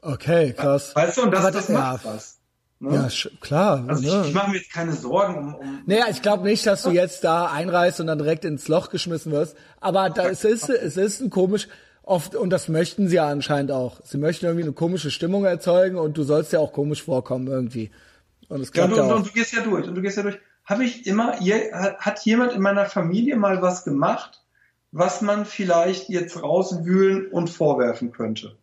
Okay, krass. Weißt du, und das, aber das macht ja, was. Ne? Ja, klar. Also ne? ich, ich mache mir jetzt keine Sorgen um. um naja, ich glaube nicht, dass du jetzt da einreist und dann direkt ins Loch geschmissen wirst. Aber da, es ist, es ist ein komisch oft, und das möchten sie ja anscheinend auch. Sie möchten irgendwie eine komische Stimmung erzeugen und du sollst ja auch komisch vorkommen irgendwie. Und es klappt ja, und, ja und du gehst ja durch, und du gehst ja durch. Habe ich immer, hat jemand in meiner Familie mal was gemacht, was man vielleicht jetzt rauswühlen und vorwerfen könnte?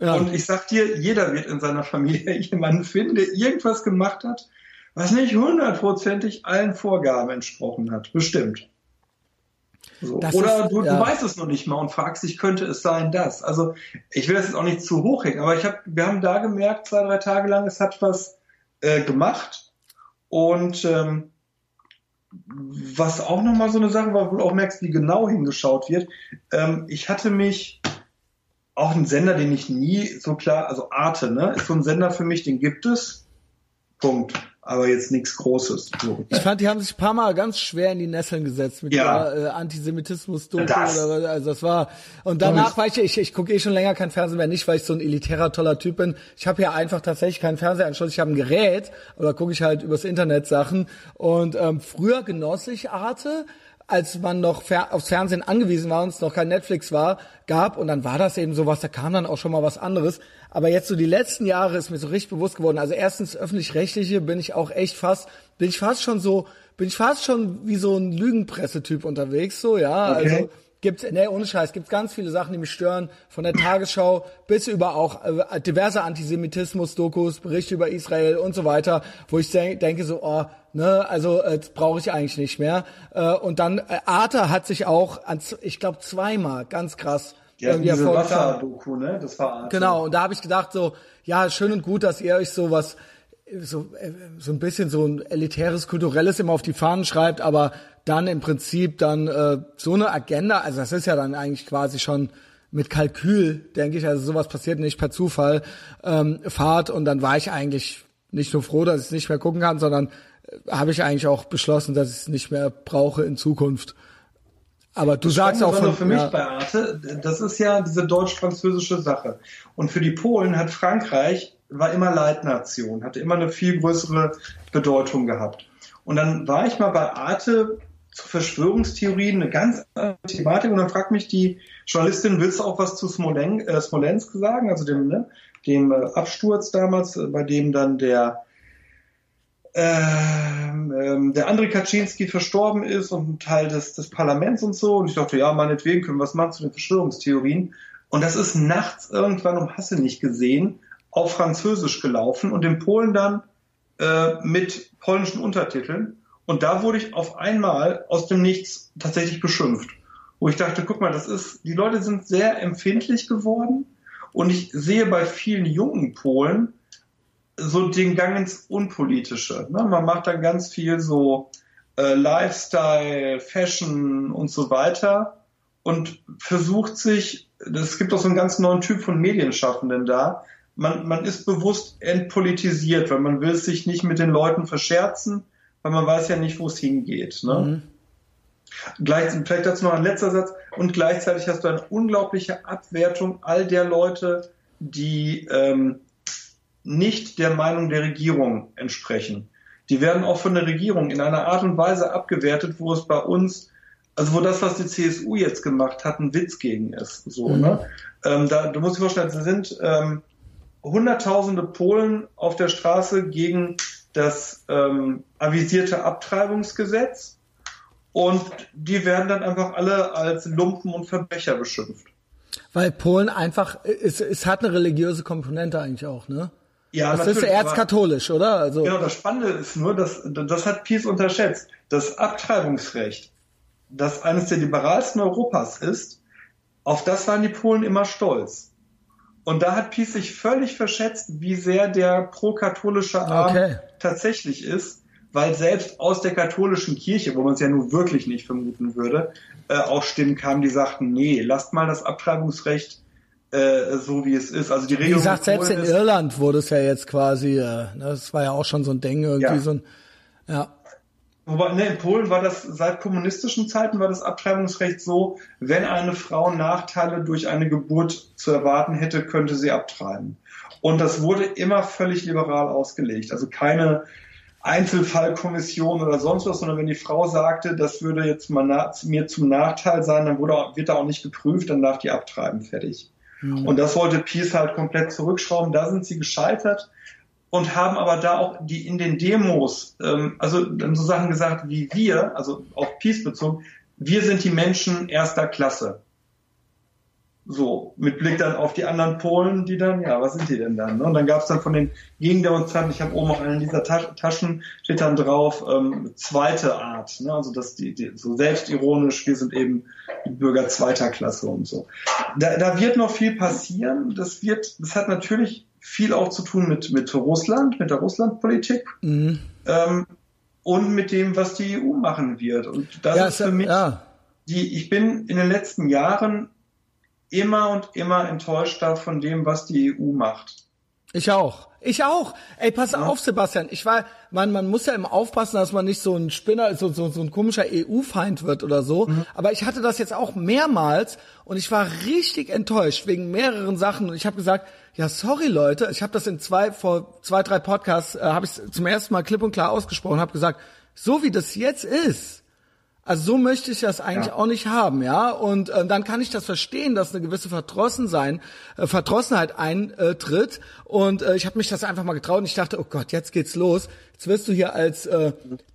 Ja. Und ich sag dir, jeder wird in seiner Familie jemanden finden, der irgendwas gemacht hat, was nicht hundertprozentig allen Vorgaben entsprochen hat. Bestimmt. So. Oder ist, du, ja. du weißt es noch nicht mal und fragst dich, könnte es sein, das. Also ich will das jetzt auch nicht zu hoch hängen, aber ich hab, wir haben da gemerkt, zwei, drei Tage lang, es hat was äh, gemacht. Und ähm, was auch nochmal so eine Sache war, wo du auch merkst, wie genau hingeschaut wird. Ähm, ich hatte mich auch ein Sender, den ich nie so klar, also Arte, ne, ist so ein Sender für mich, den gibt es. Punkt aber jetzt nichts Großes. So. Ich fand, die haben sich ein paar Mal ganz schwer in die Nesseln gesetzt mit ja. der äh, Antisemitismus-Doku oder also das war und danach war ich, ich, ich gucke eh schon länger kein Fernsehen mehr, nicht weil ich so ein elitärer toller Typ bin. Ich habe ja einfach tatsächlich keinen Fernsehanschluss, ich habe ein Gerät oder gucke ich halt übers Internet Sachen und ähm, früher genoss ich Arte, als man noch aufs Fernsehen angewiesen war und es noch kein Netflix war, gab und dann war das eben sowas, da kam dann auch schon mal was anderes. Aber jetzt so die letzten Jahre ist mir so richtig bewusst geworden. Also erstens öffentlich-rechtliche bin ich auch echt fast, bin ich fast schon so, bin ich fast schon wie so ein Lügenpressetyp unterwegs, so, ja. Okay. Also gibt's, nee, ohne Scheiß, gibt's ganz viele Sachen, die mich stören, von der Tagesschau bis über auch äh, diverse Antisemitismus-Dokus, Berichte über Israel und so weiter, wo ich denk, denke so, oh, ne, also äh, das brauche ich eigentlich nicht mehr. Äh, und dann äh, Arte hat sich auch, an, ich glaube zweimal, ganz krass, die hatten diese Wasser-Doku, ne? Das war Arte. Genau, und da habe ich gedacht so, ja, schön und gut, dass ihr euch so was so, äh, so ein bisschen so ein elitäres, kulturelles immer auf die Fahnen schreibt, aber dann im Prinzip dann äh, so eine Agenda, also das ist ja dann eigentlich quasi schon mit Kalkül, denke ich, also sowas passiert nicht per Zufall, ähm, fahrt und dann war ich eigentlich nicht nur froh, dass ich es nicht mehr gucken kann, sondern äh, habe ich eigentlich auch beschlossen, dass ich es nicht mehr brauche in Zukunft. Aber du das sagst auch von, für mich ja. bei Arte, das ist ja diese deutsch-französische Sache. Und für die Polen hat Frankreich war immer Leitnation, hatte immer eine viel größere Bedeutung gehabt. Und dann war ich mal bei Arte zu Verschwörungstheorien eine ganz andere Thematik und dann fragt mich die Journalistin, willst du auch was zu Smolensk, äh, Smolensk sagen, also dem, ne, dem äh, Absturz damals, äh, bei dem dann der ähm, ähm, der André Kaczynski verstorben ist und ein Teil des, des Parlaments und so. Und ich dachte, ja, meinetwegen können wir was machen zu den Verschwörungstheorien. Und das ist nachts irgendwann um Hasse nicht gesehen auf Französisch gelaufen und in Polen dann äh, mit polnischen Untertiteln. Und da wurde ich auf einmal aus dem Nichts tatsächlich beschimpft. Wo ich dachte, guck mal, das ist, die Leute sind sehr empfindlich geworden. Und ich sehe bei vielen jungen Polen, so den Gang ins Unpolitische. Ne? Man macht dann ganz viel so äh, Lifestyle, Fashion und so weiter und versucht sich, es gibt auch so einen ganz neuen Typ von Medienschaffenden da, man, man ist bewusst entpolitisiert, weil man will sich nicht mit den Leuten verscherzen, weil man weiß ja nicht, wo es hingeht. Ne? Mhm. Gleich, vielleicht dazu noch ein letzter Satz. Und gleichzeitig hast du eine unglaubliche Abwertung all der Leute, die ähm, nicht der Meinung der Regierung entsprechen. Die werden auch von der Regierung in einer Art und Weise abgewertet, wo es bei uns, also wo das, was die CSU jetzt gemacht hat, ein Witz gegen ist. So, mhm. ne? ähm, da, du musst dir vorstellen, es sind ähm, Hunderttausende Polen auf der Straße gegen das ähm, avisierte Abtreibungsgesetz und die werden dann einfach alle als Lumpen und Verbrecher beschimpft. Weil Polen einfach, es, es hat eine religiöse Komponente eigentlich auch, ne? Ja, das ist erzkatholisch, oder? Also genau, das Spannende ist nur, dass das hat Peace unterschätzt. Das Abtreibungsrecht, das eines der liberalsten Europas ist, Auf das waren die Polen immer stolz. Und da hat Pies sich völlig verschätzt, wie sehr der pro-katholische Arm okay. tatsächlich ist, weil selbst aus der katholischen Kirche, wo man es ja nun wirklich nicht vermuten würde, äh, auch Stimmen kamen, die sagten, nee, lasst mal das Abtreibungsrecht äh, so wie es ist. Also die Regelung. Wie gesagt, selbst in Irland wurde es ja jetzt quasi, äh, ne, das war ja auch schon so ein Ding, irgendwie ja. so ein, ja. Wobei, ne, in Polen war das seit kommunistischen Zeiten war das Abtreibungsrecht so, wenn eine Frau Nachteile durch eine Geburt zu erwarten hätte, könnte sie abtreiben. Und das wurde immer völlig liberal ausgelegt. Also keine Einzelfallkommission oder sonst was, sondern wenn die Frau sagte, das würde jetzt mal mir zum Nachteil sein, dann wurde, wird da auch nicht geprüft, dann darf die abtreiben, fertig. Mhm. Und das wollte Peace halt komplett zurückschrauben. Da sind sie gescheitert und haben aber da auch die in den Demos, ähm, also dann so Sachen gesagt wie wir, also auf Peace bezogen, wir sind die Menschen erster Klasse. So, mit Blick dann auf die anderen Polen, die dann, ja, was sind die denn dann? Ne? Und dann gab es dann von den Gegendemonstranten, ich habe oben auch einen dieser Taschen, steht dann drauf, ähm, zweite Art, ne? also dass die, die so selbstironisch, wir sind eben die Bürger zweiter Klasse und so. Da, da wird noch viel passieren. Das wird, das hat natürlich viel auch zu tun mit, mit Russland, mit der Russlandpolitik. Mhm. Ähm, und mit dem, was die EU machen wird. Und das ja, ist für mich, ja. die, ich bin in den letzten Jahren immer und immer enttäuschter von dem, was die EU macht. Ich auch. Ich auch. Ey, pass ja. auf, Sebastian. Ich war, man, man muss ja immer aufpassen, dass man nicht so ein Spinner, so, so, so ein komischer EU-Feind wird oder so. Mhm. Aber ich hatte das jetzt auch mehrmals und ich war richtig enttäuscht wegen mehreren Sachen. Und ich habe gesagt, ja, sorry Leute, ich habe das in zwei, vor zwei, drei Podcasts, äh, habe ich zum ersten Mal klipp und klar ausgesprochen, habe gesagt, so wie das jetzt ist, also so möchte ich das eigentlich ja. auch nicht haben, ja. Und äh, dann kann ich das verstehen, dass eine gewisse Verdrossensein, äh, Verdrossenheit eintritt. Und äh, ich habe mich das einfach mal getraut und ich dachte, oh Gott, jetzt geht's los. Jetzt wirst du hier als äh,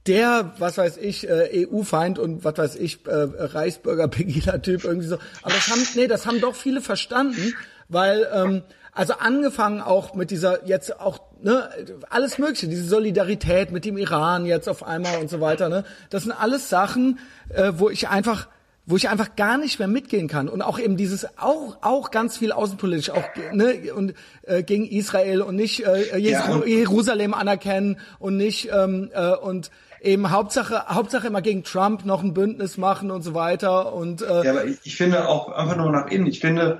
der, was weiß ich, äh, EU-Feind und was weiß ich, äh, Reichsbürger-Pegida-Typ irgendwie so. Aber das haben, nee, das haben doch viele verstanden, weil ähm, also angefangen auch mit dieser jetzt auch ne, alles Mögliche, diese Solidarität mit dem Iran jetzt auf einmal und so weiter. Ne, das sind alles Sachen, äh, wo ich einfach wo ich einfach gar nicht mehr mitgehen kann und auch eben dieses auch auch ganz viel außenpolitisch auch ne und äh, gegen Israel und nicht äh, ja. Jerusalem anerkennen und nicht ähm, äh, und eben Hauptsache Hauptsache immer gegen Trump noch ein Bündnis machen und so weiter und äh, ja aber ich, ich finde auch einfach nur nach innen ich finde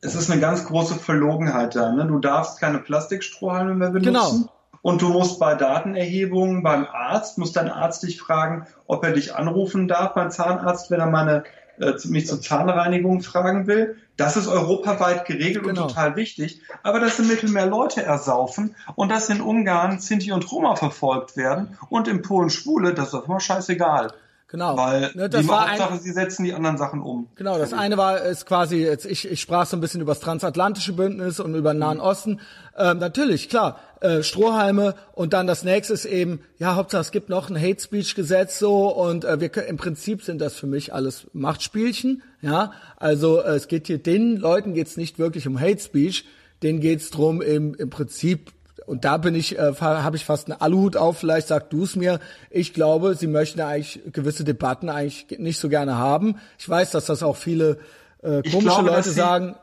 es ist eine ganz große Verlogenheit da. Ne? Du darfst keine Plastikstrohhalme mehr benutzen. Genau. Und du musst bei Datenerhebungen beim Arzt, muss dein Arzt dich fragen, ob er dich anrufen darf beim Zahnarzt, wenn er meine, äh, mich zur Zahnreinigung fragen will. Das ist europaweit geregelt genau. und total wichtig. Aber dass im Mittelmeer Leute ersaufen und dass in Ungarn Sinti und Roma verfolgt werden und in Polen Schwule, das ist doch immer scheißegal. Genau. Weil ne, das die war Hauptsache, ein, sie setzen die anderen Sachen um. Genau, das eine war ist quasi, jetzt, ich, ich sprach so ein bisschen über das transatlantische Bündnis und über den Nahen mhm. Osten. Ähm, natürlich, klar, äh, Strohhalme und dann das nächste ist eben, ja, Hauptsache es gibt noch ein Hate Speech Gesetz so und äh, wir können, im Prinzip sind das für mich alles Machtspielchen, ja. Also äh, es geht hier den Leuten geht's nicht wirklich um Hate Speech, denen geht's drum im, im Prinzip und da bin ich, äh, habe ich fast einen Aluhut auf, vielleicht sag du es mir. Ich glaube, sie möchten eigentlich gewisse Debatten eigentlich nicht so gerne haben. Ich weiß, dass das auch viele äh, komische glaube, Leute sie, sagen.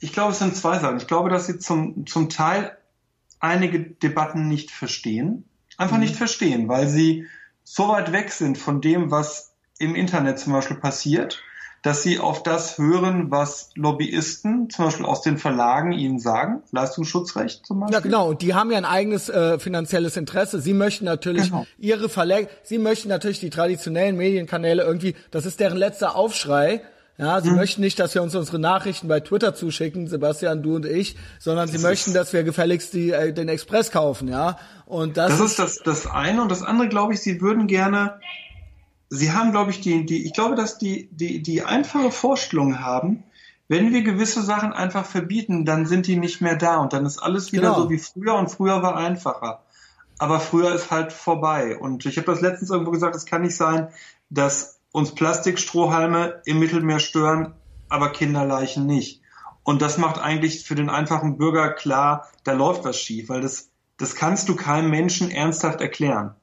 Ich glaube, es sind zwei Sachen. Ich glaube, dass sie zum, zum Teil einige Debatten nicht verstehen. Einfach mhm. nicht verstehen, weil sie so weit weg sind von dem, was im Internet zum Beispiel passiert dass sie auf das hören, was Lobbyisten, zum Beispiel aus den Verlagen, ihnen sagen. Leistungsschutzrecht zum Beispiel. Ja, genau. Und die haben ja ein eigenes äh, finanzielles Interesse. Sie möchten natürlich genau. ihre Verlage, sie möchten natürlich die traditionellen Medienkanäle irgendwie, das ist deren letzter Aufschrei. Ja, sie hm. möchten nicht, dass wir uns unsere Nachrichten bei Twitter zuschicken, Sebastian, du und ich, sondern das sie möchten, dass wir gefälligst die, äh, den Express kaufen, ja. Und das, das ist das, das eine. Und das andere, glaube ich, sie würden gerne Sie haben, glaube ich, die, die, ich glaube, dass die, die, die einfache Vorstellung haben, wenn wir gewisse Sachen einfach verbieten, dann sind die nicht mehr da und dann ist alles wieder genau. so wie früher und früher war einfacher. Aber früher ist halt vorbei. Und ich habe das letztens irgendwo gesagt, es kann nicht sein, dass uns Plastikstrohhalme im Mittelmeer stören, aber Kinderleichen nicht. Und das macht eigentlich für den einfachen Bürger klar, da läuft was schief, weil das, das kannst du keinem Menschen ernsthaft erklären.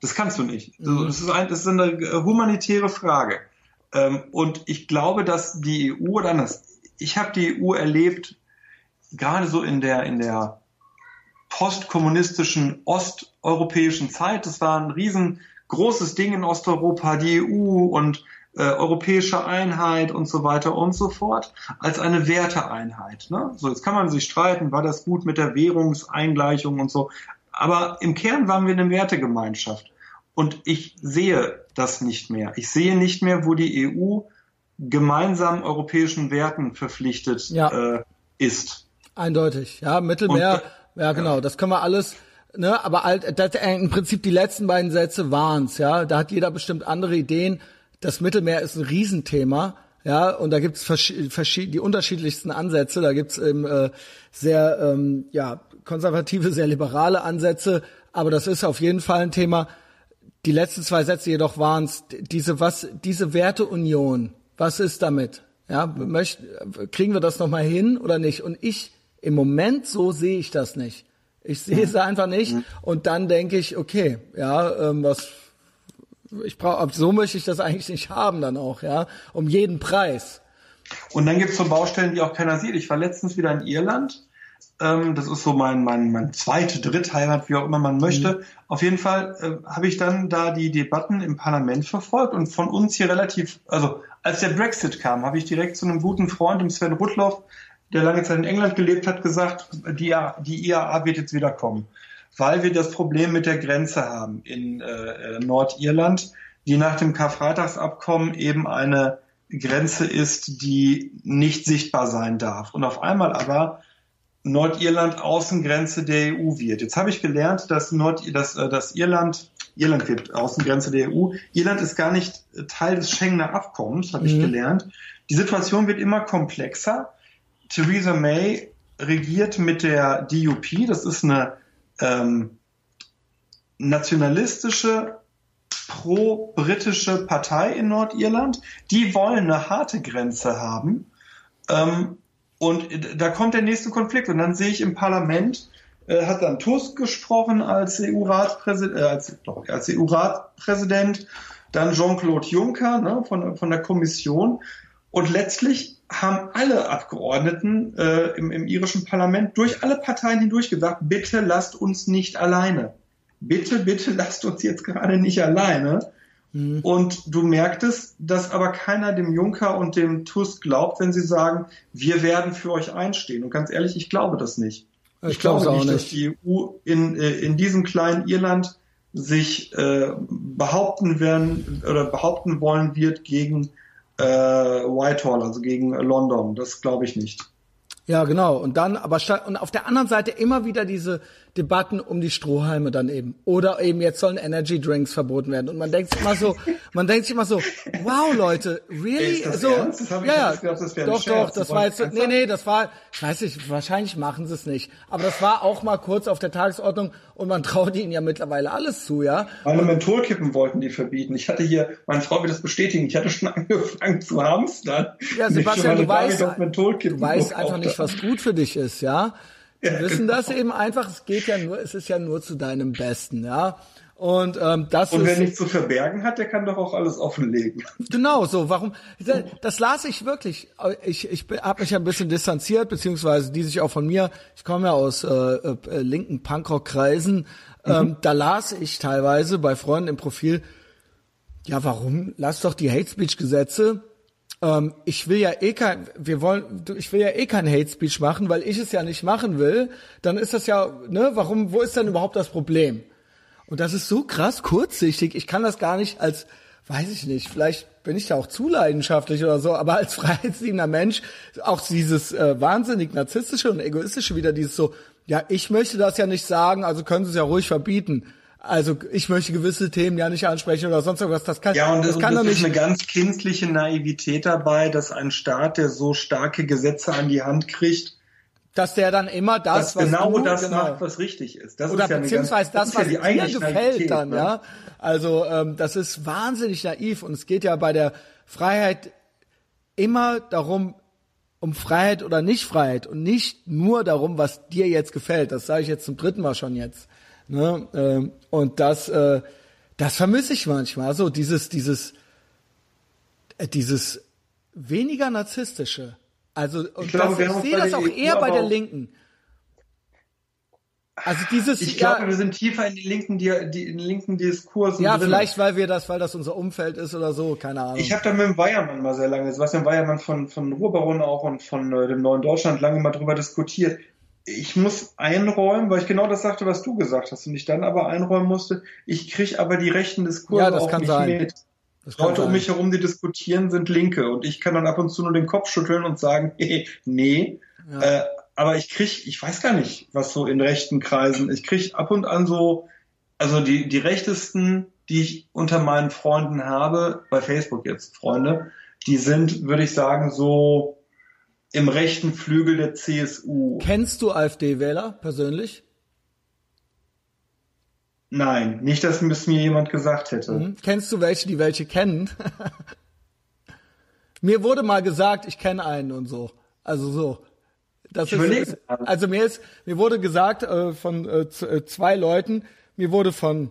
Das kannst du nicht. Mhm. Das, ist ein, das ist eine humanitäre Frage. Ähm, und ich glaube, dass die EU oder anders, ich habe die EU erlebt, gerade so in der, in der postkommunistischen osteuropäischen Zeit. Das war ein riesengroßes Ding in Osteuropa, die EU und äh, europäische Einheit und so weiter und so fort, als eine Werteeinheit. Ne? So, jetzt kann man sich streiten, war das gut mit der Währungseingleichung und so. Aber im Kern waren wir eine Wertegemeinschaft. Und ich sehe das nicht mehr. Ich sehe nicht mehr, wo die EU gemeinsam europäischen Werten verpflichtet ja. äh, ist. Eindeutig, ja. Mittelmeer, und, ja genau, ja. das können wir alles ne, aber halt, das, äh, im Prinzip die letzten beiden Sätze waren's, ja. Da hat jeder bestimmt andere Ideen. Das Mittelmeer ist ein Riesenthema, ja, und da gibt's verschiedene, die unterschiedlichsten Ansätze. Da gibt's eben äh, sehr, ähm, ja, konservative, sehr liberale Ansätze, aber das ist auf jeden Fall ein Thema. Die letzten zwei Sätze jedoch waren's diese was, diese Werteunion. Was ist damit? Ja, möcht, kriegen wir das nochmal hin oder nicht? Und ich im Moment so sehe ich das nicht. Ich sehe es einfach nicht. Und dann denke ich, okay, ja, ähm, was ich brauche, so möchte ich das eigentlich nicht haben dann auch, ja, um jeden Preis. Und dann gibt es so Baustellen, die auch keiner sieht. Ich war letztens wieder in Irland. Ähm, das ist so mein, mein, mein zweite Drittheimat, wie auch immer man möchte. Mhm. Auf jeden Fall äh, habe ich dann da die Debatten im Parlament verfolgt und von uns hier relativ, also als der Brexit kam, habe ich direkt zu einem guten Freund, dem Sven Rudloff, der lange Zeit in England gelebt hat, gesagt, die, die IAA wird jetzt wieder kommen, weil wir das Problem mit der Grenze haben in äh, Nordirland, die nach dem Karfreitagsabkommen eben eine Grenze ist, die nicht sichtbar sein darf. Und auf einmal aber Nordirland Außengrenze der EU wird. Jetzt habe ich gelernt, dass, Nord, dass, äh, dass Irland, Irland wird Außengrenze der EU. Irland ist gar nicht Teil des Schengener Abkommens, habe mhm. ich gelernt. Die Situation wird immer komplexer. Theresa May regiert mit der DUP, das ist eine ähm, nationalistische, pro-britische Partei in Nordirland. Die wollen eine harte Grenze haben. Ähm, und da kommt der nächste Konflikt. Und dann sehe ich im Parlament, äh, hat dann Tusk gesprochen als EU-Ratspräsident, äh, als, als EU-Ratspräsident, dann Jean-Claude Juncker ne, von, von der Kommission. Und letztlich haben alle Abgeordneten äh, im, im irischen Parlament durch alle Parteien hindurch gesagt, bitte lasst uns nicht alleine. Bitte, bitte lasst uns jetzt gerade nicht alleine. Mhm. Und du merktest, dass aber keiner dem Juncker und dem Tusk glaubt, wenn sie sagen, wir werden für euch einstehen. Und ganz ehrlich, ich glaube das nicht. Ich, ich glaube nicht, nicht, dass die EU in, äh, in diesem kleinen Irland sich äh, behaupten werden oder behaupten wollen wird gegen äh, Whitehall, also gegen London. Das glaube ich nicht. Ja, genau. Und dann, aber und auf der anderen Seite immer wieder diese Debatten um die Strohhalme dann eben. Oder eben jetzt sollen Energy Drinks verboten werden. Und man denkt sich immer so, man denkt sich immer so, wow, Leute, really? So, ich ja, gedacht, doch, doch, das war jetzt, nee, nee, das war, ich weiß nicht, wahrscheinlich machen sie es nicht. Aber das war auch mal kurz auf der Tagesordnung und man traut ihnen ja mittlerweile alles zu, ja. Meine Mentholkippen wollten die verbieten. Ich hatte hier, meine Frau wird das bestätigen, ich hatte schon angefangen zu hamstern. Ja, Sebastian, du weißt, du weißt einfach nicht, was gut für dich ist, ja. Sie ja, wissen genau. das eben einfach, es geht ja nur, es ist ja nur zu deinem Besten, ja. Und ähm, das Und wer ist, nichts zu verbergen hat, der kann doch auch alles offenlegen. Genau, so. Warum? Das las ich wirklich. Ich, ich habe mich ein bisschen distanziert, beziehungsweise die sich auch von mir. Ich komme ja aus äh, äh, linken Punkrock-Kreisen. Mhm. Ähm, da las ich teilweise bei Freunden im Profil. Ja, warum? Lass doch die Hate Speech Gesetze ähm, ich will ja eh kein, wir wollen, ich will ja eh kein Hate Speech machen, weil ich es ja nicht machen will. Dann ist das ja, ne, warum, wo ist denn überhaupt das Problem? Und das ist so krass kurzsichtig. Ich kann das gar nicht als, weiß ich nicht, vielleicht bin ich da auch zu leidenschaftlich oder so, aber als freiheitsliebender Mensch, auch dieses äh, wahnsinnig narzisstische und egoistische wieder, dieses so, ja, ich möchte das ja nicht sagen, also können Sie es ja ruhig verbieten. Also ich möchte gewisse Themen ja nicht ansprechen oder sonst irgendwas. Das kann, ja, und das, das kann doch nicht. ist eine ganz kindliche Naivität dabei, dass ein Staat, der so starke Gesetze an die Hand kriegt, dass der dann immer das, was genau du, das genau, macht, was richtig ist. Das oder ist ja beziehungsweise ganz, das, was ja dir gefällt Naivität, dann, ne? ja. Also ähm, das ist wahnsinnig naiv und es geht ja bei der Freiheit immer darum, um Freiheit oder Nicht-Freiheit und nicht nur darum, was dir jetzt gefällt. Das sage ich jetzt zum dritten Mal schon jetzt. Ne? Ähm, und das, äh, das vermisse ich manchmal. So dieses, dieses, Äh, dieses weniger narzisstische. Also, und glaube, das, ich sehe das auch EU eher bei der Linken. Also dieses, Ich ja, glaube, wir sind tiefer in den linken, die, die, in den linken Diskursen ja, drin. vielleicht, weil wir das, weil das unser Umfeld ist oder so, keine Ahnung. Ich habe da mit dem Weiermann mal sehr lange, Sebastian Weiermann von, von Ruhrbaron auch und von äh, dem Neuen Deutschland lange mal drüber diskutiert. Ich muss einräumen, weil ich genau das sagte, was du gesagt hast und ich dann aber einräumen musste, ich kriege aber die rechten Diskurse Ja, das auch kann nicht sein. mit. Das Leute um mich herum, die diskutieren, sind Linke und ich kann dann ab und zu nur den Kopf schütteln und sagen, hey, nee. Ja. Äh, aber ich krieg, ich weiß gar nicht, was so in rechten Kreisen, ich krieg ab und an so, also die, die rechtesten, die ich unter meinen Freunden habe, bei Facebook jetzt Freunde, die sind, würde ich sagen, so im rechten Flügel der CSU. Kennst du AfD-Wähler persönlich? Nein, nicht, dass es mir jemand gesagt hätte. Hm? Kennst du welche, die welche kennen? mir wurde mal gesagt, ich kenne einen und so. Also so. Das Ich ist, also mir ist, mir wurde gesagt äh, von äh, äh, zwei Leuten, mir wurde von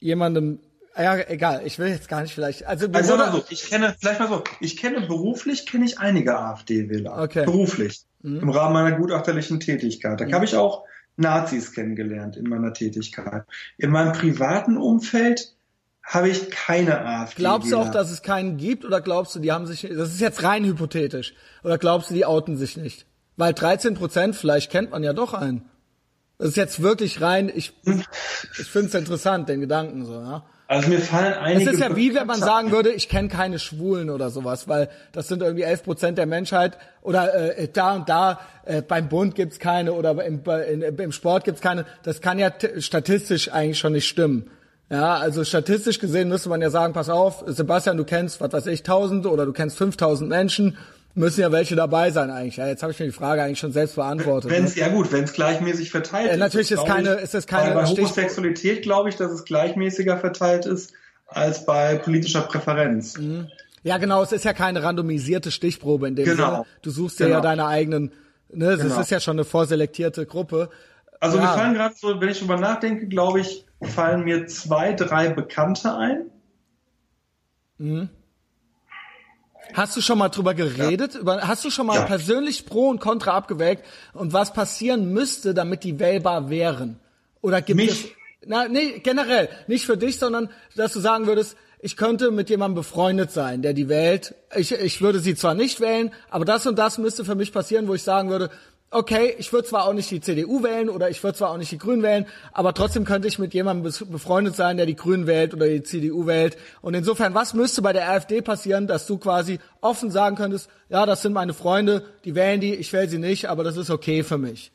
jemandem, ja egal, ich will jetzt gar nicht vielleicht, also Also mal so, ich kenne, vielleicht mal so, ich kenne beruflich, kenne ich einige AfD-Wähler. Okay. Mhm. Beruflich. Im Rahmen meiner gutachterlichen Tätigkeit. Da habe ich auch Nazis kennengelernt in meiner Tätigkeit. In meinem privaten Umfeld habe ich keine AfD. glaubst du auch, dass es keinen gibt oder glaubst du, die haben sich, das ist jetzt rein hypothetisch, oder glaubst du, die outen sich nicht? Weil 13 Prozent, vielleicht kennt man ja doch einen. Das ist jetzt wirklich rein, ich, ich finde es interessant, den Gedanken so, ja. Also mir fallen Es einige. ist ja wie wenn man sagen würde, ich kenne keine Schwulen oder sowas, weil das sind irgendwie 11 Prozent der Menschheit oder äh, da und da äh, beim Bund gibt's keine oder im, in, im Sport gibt's keine. Das kann ja statistisch eigentlich schon nicht stimmen. Ja, also statistisch gesehen müsste man ja sagen, pass auf, Sebastian, du kennst, was weiß ich, 1000 oder du kennst 5000 Menschen, müssen ja welche dabei sein eigentlich. Ja, jetzt habe ich mir die Frage eigentlich schon selbst beantwortet. Wenn ne? ja gut, wenn es gleichmäßig verteilt Äh, ist. natürlich ist keine- ich, ist das keine Bei, Homosexualität glaube ich, dass es gleichmäßiger verteilt ist als bei politischer Präferenz. Ja, genau, es ist ja keine randomisierte Stichprobe in dem Genau. Sinne. Du suchst dir ja Genau. deine eigenen, ne, das Genau. ist ja schon eine vorselektierte Gruppe. Also Ja. mir fallen gerade so, wenn ich drüber nachdenke, glaube ich, fallen mir zwei, drei Bekannte ein. Hast du schon mal drüber geredet? Über, hast du schon mal Ja. persönlich Pro und Contra abgewägt und was passieren müsste, damit die wählbar wären? Oder gibt Mich? es, na, nee, generell, nicht für dich, sondern, dass du sagen würdest, ich könnte mit jemandem befreundet sein, der die wählt. Ich, ich würde sie zwar nicht wählen, aber das und das müsste für mich passieren, wo ich sagen würde, okay, ich würde zwar auch nicht die CDU wählen oder ich würde zwar auch nicht die Grünen wählen, aber trotzdem könnte ich mit jemandem befreundet sein, der die Grünen wählt oder die CDU wählt. Und insofern, was müsste bei der AfD passieren, dass du quasi offen sagen könntest, ja, das sind meine Freunde, die wählen die, ich wähle sie nicht, aber das ist okay für mich.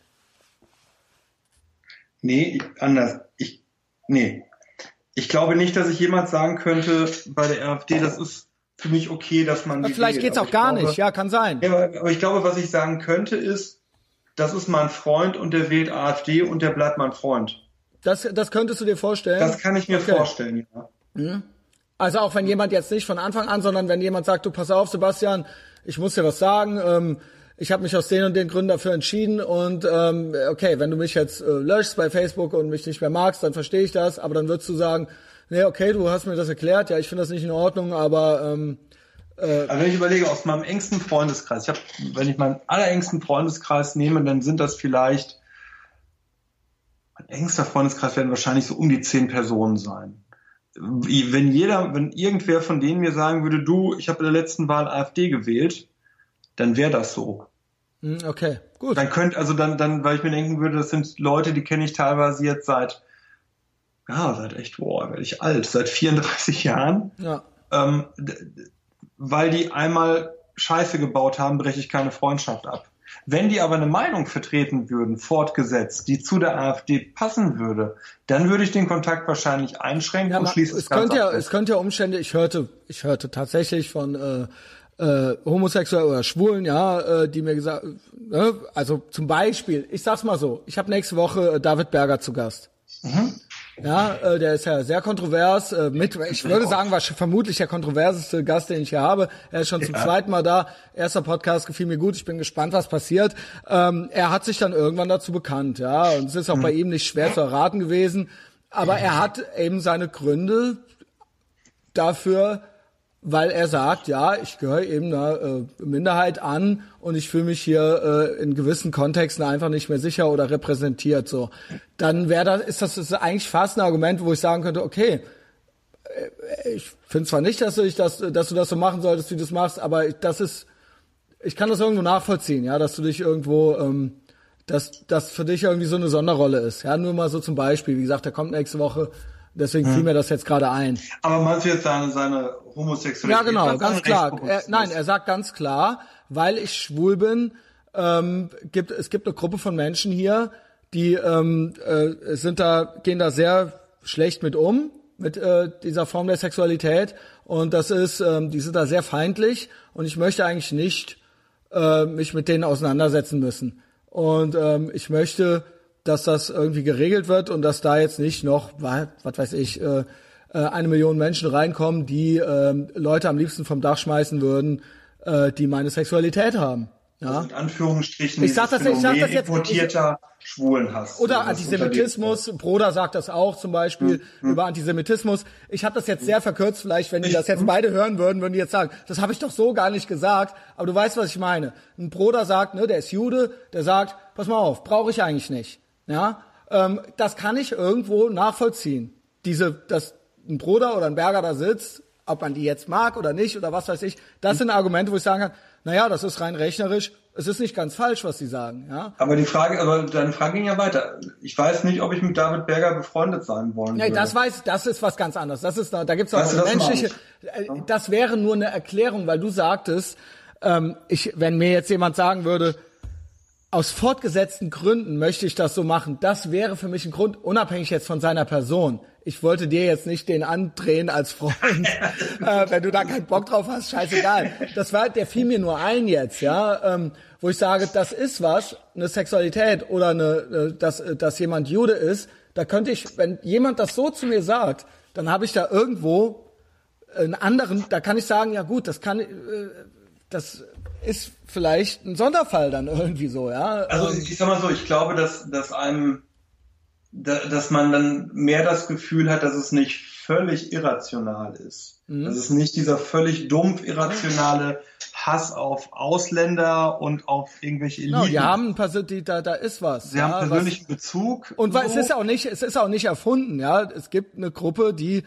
Nee, anders. Ich, nee. Ich glaube nicht, dass ich jemand sagen könnte bei der AfD, das ist für mich okay, dass man. die Vielleicht wählt. geht's auch gar glaube, nicht, ja, kann sein. Ja, aber ich glaube, was ich sagen könnte, ist, das ist mein Freund und der wählt AfD und der bleibt mein Freund. Das, das könntest du dir vorstellen? Das kann ich mir Okay. vorstellen, ja. Also auch wenn jemand jetzt nicht von Anfang an, sondern wenn jemand sagt, du pass auf, Sebastian, ich muss dir was sagen, ähm, ich habe mich aus den und den Gründen dafür entschieden und ähm, okay, wenn du mich jetzt äh, löschst bei Facebook und mich nicht mehr magst, dann verstehe ich das, aber dann würdest du sagen, nee, okay, du hast mir das erklärt, ja, ich finde das nicht in Ordnung, aber ähm, Also wenn ich überlege, aus meinem engsten Freundeskreis, ich hab, wenn ich meinen allerengsten Freundeskreis nehme, dann sind das vielleicht, mein engster Freundeskreis werden wahrscheinlich so um die zehn Personen sein. Wenn jeder, wenn irgendwer von denen mir sagen würde, du, ich habe in der letzten Wahl AfD gewählt, dann wäre das so. hm, okay, gut. Dann könnte, also dann, dann, weil ich mir denken würde, das sind Leute, die kenne ich teilweise jetzt seit, ja, seit echt, boah, werde ich alt, seit 34 Jahren Ja. ähm, weil die einmal Scheiße gebaut haben, breche ich keine Freundschaft ab. Wenn die aber eine Meinung vertreten würden, fortgesetzt, die zu der AfD passen würde, dann würde ich den Kontakt wahrscheinlich einschränken Ja, und schließe es könnte ja, ab. es könnte ja Umstände, ich hörte, ich hörte tatsächlich von äh, äh, Homosexuellen oder Schwulen, ja, äh, die mir gesagt, ne, also zum Beispiel, ich sag's mal so, ich habe nächste Woche äh, David Berger zu Gast. Mhm. Ja, äh, der ist ja sehr kontrovers, äh, mit, ich würde sagen, war vermutlich der kontroverseste Gast, den ich hier habe. Er ist schon zum zweiten Mal da. Erster Podcast gefiel mir gut. Ich bin gespannt, was passiert. Ähm, er hat sich dann irgendwann dazu bekannt, ja, und es ist auch bei ihm nicht schwer zu erraten gewesen. Aber er hat eben seine Gründe dafür, weil er sagt, ja, ich gehöre eben einer äh, Minderheit an und ich fühle mich hier äh, in gewissen Kontexten einfach nicht mehr sicher oder repräsentiert. So, dann wäre das, ist das ist eigentlich fast ein Argument, wo ich sagen könnte, okay, äh, ich finde zwar nicht, dass du, dich das, dass du das so machen solltest, wie du es machst, aber das ist, ich kann das irgendwo nachvollziehen, ja, dass du dich irgendwo, ähm, dass das für dich irgendwie so eine Sonderrolle ist. Ja, nur mal so zum Beispiel. Wie gesagt, der kommt nächste Woche Deswegen fiel mir das jetzt gerade ein. Aber meinst du jetzt seine, seine Homosexualität? Ja, genau, ganz klar. Er, nein, er sagt ganz klar, weil ich schwul bin, ähm, gibt es gibt eine Gruppe von Menschen hier, die ähm, äh, sind da gehen da sehr schlecht mit um mit äh, dieser Form der Sexualität und das ist, ähm, die sind da sehr feindlich und ich möchte eigentlich nicht äh, mich mit denen auseinandersetzen müssen und ähm, ich möchte dass das irgendwie geregelt wird und dass da jetzt nicht noch, was weiß ich, äh, äh, eine Million Menschen reinkommen, die äh, Leute am liebsten vom Dach schmeißen würden, äh, die meine Sexualität haben. Ja? Also in Anführungsstrichen. Ich sag das, ich sag das jetzt. Importierter Schwulenhass. Oder Antisemitismus. Broder sagt das auch zum Beispiel hm. über Antisemitismus. Ich habe das jetzt sehr verkürzt. Vielleicht, wenn die das jetzt beide hören würden, würden die jetzt sagen, das habe ich doch so gar nicht gesagt. Aber du weißt, was ich meine. Ein Broder sagt, ne, der ist Jude, der sagt, pass mal auf, brauche ich eigentlich nicht. Ja, ähm, das kann ich irgendwo nachvollziehen. Diese, dass ein Bruder oder ein Berger da sitzt, ob man die jetzt mag oder nicht oder was weiß ich, das sind Argumente, wo ich sagen kann, naja, das ist rein rechnerisch, es ist nicht ganz falsch, was sie sagen, ja. Aber die Frage, aber deine Frage ging ja weiter. Ich weiß nicht, ob ich mit David Berger befreundet sein wollen nee, würde. Das weiß, das ist was ganz anderes. Das ist, da gibt's auch weißt eine menschliche, äh, das wäre nur eine Erklärung, weil du sagtest, ähm, ich, wenn mir jetzt jemand sagen würde, aus fortgesetzten Gründen möchte ich das so machen. Das wäre für mich ein Grund, unabhängig jetzt von seiner Person. Ich wollte dir jetzt nicht den andrehen als Freund. äh, wenn du da keinen Bock drauf hast, scheißegal. Das war, der fiel mir nur ein jetzt, ja, ähm, wo ich sage, das ist was, eine Sexualität oder eine, äh, dass, äh, dass jemand Jude ist. Da könnte ich, wenn jemand das so zu mir sagt, dann habe ich da irgendwo einen anderen, da kann ich sagen, ja gut, das kann, äh, das ist vielleicht ein Sonderfall dann irgendwie so, ja. Also ähm, ich sag mal so, ich glaube, dass, dass einem, dass man dann mehr das Gefühl hat, dass es nicht völlig irrational ist. Mhm. Dass es nicht dieser völlig dumpf irrationale Hass auf Ausländer und auf irgendwelche Eliten. Genau, die haben ein paar, die, da, da ist was. Sie ja, haben persönlichen was, Bezug. Und so. es ist auch nicht, es ist auch nicht erfunden, ja. Es gibt eine Gruppe, die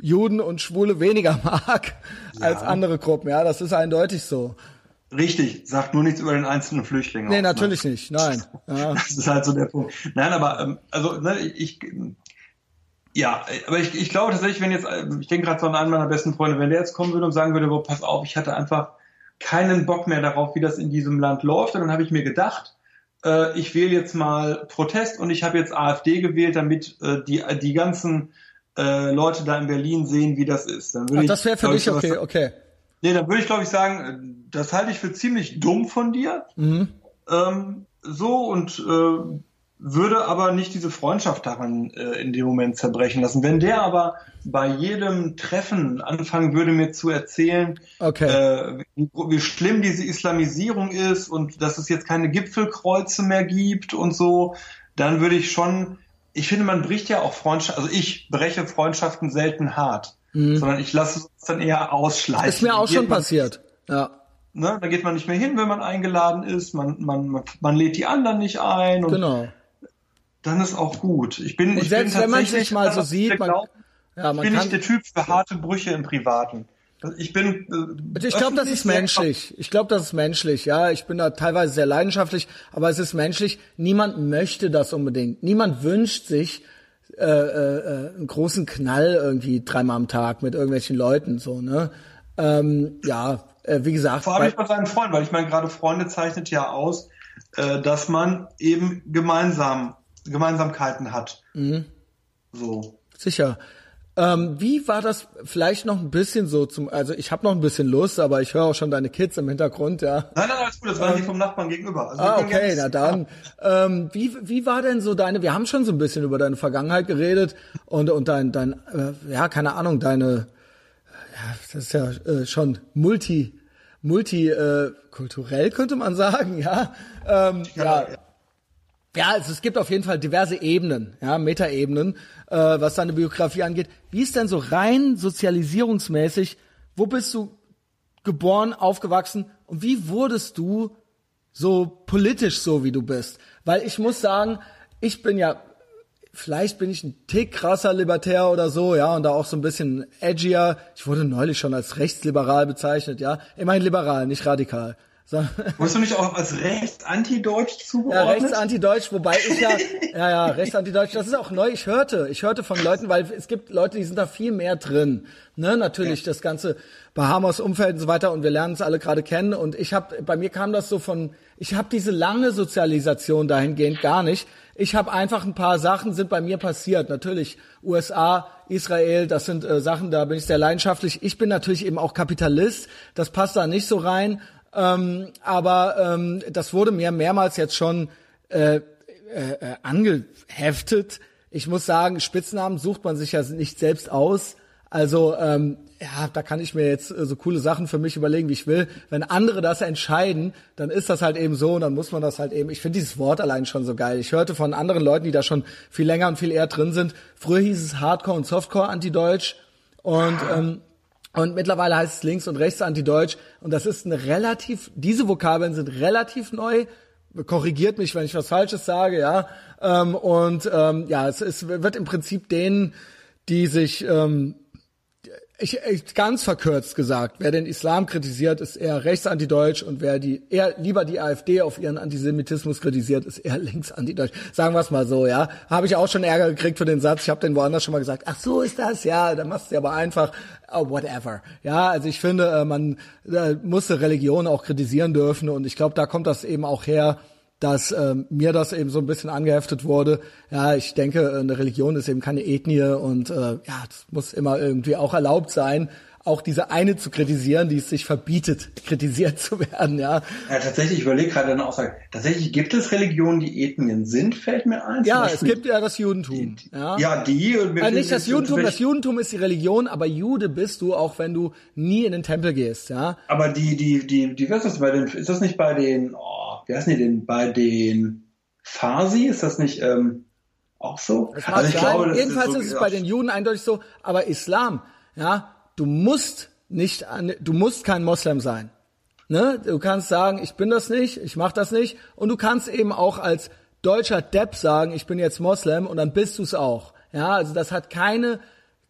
Juden und Schwule weniger mag ja. als andere Gruppen, ja. Das ist eindeutig so. Richtig, sagt nur nichts über den einzelnen Flüchtling. Nee, ne? natürlich ne? nicht, nein. Ja. Das ist halt so der Punkt. Nein, aber ähm, also ne, ich ja, aber ich, ich glaube tatsächlich, wenn jetzt, ich denke gerade so an einen meiner besten Freunde, wenn der jetzt kommen würde und sagen würde, wo, pass auf, ich hatte einfach keinen Bock mehr darauf, wie das in diesem Land läuft, und dann habe ich mir gedacht, äh, ich wähle jetzt mal Protest und ich habe jetzt AfD gewählt, damit äh, die die ganzen äh, Leute da in Berlin sehen, wie das ist. Dann würde Ach, das wäre für dich okay, okay. Nee, dann würde ich glaube ich sagen, das halte ich für ziemlich dumm von dir. Mhm. Ähm, so und äh, würde aber nicht diese Freundschaft daran äh, in dem Moment zerbrechen lassen. Wenn der aber bei jedem Treffen anfangen würde, mir zu erzählen, okay. äh, wie, wie, schlimm diese Islamisierung ist und dass es jetzt keine Gipfelkreuze mehr gibt und so, dann würde ich schon, ich finde, man bricht ja auch Freundschaften, also ich breche Freundschaften selten hart mhm. sondern ich lasse es dann eher ausschleichen. Ist mir auch schon man, passiert, ja. Ne, da geht man nicht mehr hin, wenn man eingeladen ist, man, man, man lädt die anderen nicht ein. Genau. Dann ist auch gut. Ich bin, und ich selbst bin wenn man sich mal so sieht, man, ja, man ich bin nicht der Typ für harte Brüche im Privaten. Ich bin. Äh, ich glaube, das ist menschlich. Ich glaube, das ist menschlich. Ja, ich bin da teilweise sehr leidenschaftlich, aber es ist menschlich. Niemand möchte das unbedingt. Niemand wünscht sich, äh, äh, einen großen Knall irgendwie dreimal am Tag mit irgendwelchen Leuten so ne? Ähm, ja äh, wie gesagt vor allem bei seinen Freunden weil ich meine gerade Freunde zeichnet ja aus äh, dass man eben gemeinsam Gemeinsamkeiten hat. Mhm. so. Sicher ähm, wie war das vielleicht noch ein bisschen so zum, also ich habe noch ein bisschen Lust, aber ich höre auch schon deine Kids im Hintergrund, ja. Nein, nein, alles gut, das waren ähm, die vom Nachbarn gegenüber. Also ah, okay, na dann. Ähm, wie, wie war denn so deine, wir haben schon so ein bisschen über deine Vergangenheit geredet und, und dein, dein äh, ja, keine Ahnung, deine, ja, das ist ja äh, schon multi, multikulturell, äh, könnte man sagen, ja. Ähm, ja. ja. Ja, also es gibt auf jeden Fall diverse Ebenen, ja, Metaebenen, äh, was deine Biografie angeht. Wie ist denn so rein sozialisierungsmäßig wo bist du geboren, aufgewachsen und wie wurdest du so politisch so, wie du bist? Weil ich muss sagen, ich bin ja, vielleicht bin ich ein Tick krasser Libertär oder so, ja, und da auch so ein bisschen edgier. Ich wurde neulich schon als rechtsliberal bezeichnet, ja. Immerhin liberal, nicht radikal. So. Wurdest du nicht auch als rechts-anti-deutsch Ja, zugeordnet? rechtsantideutsch, wobei ich ja, ja, ja, rechtsantideutsch, das ist auch neu. Ich hörte, ich hörte von Leuten, weil es gibt Leute, die sind da viel mehr drin. Ne, natürlich das ganze Bahamas-Umfeld und so weiter und wir lernen es alle gerade kennen und ich habe, bei mir kam das so von, ich habe diese lange Sozialisation dahingehend gar nicht. Ich habe einfach ein paar Sachen sind bei mir passiert. Natürlich USA, Israel, das sind äh, Sachen, da bin ich sehr leidenschaftlich. Ich bin natürlich eben auch Kapitalist, das passt da nicht so rein. Ähm, aber ähm, das wurde mir mehrmals jetzt schon äh, äh, äh, angeheftet. Ich muss sagen, Spitznamen sucht man sich ja nicht selbst aus. Also ähm, ja, da kann ich mir jetzt äh, so coole Sachen für mich überlegen, wie ich will. Wenn andere das entscheiden, dann ist das halt eben so und dann muss man das halt eben. Ich finde dieses Wort allein schon so geil. Ich hörte von anderen Leuten, die da schon viel länger und viel eher drin sind. Früher hieß es Hardcore und Softcore anti-deutsch und ähm, und mittlerweile heißt es links und rechts anti-deutsch. Und das ist eine relativ, diese Vokabeln sind relativ neu. Korrigiert mich, wenn ich was Falsches sage, ja. Ähm, und ähm, ja, es, es wird im Prinzip denen, die sich ähm, ich, ich ganz verkürzt gesagt, wer den Islam kritisiert, ist eher rechtsantideutsch und wer die eher lieber die AfD auf ihren Antisemitismus kritisiert, ist eher linksantideutsch. Sagen wir es mal so, ja. Habe ich auch schon Ärger gekriegt für den Satz. Ich habe den woanders schon mal gesagt. Ach so ist das, ja. Dann machst du aber einfach oh, whatever. Ja, also ich finde, äh, man äh, muss Religion auch kritisieren dürfen und ich glaube, da kommt das eben auch her dass ähm, mir das eben so ein bisschen angeheftet wurde. Ja, ich denke, eine Religion ist eben keine Ethnie und äh, ja, das muss immer irgendwie auch erlaubt sein, auch diese eine zu kritisieren, die es sich verbietet, kritisiert zu werden, ja. Ja, tatsächlich, ich überlege gerade eine Aussage. Tatsächlich gibt es Religionen, die Ethnien sind, fällt mir ein. Ja, es gibt ja das Judentum. Ja, Ja, die. und mit- Äh, nicht das Judentum, das Judentum ist die Religion, aber Jude bist du, auch wenn du nie in den Tempel gehst, ja. Aber die, die, die, die, was ist das bei den, ist das nicht bei den, oh, wie heißen die denn, bei den Farsi, ist das nicht, ähm, auch so? Das mag sein. Jedenfalls ist, es bei den Juden eindeutig so, aber Islam, ja, du musst nicht, du musst kein Moslem sein. Ne? Du kannst sagen, ich bin das nicht, ich mach das nicht, und du kannst eben auch als deutscher Depp sagen, ich bin jetzt Moslem, und dann bist du es auch. Ja, also das hat keine,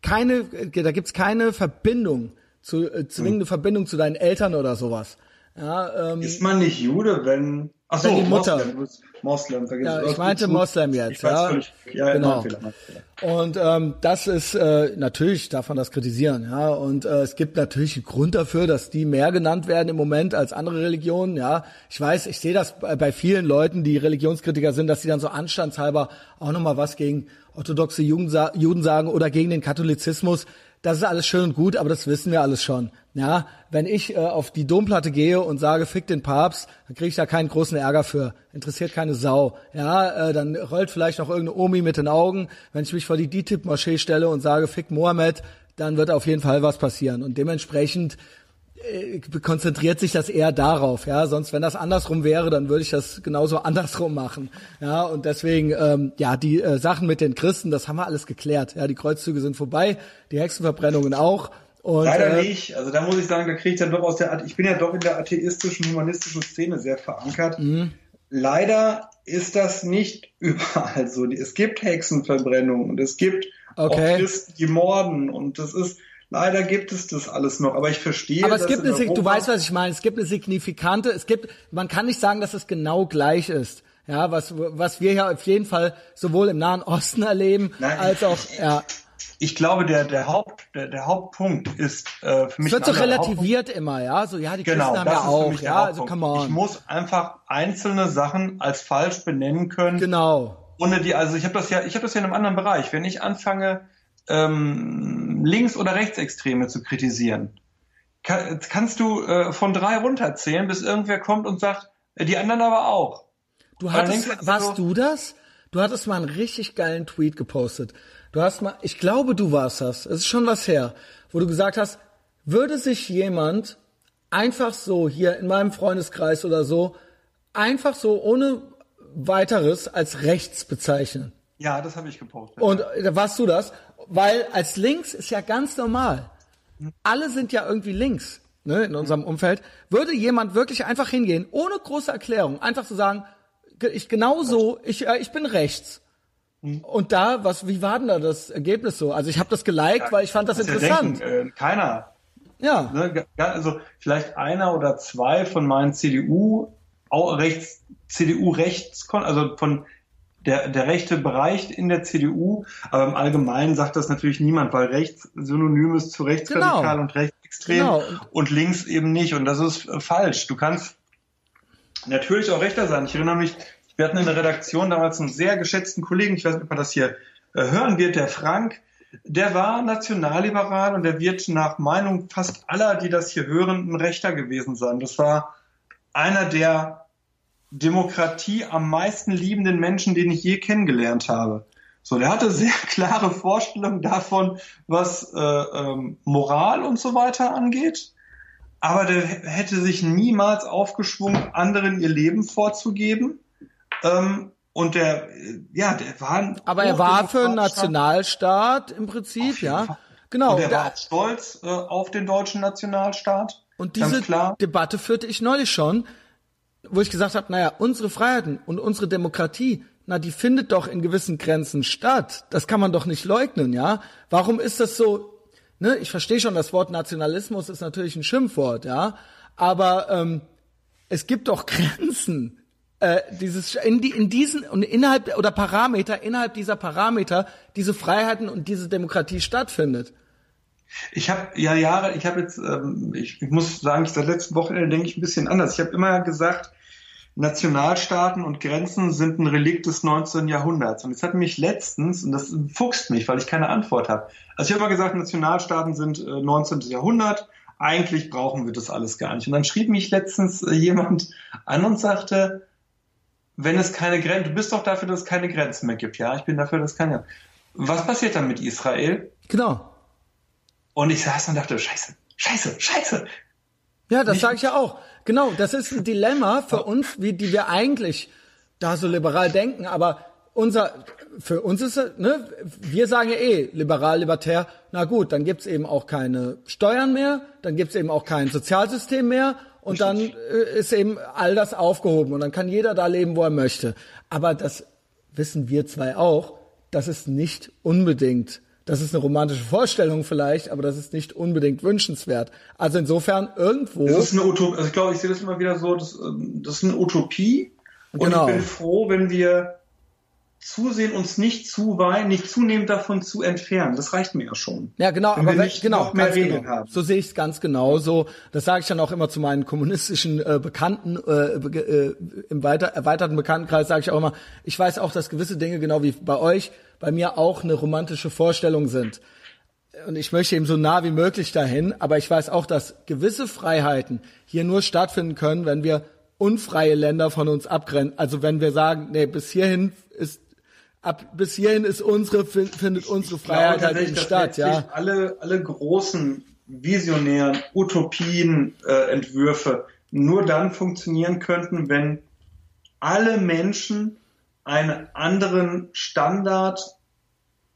keine, da gibt's keine Verbindung zu äh, zwingende Verbindung zu deinen Eltern oder sowas. Ja, ähm, Ist man nicht Jude, wenn, ach so, Wenn die Mutter- Moslem, Moslem, vergiss Ja, ich meinte. Moslem jetzt, ja. ja, Genau. Fehler. Und ähm, das ist äh, natürlich darf man das kritisieren, ja. Und äh, es gibt natürlich einen Grund dafür, dass die mehr genannt werden im Moment als andere Religionen, ja. Ich weiß, ich sehe das bei, vielen Leuten, die Religionskritiker sind, dass sie dann so anstandshalber auch noch mal was gegen orthodoxe Juden sagen oder gegen den Katholizismus. Das ist alles schön und gut, aber das wissen wir alles schon. Ja, wenn ich äh, auf die Domplatte gehe und sage, fick den Papst, dann kriege ich da keinen großen Ärger für. Interessiert keine Sau. Ja, äh, dann rollt vielleicht noch irgendeine Omi mit den Augen. Wenn ich mich vor die DITIB-Moschee stelle und sage, fick Mohammed, dann wird auf jeden Fall was passieren. Und dementsprechend äh, konzentriert sich das eher darauf, ja. Sonst, wenn das andersrum wäre, dann würde ich das genauso andersrum machen, ja. Und deswegen, ähm, ja, die äh, Sachen mit den Christen, das haben wir alles geklärt. Ja, die Kreuzzüge sind vorbei, die Hexenverbrennungen auch. Und, Leider äh, nicht. Also da muss ich sagen, da kriege ich dann doch aus der, ich bin ja doch in der atheistischen, humanistischen Szene sehr verankert. Mhm. Leider ist das nicht überall so. Es gibt Hexenverbrennungen und es gibt Okay. auch Christen, die morden und das ist, leider gibt es das alles noch. Aber ich verstehe, Aber es gibt in eine, du weißt, was ich meine. Es gibt eine signifikante, es gibt, man kann nicht sagen, dass es genau gleich ist. Ja, was, was wir ja auf jeden Fall sowohl im Nahen Osten erleben, Nein, als auch, ich- ja. Ich glaube, der, der, Haupt, der, der Hauptpunkt ist äh, für mich Es wird so relativiert immer, ja. So, ja, die Genau, Christen haben das ja auch, ja, also come on. Ich muss einfach einzelne Sachen als falsch benennen können, genau. ohne die, also ich habe das ja, ich habe das ja in einem anderen Bereich. Wenn ich anfange, ähm, Links- oder Rechtsextreme zu kritisieren, kann, kannst du äh, von drei runterzählen, bis irgendwer kommt und sagt, äh, die anderen aber auch. Du hattest, warst so- du das? Du hattest mal einen richtig geilen Tweet gepostet. Du hast mal, ich glaube, du warst das. Es ist schon was her, wo du gesagt hast, würde sich jemand einfach so hier in meinem Freundeskreis oder so, einfach so ohne weiteres als rechts bezeichnen. Ja, das habe ich gepostet. Und äh, warst du das? Weil als links ist ja ganz normal. alle sind ja irgendwie links ne, in unserem Umfeld, würde jemand wirklich einfach hingehen, ohne große Erklärung, einfach zu sagen, ich genau so, ich, äh, ich bin rechts. Und da, was, wie war denn da das Ergebnis so? Also ich habe das geliked, ja, weil ich fand das interessant. Ja denken, äh, keiner. Ja. Ne, also vielleicht einer oder zwei von meinen CDU rechts, CDU rechts, also von der, der rechte Bereich in der CDU, aber im Allgemeinen sagt das natürlich niemand, weil rechts synonym ist zu rechtsradikal genau. und rechtsextrem genau. und links eben nicht. Und das ist äh, falsch. Du kannst natürlich auch rechter sein. Ich erinnere mich, wir hatten in der Redaktion damals einen sehr geschätzten Kollegen, ich weiß nicht, ob man das hier äh, hören wird, der Frank, der war nationalliberal und der wird nach Meinung fast aller, die das hier hören, ein Rechter gewesen sein. Das war einer der Demokratie am meisten liebenden Menschen, den ich je kennengelernt habe. So, der hatte sehr klare Vorstellungen davon, was äh, ähm, Moral und so weiter angeht. Aber der hätte sich niemals aufgeschwungen, anderen ihr Leben vorzugeben. Ähm, und der, ja, der war. Aber er war für einen Nationalstaat im Prinzip, ja. Fall. Genau. Und er war stolz äh, auf den deutschen Nationalstaat. Und diese Debatte führte ich neulich schon wo ich gesagt habe, naja, unsere Freiheiten und unsere Demokratie, na, die findet doch in gewissen Grenzen statt. Das kann man doch nicht leugnen, ja? Warum ist das so? Ne, ich verstehe schon, das Wort Nationalismus ist natürlich ein Schimpfwort, ja, aber ähm, es gibt doch Grenzen. Äh, dieses in, die, in diesen und innerhalb oder Parameter innerhalb dieser Parameter diese Freiheiten und diese Demokratie stattfindet. Ich habe ja Jahre, ich habe jetzt, ähm, ich, ich muss sagen, ich seit letzten Wochenende denke ich ein bisschen anders. Ich habe immer gesagt, Nationalstaaten und Grenzen sind ein Relikt des 19. Jahrhunderts. Und es hat mich letztens, und das fuchst mich, weil ich keine Antwort habe. Also ich habe immer gesagt, Nationalstaaten sind äh, 19. Jahrhundert. Eigentlich brauchen wir das alles gar nicht. Und dann schrieb mich letztens äh, jemand an und sagte, wenn es keine Grenzen, du bist doch dafür, dass es keine Grenzen mehr gibt. Ja, ich bin dafür, dass es keine. Was passiert dann mit Israel? Genau. Und ich saß und dachte, scheiße, scheiße, scheiße. Ja, das sage ich ja auch. Genau, das ist ein Dilemma für uns, wie die wir eigentlich da so liberal denken, aber unser für uns ist ne, wir sagen ja eh liberal libertär, na gut, dann gibt's eben auch keine Steuern mehr, dann gibt's eben auch kein Sozialsystem mehr und Richtig. dann äh, ist eben all das aufgehoben und dann kann jeder da leben, wo er möchte. Aber das wissen wir zwei auch, das ist nicht unbedingt das ist eine romantische Vorstellung vielleicht, aber das ist nicht unbedingt wünschenswert. Also insofern irgendwo. Das ist eine Utopie. Also ich glaube, ich sehe das immer wieder so, das, ähm, das ist eine Utopie. Und genau. ich bin froh, wenn wir zusehen, uns nicht zu weit, nicht zunehmend davon zu entfernen. Das reicht mir ja schon. Ja, genau, aber nicht genau, noch mehr Regeln genau. haben. So sehe ich es ganz genau. So, das sage ich dann auch immer zu meinen kommunistischen äh, Bekannten äh, äh, im weiter, erweiterten Bekanntenkreis sage ich auch immer, ich weiß auch, dass gewisse Dinge genau wie bei euch bei mir auch eine romantische Vorstellung sind. Und ich möchte eben so nah wie möglich dahin, aber ich weiß auch, dass gewisse Freiheiten hier nur stattfinden können, wenn wir unfreie Länder von uns abgrenzen. Also wenn wir sagen, nee, bis hierhin ist ab bis hierhin ist unsere findet unsere Freiheit halt eben statt, ja. Alle alle großen visionären Utopien äh, Entwürfe nur dann funktionieren könnten, wenn alle Menschen einen anderen Standard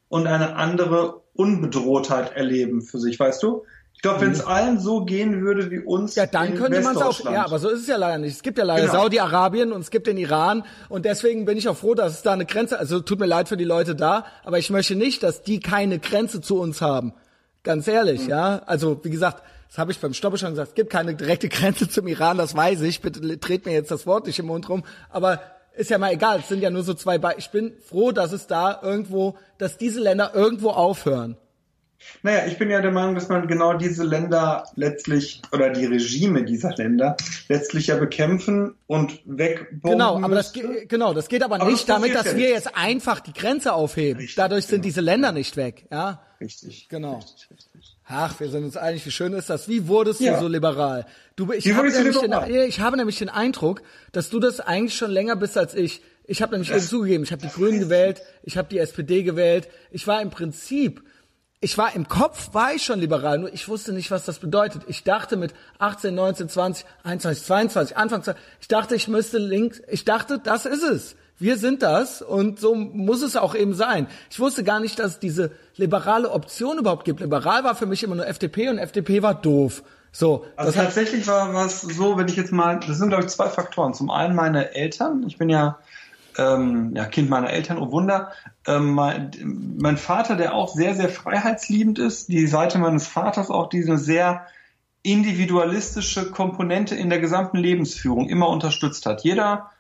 und eine andere Unbedrohtheit erleben für sich, weißt du? Ich glaube, wenn es mhm. allen so gehen würde wie uns. Ja, dann könnte man es auch. Ja, aber so ist es ja leider nicht. Es gibt ja leider genau. Saudi-Arabien und es gibt den Iran und deswegen bin ich auch froh, dass es da eine Grenze. Also tut mir leid für die Leute da, aber ich möchte nicht, dass die keine Grenze zu uns haben. Ganz ehrlich, mhm. ja. Also wie gesagt, das habe ich beim Stopper schon gesagt. Es gibt keine direkte Grenze zum Iran, das weiß ich. Bitte dreht mir jetzt das Wort nicht im Mund rum. Aber ist ja mal egal, es sind ja nur so zwei Be Ich bin froh, dass es da irgendwo, dass diese Länder irgendwo aufhören. Naja, ich bin ja der Meinung, dass man genau diese Länder letztlich oder die Regime dieser Länder letztlich ja bekämpfen und wegbomben Genau, aber das, genau, das geht aber, aber nicht das damit, dass wir jetzt einfach die Grenze aufheben. Richtig, Dadurch sind genau. diese Länder nicht weg, ja? Richtig. Genau. Richtig, richtig. Ach, wir sind uns einig, wie schön ist das? Wie wurdest ja. du so liberal? Du, ich, habe nämlich den, ich habe nämlich den Eindruck, dass du das eigentlich schon länger bist als ich. Ich habe nämlich eben zugegeben, ich habe die Grünen gewählt, ich habe die SPD gewählt. Ich war im Prinzip, ich war im Kopf, war ich schon liberal, nur ich wusste nicht, was das bedeutet. Ich dachte mit 18, 19, 20, 21, 22, Anfang, ich dachte, ich müsste links, ich dachte, das ist es. Wir sind das und so muss es auch eben sein. Ich wusste gar nicht, dass diese liberale Optionen überhaupt gibt. Liberal war für mich immer nur FDP und FDP war doof. So. Also tatsächlich war was so, wenn ich jetzt mal, das sind glaube ich zwei Faktoren. Zum einen meine Eltern, ich bin ja, ähm, ja Kind meiner Eltern, oh Wunder. Ähm, mein, mein Vater, der auch sehr, sehr freiheitsliebend ist, die Seite meines Vaters auch diese sehr individualistische Komponente in der gesamten Lebensführung immer unterstützt hat. Jeder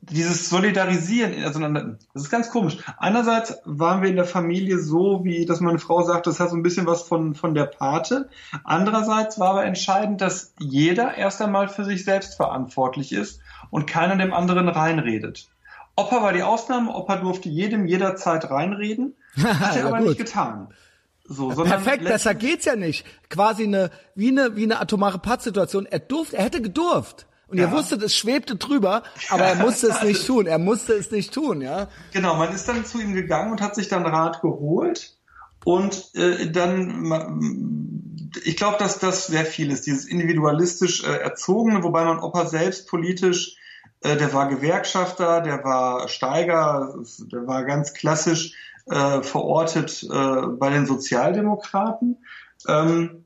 dieses Solidarisieren, also das ist ganz komisch. Einerseits waren wir in der Familie so, wie dass meine Frau sagt, das hat so ein bisschen was von, von der Pate. Andererseits war aber entscheidend, dass jeder erst einmal für sich selbst verantwortlich ist und keiner dem anderen reinredet. Opa war die Ausnahme, Opa durfte jedem jederzeit reinreden, hat er aber gut. nicht getan. So, Perfekt, besser geht's ja nicht. Quasi eine, wie eine, wie eine atomare Pattsituation. Er durfte, er hätte gedurft. Und Ja. er wusste, das schwebte drüber, aber er musste es nicht tun. Er musste es nicht tun, ja. Genau, man ist dann zu ihm gegangen und hat sich dann Rat geholt und äh, dann, ich glaube, dass das sehr viel ist, dieses individualistisch äh, erzogene, wobei mein Opa selbst politisch, äh, der war Gewerkschafter, der war Steiger, der war ganz klassisch äh, verortet äh, bei den Sozialdemokraten. Ähm,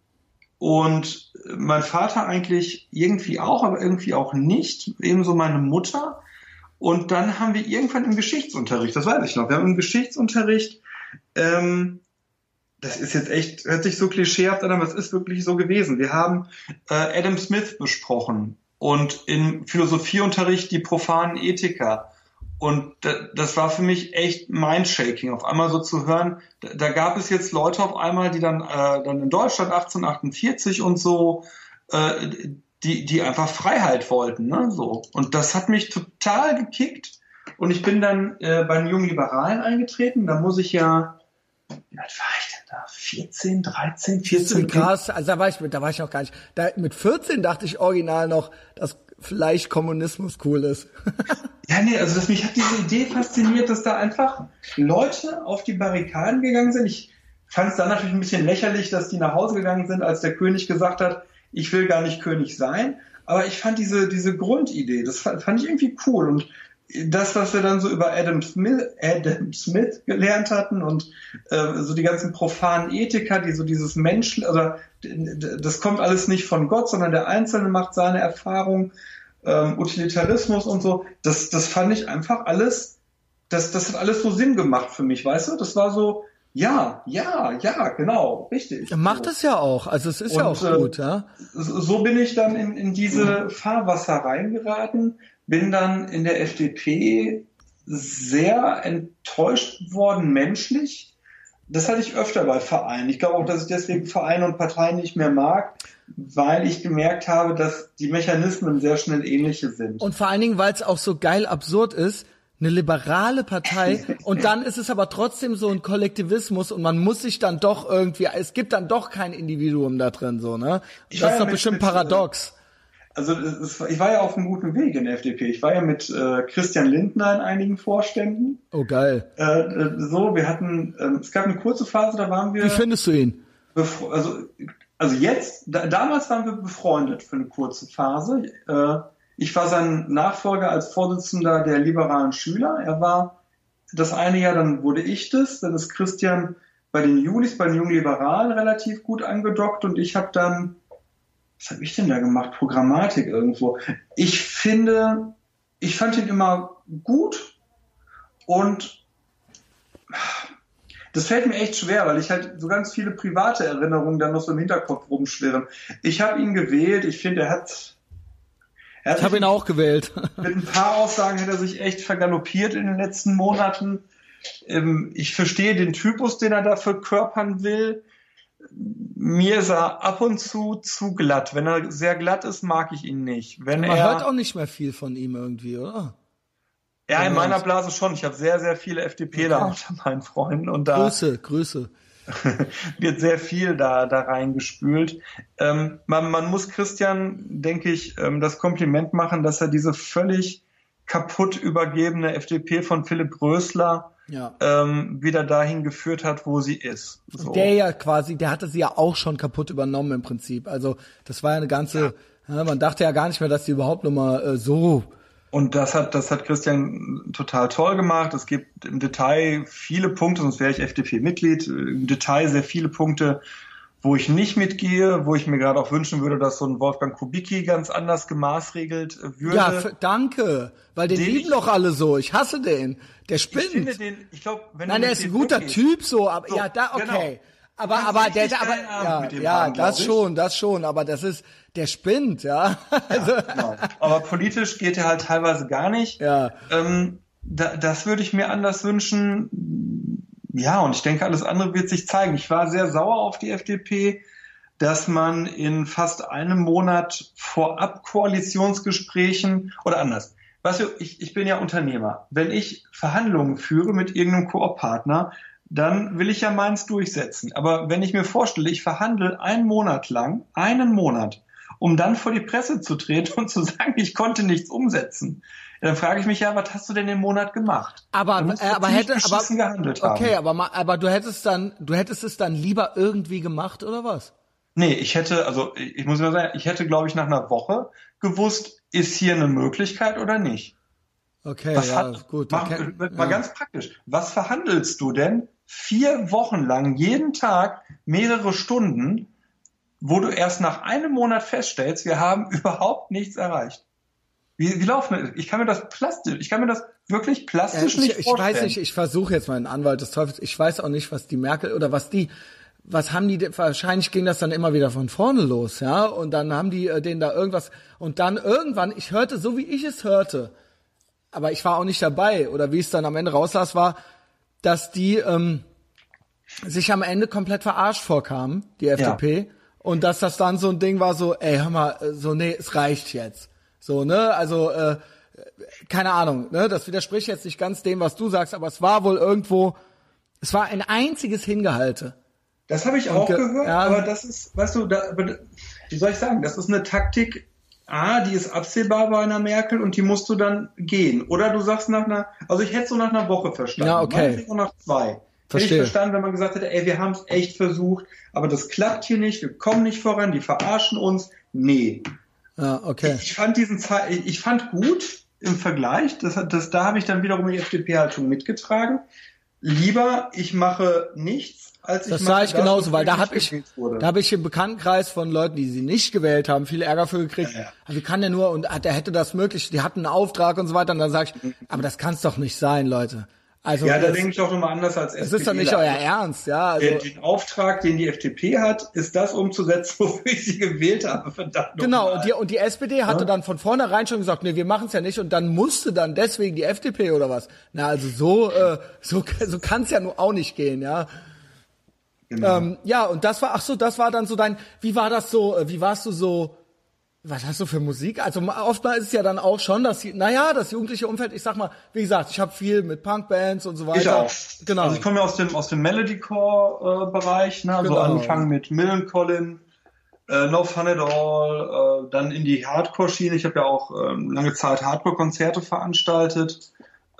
und mein Vater eigentlich irgendwie auch, aber irgendwie auch nicht. Ebenso meine Mutter. Und dann haben wir irgendwann im Geschichtsunterricht, das weiß ich noch, wir haben im Geschichtsunterricht, ähm, das ist jetzt echt, hört sich so klischeehaft an, aber es ist wirklich so gewesen. Wir haben äh, Adam Smith besprochen und im Philosophieunterricht die profanen Ethiker. Und da- das war für mich echt mindshaking, auf einmal so zu hören, da, gab es jetzt Leute auf einmal, die dann, äh, dann in Deutschland 1848 und so, äh, die, die einfach Freiheit wollten, ne, so. Und das hat mich total gekickt. Und ich bin dann äh, bei den jungen Liberalen eingetreten. Da muss ich ja, alt war ich da? 14, 13, 14? Krass, also da war ich, da war ich noch gar nicht. Da, mit 14 dachte ich original noch, dass vielleicht Kommunismus cool ist. Ja, nee, also das, mich hat diese Idee fasziniert, dass da einfach Leute auf die Barrikaden gegangen sind. Ich fand es dann natürlich ein bisschen lächerlich, dass die nach Hause gegangen sind, als der König gesagt hat, ich will gar nicht König sein. Aber ich fand diese, diese Grundidee, das fand, fand ich irgendwie cool. Und das, was wir dann so über Adam Smith, Adam Smith gelernt hatten und äh, so die ganzen profanen Ethiker, die so dieses Menschen, d- d- das kommt alles nicht von Gott, sondern der Einzelne macht seine Erfahrung, ähm, Utilitarismus und so, das, das fand ich einfach alles, das, das hat alles so Sinn gemacht für mich, weißt du? Das war so, ja, ja, ja, genau, richtig. Er macht es ja auch, also es ist ja Und, auch äh, gut, ja. so so bin ich dann in, in diese Fahrwasser reingeraten, bin dann in der FDP sehr enttäuscht worden menschlich. Das hatte ich öfter bei Vereinen. Ich glaube auch, dass ich deswegen Vereine und Parteien nicht mehr mag, weil ich gemerkt habe, dass die Mechanismen sehr schnell ähnliche sind. Und vor allen Dingen, weil es auch so geil absurd ist, eine liberale Partei und dann ist es aber trotzdem so ein Kollektivismus und man muss sich dann doch irgendwie, es gibt dann doch kein Individuum da drin, so, ne? Das ist doch bestimmt äh, paradox. Also es, ich war ja auf einem guten Weg in der FDP. Ich war ja mit äh, Christian Lindner in einigen Vorständen. Oh, geil. Äh, äh, so, wir hatten, ähm, es gab eine kurze Phase, da waren wir, Wie findest du ihn? also, also jetzt, da, damals waren wir befreundet für eine kurze Phase. Äh, ich war sein Nachfolger als Vorsitzender der liberalen Schüler. Er war das eine Jahr, dann wurde ich das, dann ist Christian bei den Julis, bei den jungen Liberalen relativ gut angedockt und ich habe dann, was habe ich denn da gemacht? Programmatik irgendwo. Ich finde, ich fand ihn immer gut und das fällt mir echt schwer, weil ich halt so ganz viele private Erinnerungen dann noch so im Hinterkopf rumschwirren. Ich habe ihn gewählt, ich finde, er hat, er hat Ich habe ihn auch gewählt. mit ein paar Aussagen hat er sich echt vergaloppiert in den letzten Monaten. Ähm, ich verstehe den Typus, den er da verkörpern will. Mir ist er ab und zu zu glatt. Wenn er sehr glatt ist, mag ich ihn nicht. Wenn Man er, hört auch nicht mehr viel von ihm irgendwie, oder? ja, in Ja, meiner Blase schon. Ich habe sehr, sehr viele FDPler Okay. unter meinen Freunden und da Grüße, Grüße. wird sehr viel da, da reingespült. Ähm, man, man muss Christian, denke ich, ähm, das Kompliment machen, dass er diese völlig kaputt übergebene FDP von Philipp Rösler Ja. ähm, wieder dahin geführt hat, wo sie ist. So. Der ja quasi, der hatte sie ja auch schon kaputt übernommen im Prinzip. Also das war ja eine ganze, ja. man dachte ja gar nicht mehr, dass die überhaupt noch mal äh, so Und das hat, das hat Christian total toll gemacht. Es gibt im Detail viele Punkte, sonst wäre ich FDP-Mitglied, im Detail sehr viele Punkte, wo ich nicht mitgehe, wo ich mir gerade auch wünschen würde, dass so ein Wolfgang Kubicki ganz anders gemaßregelt würde. Ja, danke, weil den, Den lieben ich- doch alle so. Ich hasse den. Der spinnt. ich finde den, ich glaube, wenn Nein, mit ist ein guter weggehst- Typ so, aber So, ja, da okay. genau. Aber kannst aber der aber ja, ja, glaub das schon, das schon, aber das ist der spinnt, ja. Also Genau. Aber politisch geht er halt teilweise gar nicht. ja. Ähm, da, das würde ich mir anders wünschen. Ja, und ich denke, alles andere wird sich zeigen. Ich war sehr sauer auf die FDP, dass man in fast einem Monat vorab Koalitionsgesprächen oder anders. Weißt du, ich, ich bin ja Unternehmer. Wenn ich Verhandlungen führe mit irgendeinem Koop-Partner, dann will ich ja meins durchsetzen. Aber wenn ich mir vorstelle, ich verhandle einen Monat lang, einen Monat, um dann vor die Presse zu treten und zu sagen, ich konnte nichts umsetzen, dann frage ich mich ja, was hast du denn im Monat gemacht? Aber, äh, aber hätte, aber, gehandelt haben. okay, aber, ma- aber du hättest dann, du hättest es dann lieber irgendwie gemacht oder was? Nee, ich hätte, also ich ich muss mal sagen, ich hätte, glaube ich, nach einer Woche gewusst, ist hier eine Möglichkeit oder nicht. Okay, Was ja, hat, gut. Mach, okay, mal ja. ganz praktisch. Was verhandelst du denn vier Wochen lang, jeden Tag, mehrere Stunden, wo du erst nach einem Monat feststellst, wir haben überhaupt nichts erreicht? Wie, wie laufen? Ich kann mir das plastisch, ich kann mir das wirklich Äh, plastisch ich, nicht ich vorstellen. weiß nicht, ich versuche jetzt mal einen Anwalt des Teufels. Ich weiß auch nicht, was die Merkel oder was die, was haben die, wahrscheinlich ging das dann immer wieder von vorne los, ja, und dann haben die äh, denen da irgendwas, und dann irgendwann, ich hörte so, wie ich es hörte, aber ich war auch nicht dabei, oder wie es dann am Ende rauslas, war, dass die ähm, sich am Ende komplett verarscht vorkamen, die FDP, und dass das dann so ein Ding war, so, ey, hör mal, äh, so, nee, es reicht jetzt. So, ne, also, äh, keine Ahnung, ne, das widerspricht jetzt nicht ganz dem, was du sagst, aber es war wohl irgendwo, es war ein einziges Hingehalte. Das habe ich auch ge- gehört, ja. aber das ist, weißt du, da, wie soll ich sagen, das ist eine Taktik, A, die ist absehbar bei einer Merkel und die musst du dann gehen. Oder du sagst nach einer, also ich hätte so nach einer Woche verstanden. Ja, okay. Auch nach zwei. Hätte Verstehe. ich verstanden, wenn man gesagt hätte, ey, wir haben es echt versucht, aber das klappt hier nicht, wir kommen nicht voran, die verarschen uns. Nee. Ja, okay. Ich fand diesen Ze ich fand gut im Vergleich, das, hat- das, da habe ich dann wiederum die FDP-Haltung mitgetragen. Lieber, ich mache nichts, als ich Das mache sah ich genauso, weil da habe ich, da habe ich im Bekanntenkreis von Leuten, die sie nicht gewählt haben, viel Ärger für gekriegt. Ja, ja. Aber wie kann der nur und ah, der hätte das möglich, die hatten einen Auftrag und so weiter. Und dann sage ich, aber das kann's doch nicht sein, Leute. Also Ja, da das, denke ich auch nochmal anders als das ist doch nicht euer Ernst, ja. Also, Den, Auftrag, den die FDP hat, ist das umzusetzen, wofür ich sie gewählt habe. Verdammt Genau, und die, und die SPD hatte dann von vornherein schon gesagt, nee, wir machen es ja nicht und dann musste dann deswegen die FDP oder was. Na, also so, äh, so, so kann es ja nur auch nicht gehen, ja. Genau. Ähm, ja, und das war, ach so, das war dann so dein, wie war das so, äh, wie warst du so, was hast du für Musik? Also ma- oftmals ist es ja dann auch schon, dass, die- naja, das jugendliche Umfeld, ich sag mal, wie gesagt, ich habe viel mit Punkbands und so weiter. ich auch. Genau. Also ich komme ja aus dem, aus dem Melodycore-Bereich, ne? Genau. so angefangen mit Millencolin, äh, No Fun at All, äh, dann in die Hardcore-Schiene. Ich habe ja auch ähm, lange Zeit Hardcore-Konzerte veranstaltet.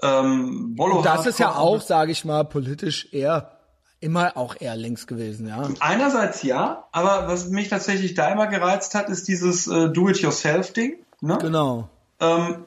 Ähm, Bolo und das ist ja Hardcore. auch, sage ich mal, politisch eher, immer auch eher links gewesen, ja. Einerseits ja, aber was mich tatsächlich da immer gereizt hat, ist dieses äh, Do-it-yourself-Ding. Ne? Genau. Ähm,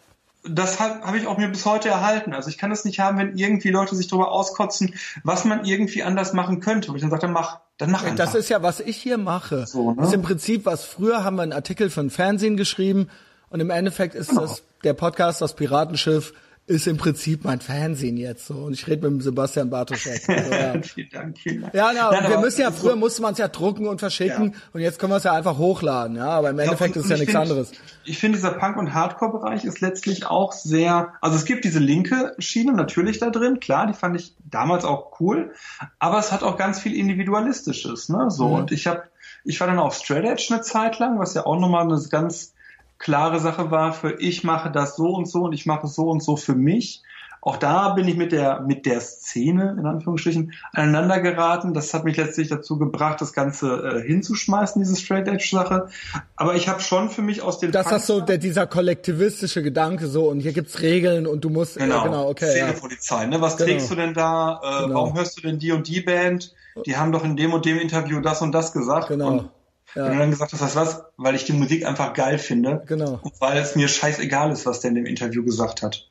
das habe hab ich auch mir bis heute erhalten. Also ich kann es nicht haben, wenn irgendwie Leute sich darüber auskotzen, was man irgendwie anders machen könnte. Wo ich dann sage, dann mach, dann mach einfach. Das ist ja, was ich hier mache. So, ne? Ist im Prinzip, was früher haben wir einen Artikel für ein Fernsehen geschrieben und im Endeffekt ist Genau. das, der Podcast, das Piratenschiff, ist im Prinzip mein Fernsehen jetzt so. Und ich rede mit dem Sebastian Bartoschek. So, ja. vielen Dank, vielen Dank. Ja, na, Nein, wir müssen ja, so- früher musste man es ja drucken und verschicken Ja. und jetzt können wir es ja einfach hochladen, ja, aber im Endeffekt und- ist es ja nichts find- anderes. Ich finde, dieser Punk- und Hardcore-Bereich ist letztlich auch sehr, also es gibt diese linke Schiene natürlich da drin, klar, die fand ich damals auch cool, aber es hat auch ganz viel Individualistisches, ne, so. Mhm. Und ich habe, ich war dann auf Straight Edge eine Zeit lang, was ja auch nochmal eine ganz klare Sache war für ich mache das so und so und ich mache es so und so für mich. Auch da bin ich mit der, mit der Szene, in Anführungsstrichen, aneinander geraten. Das hat mich letztlich dazu gebracht, das Ganze äh, hinzuschmeißen, diese Straight Edge Sache. Aber ich habe schon für mich aus dem das so der, dieser kollektivistische Gedanke so und hier gibt's Regeln und du musst, Genau, äh, genau okay. Ja. Szenepolizei. Ne? Was Genau. trägst du denn da? Äh, Genau. Warum hörst du denn die und die Band? Die haben doch in dem und dem Interview das und das gesagt. Genau. Und Ja. Und dann gesagt hast, was was, weil ich die Musik einfach geil finde. Genau. Und weil es mir scheißegal ist, was der in dem Interview gesagt hat.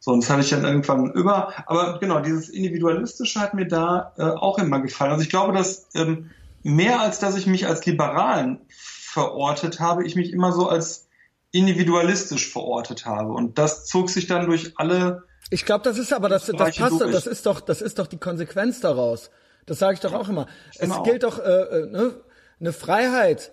So, und das habe ich dann irgendwann über. Aber genau, dieses Individualistische hat mir da äh, auch immer gefallen. Also ich glaube, dass ähm, mehr als dass ich mich als Liberalen verortet habe, ich mich immer so als individualistisch verortet habe. Und das zog sich dann durch alle. Ich glaube, das ist aber das, das passt, durch. das ist doch, das ist doch die Konsequenz daraus. Das sage ich doch auch immer. Es genau. gilt doch äh, äh, ne, eine Freiheit.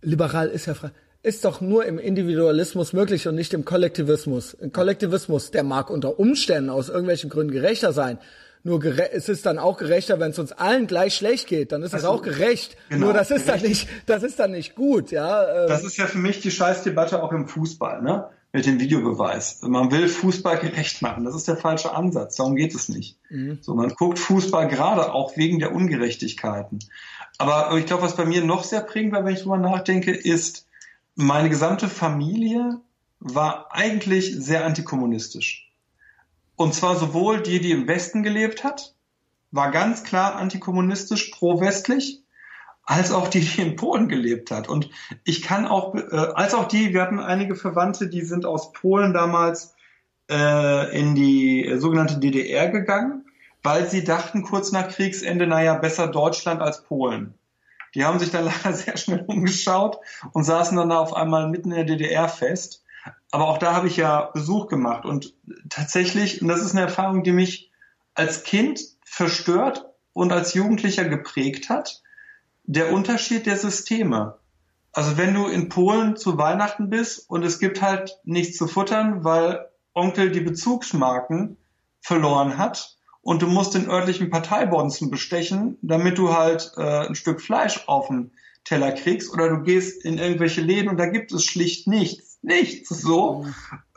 Liberal ist ja frei ist doch nur im Individualismus möglich und nicht im Kollektivismus. Ein Kollektivismus, der mag unter Umständen aus irgendwelchen Gründen gerechter sein. Nur es ist dann auch gerechter, wenn es uns allen gleich schlecht geht, dann ist es also, auch gerecht. Genau, Nur das ist gerecht. dann nicht, das ist dann nicht gut, ja. Ähm. Das ist ja für mich die Scheißdebatte auch im Fußball, ne? Mit dem Videobeweis. Man will Fußball gerecht machen. Das ist der falsche Ansatz. Darum geht es nicht. Mhm. So, man guckt Fußball gerade auch wegen der Ungerechtigkeiten. Aber ich glaube, was bei mir noch sehr prägend war, wenn ich drüber nachdenke, ist, meine gesamte Familie war eigentlich sehr antikommunistisch. Und zwar sowohl die, die im Westen gelebt hat, war ganz klar antikommunistisch, pro-westlich, als auch die, die in Polen gelebt hat. Und ich kann auch, äh, als auch die, wir hatten einige Verwandte, die sind aus Polen damals äh, in die sogenannte DDR gegangen, weil sie dachten kurz nach Kriegsende, naja, besser Deutschland als Polen. Die haben sich dann leider sehr schnell umgeschaut und saßen dann da auf einmal mitten in der DDR fest. Aber auch da habe ich ja Besuch gemacht und tatsächlich, und das ist eine Erfahrung, die mich als Kind verstört und als Jugendlicher geprägt hat, der Unterschied der Systeme. Also wenn du in Polen zu Weihnachten bist und es gibt halt nichts zu futtern, weil Onkel die Bezugsmarken verloren hat, und du musst den örtlichen Parteibonzen bestechen, damit du halt äh, ein Stück Fleisch auf den Teller kriegst oder du gehst in irgendwelche Läden und da gibt es schlicht nichts. Nichts so.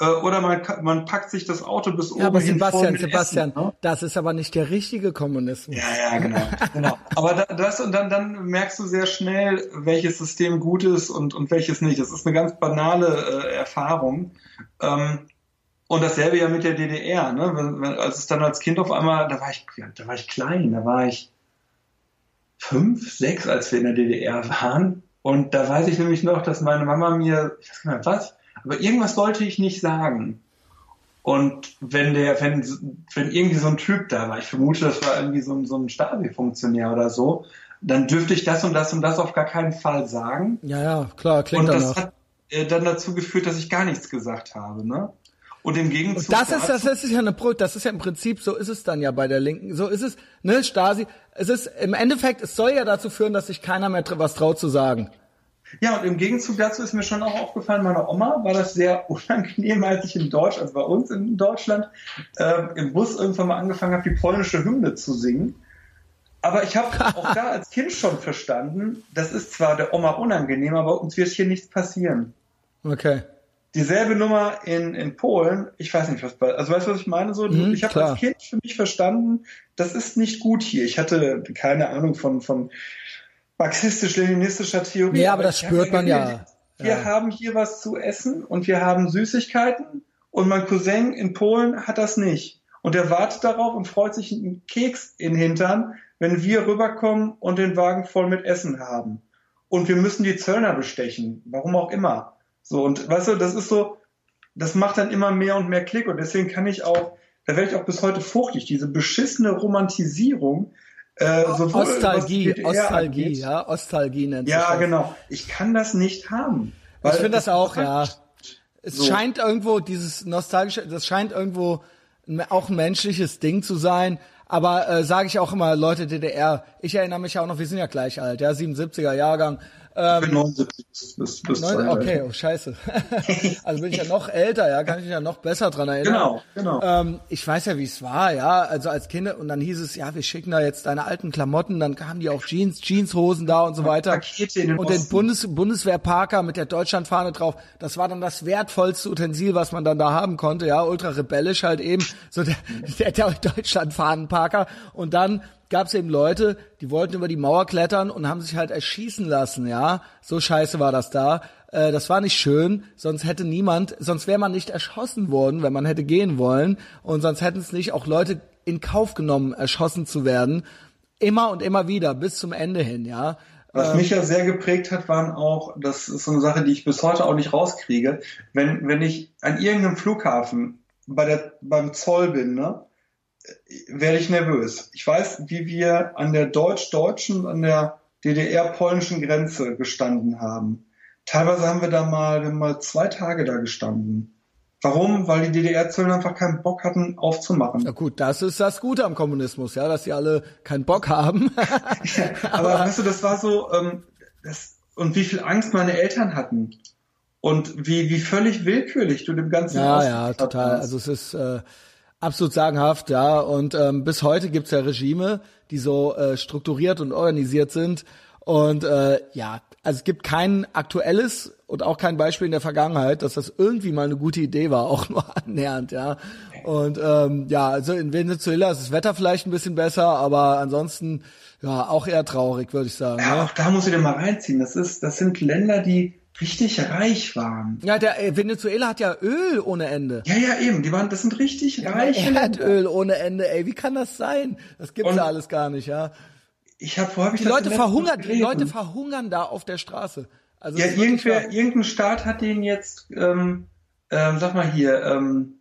Äh, oder man, man packt sich das Auto bis oben. Ja, aber Sebastian, Sebastian, Essen, ne? das ist aber nicht der richtige Kommunismus. Ja, ja, genau. genau. Aber da, das und dann, dann merkst du sehr schnell, welches System gut ist und, und welches nicht. Das ist eine ganz banale äh, Erfahrung. Ähm, und dasselbe ja mit der DDR, ne? Wenn, wenn, als es dann als Kind auf einmal, da war ich, da war ich klein, da war ich fünf, sechs, als wir in der DDR waren. Und da weiß ich nämlich noch, dass meine Mama mir, ich weiß gar nicht was, aber irgendwas sollte ich nicht sagen. Und wenn der, wenn, wenn irgendwie so ein Typ da war, ich vermute, das war irgendwie so ein, so ein Stasi-Funktionär oder so, dann dürfte ich das und das und das auf gar keinen Fall sagen. Ja, ja, klar, klingt Und das danach. hat äh, dann dazu geführt, dass ich gar nichts gesagt habe, ne? Und im Gegenzug. Und das ist, das ist ja eine, das ist ja im Prinzip, so ist es dann ja bei der Linken. So ist es, ne, Stasi. Es ist, im Endeffekt, es soll ja dazu führen, dass sich keiner mehr was traut zu sagen. Ja, und im Gegenzug dazu ist mir schon auch aufgefallen, meiner Oma war das sehr unangenehm, als ich in Deutschland, also bei uns in Deutschland, äh, im Bus irgendwann mal angefangen habe, die polnische Hymne zu singen. Aber ich habe auch da als Kind schon verstanden, das ist zwar der Oma unangenehm, aber uns wird hier nichts passieren. Okay dieselbe Nummer in, in Polen, ich weiß nicht, was bei, also weißt du, was ich meine? So, mhm, ich habe als Kind für mich verstanden, das ist nicht gut hier. Ich hatte keine Ahnung von, von marxistisch-leninistischer Theorie. Ja, aber das spürt man ja. Wir ja. haben hier was zu essen und wir haben Süßigkeiten und mein Cousin in Polen hat das nicht. Und er wartet darauf und freut sich einen Keks in den Hintern, wenn wir rüberkommen und den Wagen voll mit Essen haben. Und wir müssen die Zöllner bestechen, warum auch immer. So, und weißt du, das ist so, das macht dann immer mehr und mehr Klick und deswegen kann ich auch, da werde ich auch bis heute fruchtig, diese beschissene Romantisierung, äh, sowohl Ostalgie, Ostalgie, angeht, ja, Ostalgie nennt sich Ja, das. genau. Ich kann das nicht haben. ich finde das, das auch, ja. Es so. scheint irgendwo dieses nostalgische, das scheint irgendwo auch ein menschliches Ding zu sein. Aber äh, sage ich auch immer, Leute DDR, ich erinnere mich auch noch, wir sind ja gleich alt, ja, 77er Jahrgang. Ähm, ich bin 79 bis, bis 9, Okay, oh scheiße. also bin ich ja noch älter, ja, kann ich mich ja noch besser dran erinnern. Genau, genau. Ähm, ich weiß ja, wie es war, ja, also als Kinder und dann hieß es, ja, wir schicken da jetzt deine alten Klamotten, dann kamen die auch Jeans, Jeanshosen da und so weiter. Pakete in den und den Bundes Bundeswehrparker mit der Deutschlandfahne drauf, das war dann das wertvollste Utensil, was man dann da haben konnte, ja, ultra rebellisch halt eben, so der, der, der Deutschlandfahnenparker und dann gab es eben Leute, die wollten über die Mauer klettern und haben sich halt erschießen lassen, ja. So scheiße war das da. Äh, das war nicht schön, sonst hätte niemand, sonst wäre man nicht erschossen worden, wenn man hätte gehen wollen. Und sonst hätten es nicht auch Leute in Kauf genommen, erschossen zu werden. Immer und immer wieder, bis zum Ende hin, ja. Was mich ja sehr geprägt hat, waren auch, das ist so eine Sache, die ich bis heute auch nicht rauskriege, wenn, wenn ich an irgendeinem Flughafen bei der, beim Zoll bin, ne, werde ich nervös. Ich weiß, wie wir an der deutsch-deutschen, an der DDR-polnischen Grenze gestanden haben. Teilweise haben wir da mal, wir haben mal zwei Tage da gestanden. Warum? Weil die DDR-Zöllner einfach keinen Bock hatten, aufzumachen. Na gut, das ist das Gute am Kommunismus, ja, dass sie alle keinen Bock haben. ja, aber, aber weißt du, das war so, ähm, das, und wie viel Angst meine Eltern hatten. Und wie, wie völlig willkürlich du dem Ganzen Ja, ja, total. Hast. Also es ist äh, absolut sagenhaft, ja. Und ähm, bis heute gibt's ja Regime, die so äh, strukturiert und organisiert sind. Und äh, ja, also es gibt kein aktuelles und auch kein Beispiel in der Vergangenheit, dass das irgendwie mal eine gute Idee war, auch nur annähernd, ja. Und ähm, ja, also in Venezuela ist das Wetter vielleicht ein bisschen besser, aber ansonsten ja auch eher traurig, würde ich sagen. Ja, ne? auch da muss ich dir mal reinziehen. Das ist, das sind Länder, die richtig reich waren. Ja, der äh, Venezuela hat ja Öl ohne Ende. Ja, ja, eben. Die waren, das sind richtig ja, reiche Erdöl ohne Ende. Ey, wie kann das sein? Das gibt's ja alles gar nicht, ja. Ich habe vorher die Leute verhungern, die Leute verhungern da auf der Straße. Also ja, irgendwer, irgendein Staat hat den jetzt, ähm, ähm, sag mal hier, ähm,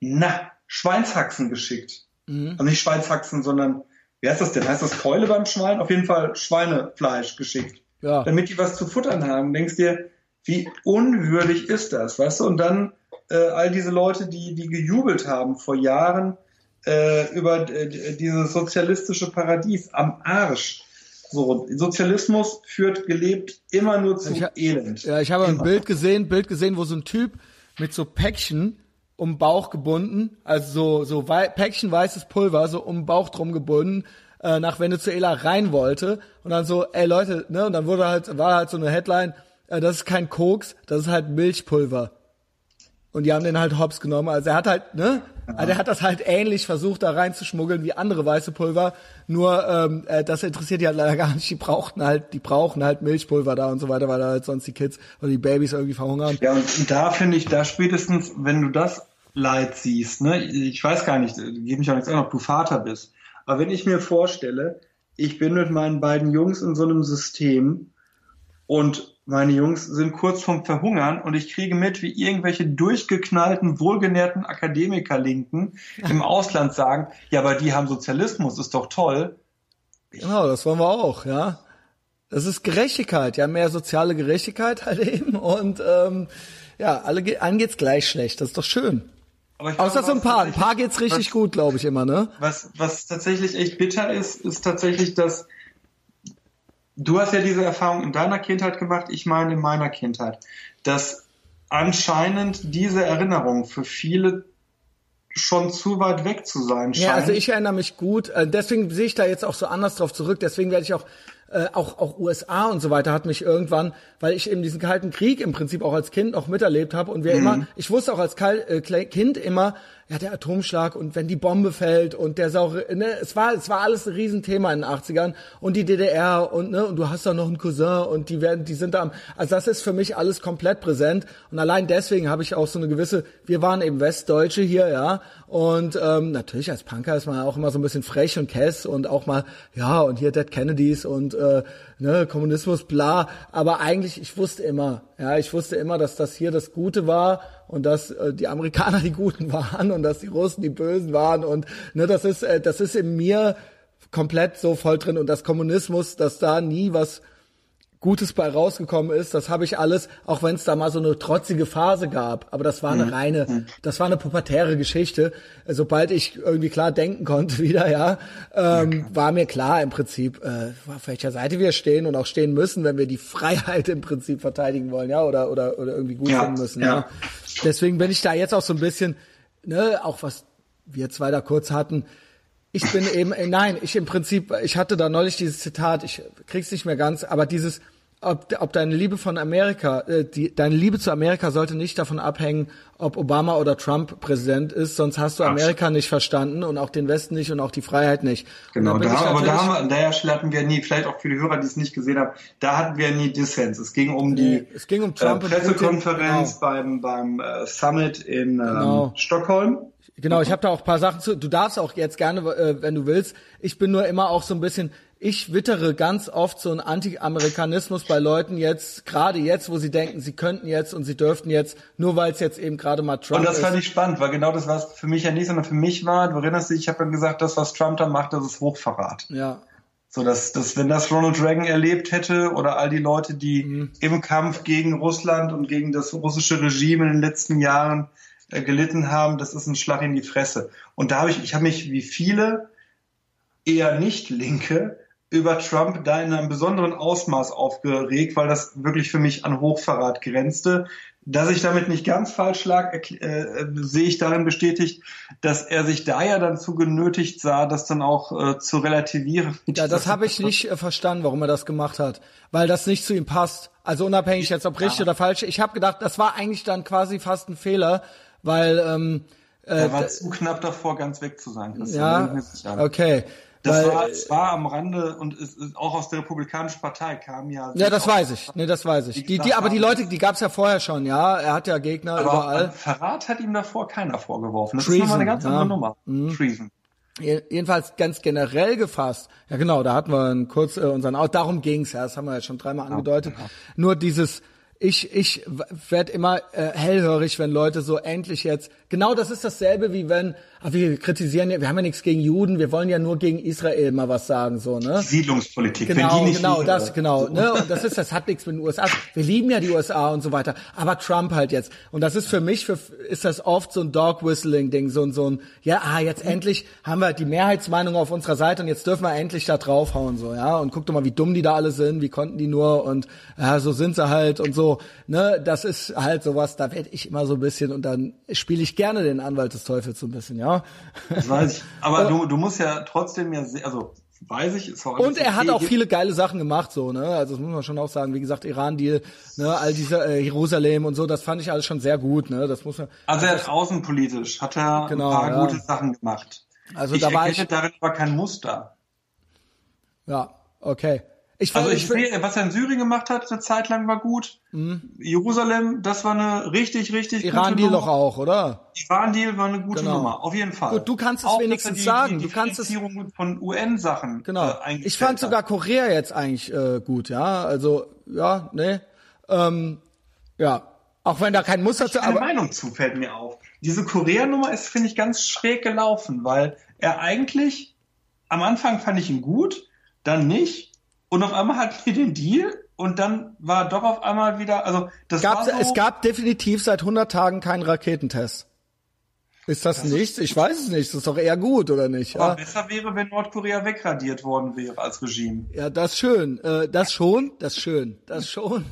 na, Schweinshaxen geschickt. Mhm. Also nicht Schweinshaxen, sondern wie heißt das denn? Heißt das Keule beim Schwein? Auf jeden Fall Schweinefleisch geschickt. Ja. Damit die was zu futtern haben. Denkst dir, wie unwürdig ist das, weißt du? Und dann äh, all diese Leute, die, die gejubelt haben vor Jahren, äh, über äh, dieses sozialistische Paradies am Arsch. So, Sozialismus führt gelebt immer nur zu ich Elend. Ja, ich habe immer. ein Bild gesehen, Bild gesehen, wo so ein Typ mit so Päckchen um Bauch gebunden, also so, so Päckchen weißes Pulver, so um Bauch drum gebunden, äh, nach Venezuela rein wollte und dann so, ey Leute, ne, und dann wurde halt, war halt so eine Headline, äh, das ist kein Koks, das ist halt Milchpulver. Und die haben den halt hops genommen. Also er hat halt, ne? Also er hat das halt ähnlich versucht, da reinzuschmuggeln wie andere weiße Pulver. Nur ähm, äh, das interessiert die halt leider gar nicht. Die brauchten halt, die brauchen halt Milchpulver da und so weiter, weil da halt sonst die Kids oder die Babys irgendwie verhungern. Ja, und da finde ich, da spätestens, wenn du das Leid siehst, ne, ich weiß gar nicht, gebe mich auch nichts an, ob du Vater bist. Aber wenn ich mir vorstelle, ich bin mit meinen beiden Jungs in so einem System und meine Jungs sind kurz vorm Verhungern und ich kriege mit, wie irgendwelche durchgeknallten, wohlgenährten Akademiker-Linken im Ausland sagen, ja, aber die haben Sozialismus, ist doch toll. Genau, das wollen wir auch, ja. Das ist Gerechtigkeit, ja, mehr soziale Gerechtigkeit halt eben und ähm, ja, alle allen geht's gleich schlecht, das ist doch schön. Außer so ein paar, ein paar geht's richtig was, gut, glaube ich immer, ne? Was, was tatsächlich echt bitter ist, ist tatsächlich, dass du hast ja diese Erfahrung in deiner Kindheit gemacht, ich meine in meiner Kindheit, dass anscheinend diese Erinnerung für viele schon zu weit weg zu sein scheint. Ja, also ich erinnere mich gut, äh, deswegen sehe ich da jetzt auch so anders drauf zurück, deswegen werde ich auch äh, auch, auch USA und so weiter hat mich irgendwann, weil ich eben diesen kalten Krieg im Prinzip auch als Kind noch miterlebt habe und wir mhm. immer, ich wusste auch als Kal äh, Kind immer, ja, der Atomschlag und wenn die Bombe fällt und der saure, ne, es war, es war alles ein Riesenthema in den 80ern und die DDR und, ne, und du hast da noch einen Cousin und die werden, die sind da am, also das ist für mich alles komplett präsent und allein deswegen habe ich auch so eine gewisse, wir waren eben Westdeutsche hier, ja, und ähm, natürlich als Punker ist man auch immer so ein bisschen frech und kess und auch mal, ja, und hier Dead Kennedys und, äh, ne, Kommunismus, bla, aber eigentlich, ich wusste immer, ja, ich wusste immer, dass das hier das Gute war und dass äh, die Amerikaner die Guten waren und dass die Russen die Bösen waren und ne, das ist äh, das ist in mir komplett so voll drin und das Kommunismus, dass da nie was Gutes bei rausgekommen ist, das habe ich alles, auch wenn es da mal so eine trotzige Phase gab, aber das war eine mhm. reine, mhm. das war eine pubertäre Geschichte. Sobald ich irgendwie klar denken konnte wieder, ja, ähm, war mir klar im Prinzip, äh, auf welcher Seite wir stehen und auch stehen müssen, wenn wir die Freiheit im Prinzip verteidigen wollen, ja, oder oder oder irgendwie gut ja, finden müssen. Ja. ja. Deswegen bin ich da jetzt auch so ein bisschen, ne, auch was wir zwei da kurz hatten, ich bin eben, äh, nein, ich im Prinzip, ich hatte da neulich dieses Zitat, ich krieg's nicht mehr ganz, aber dieses, ob, ob deine Liebe von Amerika, äh, die, deine Liebe zu Amerika sollte nicht davon abhängen, ob Obama oder Trump Präsident ist, sonst hast du Amerika nicht verstanden und auch den Westen nicht und auch die Freiheit nicht. Genau, da, aber da haben wir, an der Stelle hatten wir nie, vielleicht auch für die Hörer, die es nicht gesehen haben, da hatten wir nie Dissens. Es ging um die es ging um Trump äh, Pressekonferenz genau. beim, beim äh, Summit in ähm, genau. Stockholm. Genau, ich habe da auch paar Sachen zu. Du darfst auch jetzt gerne, äh, wenn du willst. Ich bin nur immer auch so ein bisschen, ich wittere ganz oft so einen Anti-Amerikanismus bei Leuten jetzt, gerade jetzt, wo sie denken, sie könnten jetzt und sie dürften jetzt, nur weil es jetzt eben gerade mal Trump Und das ist. fand ich spannend, weil genau das war es für mich ja nicht, sondern für mich war, du erinnerst dich, ich habe dann gesagt, das, was Trump da macht, das ist Hochverrat. Ja. So, dass, dass wenn das Ronald Reagan erlebt hätte oder all die Leute, die Mhm. im Kampf gegen Russland und gegen das russische Regime in den letzten Jahren äh, gelitten haben, das ist ein Schlag in die Fresse. Und da habe ich, ich habe mich wie viele eher nicht Linke über Trump da in einem besonderen Ausmaß aufgeregt, weil das wirklich für mich an Hochverrat grenzte. Dass ich damit nicht ganz falsch lag, erkl- äh, sehe ich darin bestätigt, dass er sich da ja dann zu genötigt sah, das dann auch äh, zu relativieren. Ja, das habe ich nicht äh, verstanden, warum er das gemacht hat, weil das nicht zu ihm passt. Also unabhängig jetzt ob richtig oder falsch. Ich habe gedacht, das war eigentlich dann quasi fast ein Fehler, weil ähm, Er war zu knapp davor, ganz weg zu sein. Christian, da bin ja, okay. Das weil, war, es war am Rande und es ist auch aus der Republikanischen Partei kam ja. ja, das weiß ich. Nee, das weiß ich. Die, die, aber die Leute, die gab's ja vorher schon, ja. Er hat ja Gegner Aber überall. Verrat hat ihm davor keiner vorgeworfen. Das Treason, ist nochmal eine ganz ja. Mhm. andere Nummer. Treason. Je- Jedenfalls ganz generell gefasst. Ja, genau, da hatten wir einen kurz äh, unseren auch darum ging's ja, das haben wir ja schon dreimal angedeutet. Nur dieses ich ich werde immer äh, hellhörig, wenn Leute so endlich jetzt genau das ist dasselbe wie wenn ah, wir kritisieren ja, wir haben ja nichts gegen Juden, wir wollen ja nur gegen Israel mal was sagen so, ne? Siedlungspolitik. Genau, Wenn die nicht genau, wäre. das, genau, ne, und das ist, das hat nichts mit den USA. Wir lieben ja die USA und so weiter, aber Trump halt jetzt. Und das ist für mich, für, ist das oft so ein Dog Whistling Ding, so ein, so ein, ja, ah, jetzt endlich haben wir die Mehrheitsmeinung auf unserer Seite und jetzt dürfen wir endlich da draufhauen, so, ja, und guck doch mal, wie dumm die da alle sind, wie konnten die nur und, ja, so sind sie halt und so, ne, das ist halt sowas, da werde ich immer so ein bisschen und dann spiele ich gerne den Anwalt des Teufels so ein bisschen, ja. Das weiß ich. Aber du, du musst ja trotzdem ja, also weiß ich, ist auch Und er hat auch viele geile Sachen gemacht, so, ne? Also das muss man schon auch sagen. Wie gesagt, Iran-Deal, ne, all diese äh, Jerusalem und so, das fand ich alles schon sehr gut, ne? Das muss man. Also er hat außenpolitisch, hat er Genau, ein paar ja. gute Sachen gemacht. Also ich da war ich- darin aber kein Muster. Ja, okay. Ich Also fand, ich ich, sehe, was er in Syrien gemacht hat, eine Zeit lang war gut. Jerusalem, das war eine richtig, richtig Mhm. Iran-Deal gute doch Nummer. auch, oder? Iran-Deal war eine gute Genau. Nummer, auf jeden Fall. Gut, du kannst es Auch, wenigstens die, sagen, Die, die du kannst es- von UN-Sachen Genau. äh, ich fand sogar hat. Korea jetzt eigentlich äh, gut, ja. Also, ja, ne. Ähm, ja. Auch wenn da kein Muster zu, Eine aber. Meinung zu, fällt mir auf. Diese Korea-Nummer ist, finde ich, ganz schräg gelaufen, weil er eigentlich, am Anfang fand ich ihn gut, dann nicht, und auf einmal hatten wir den Deal, und dann war doch auf einmal wieder, also das Gab, so, es gab definitiv seit 100 Tagen keinen Raketentest. Ist das, nicht? Ich weiß es nicht. Das ist doch eher gut, oder nicht? aber Ja, besser wäre, wenn Nordkorea wegradiert worden wäre als Regime. ja das schön. Äh, das schon, das schön, das schon.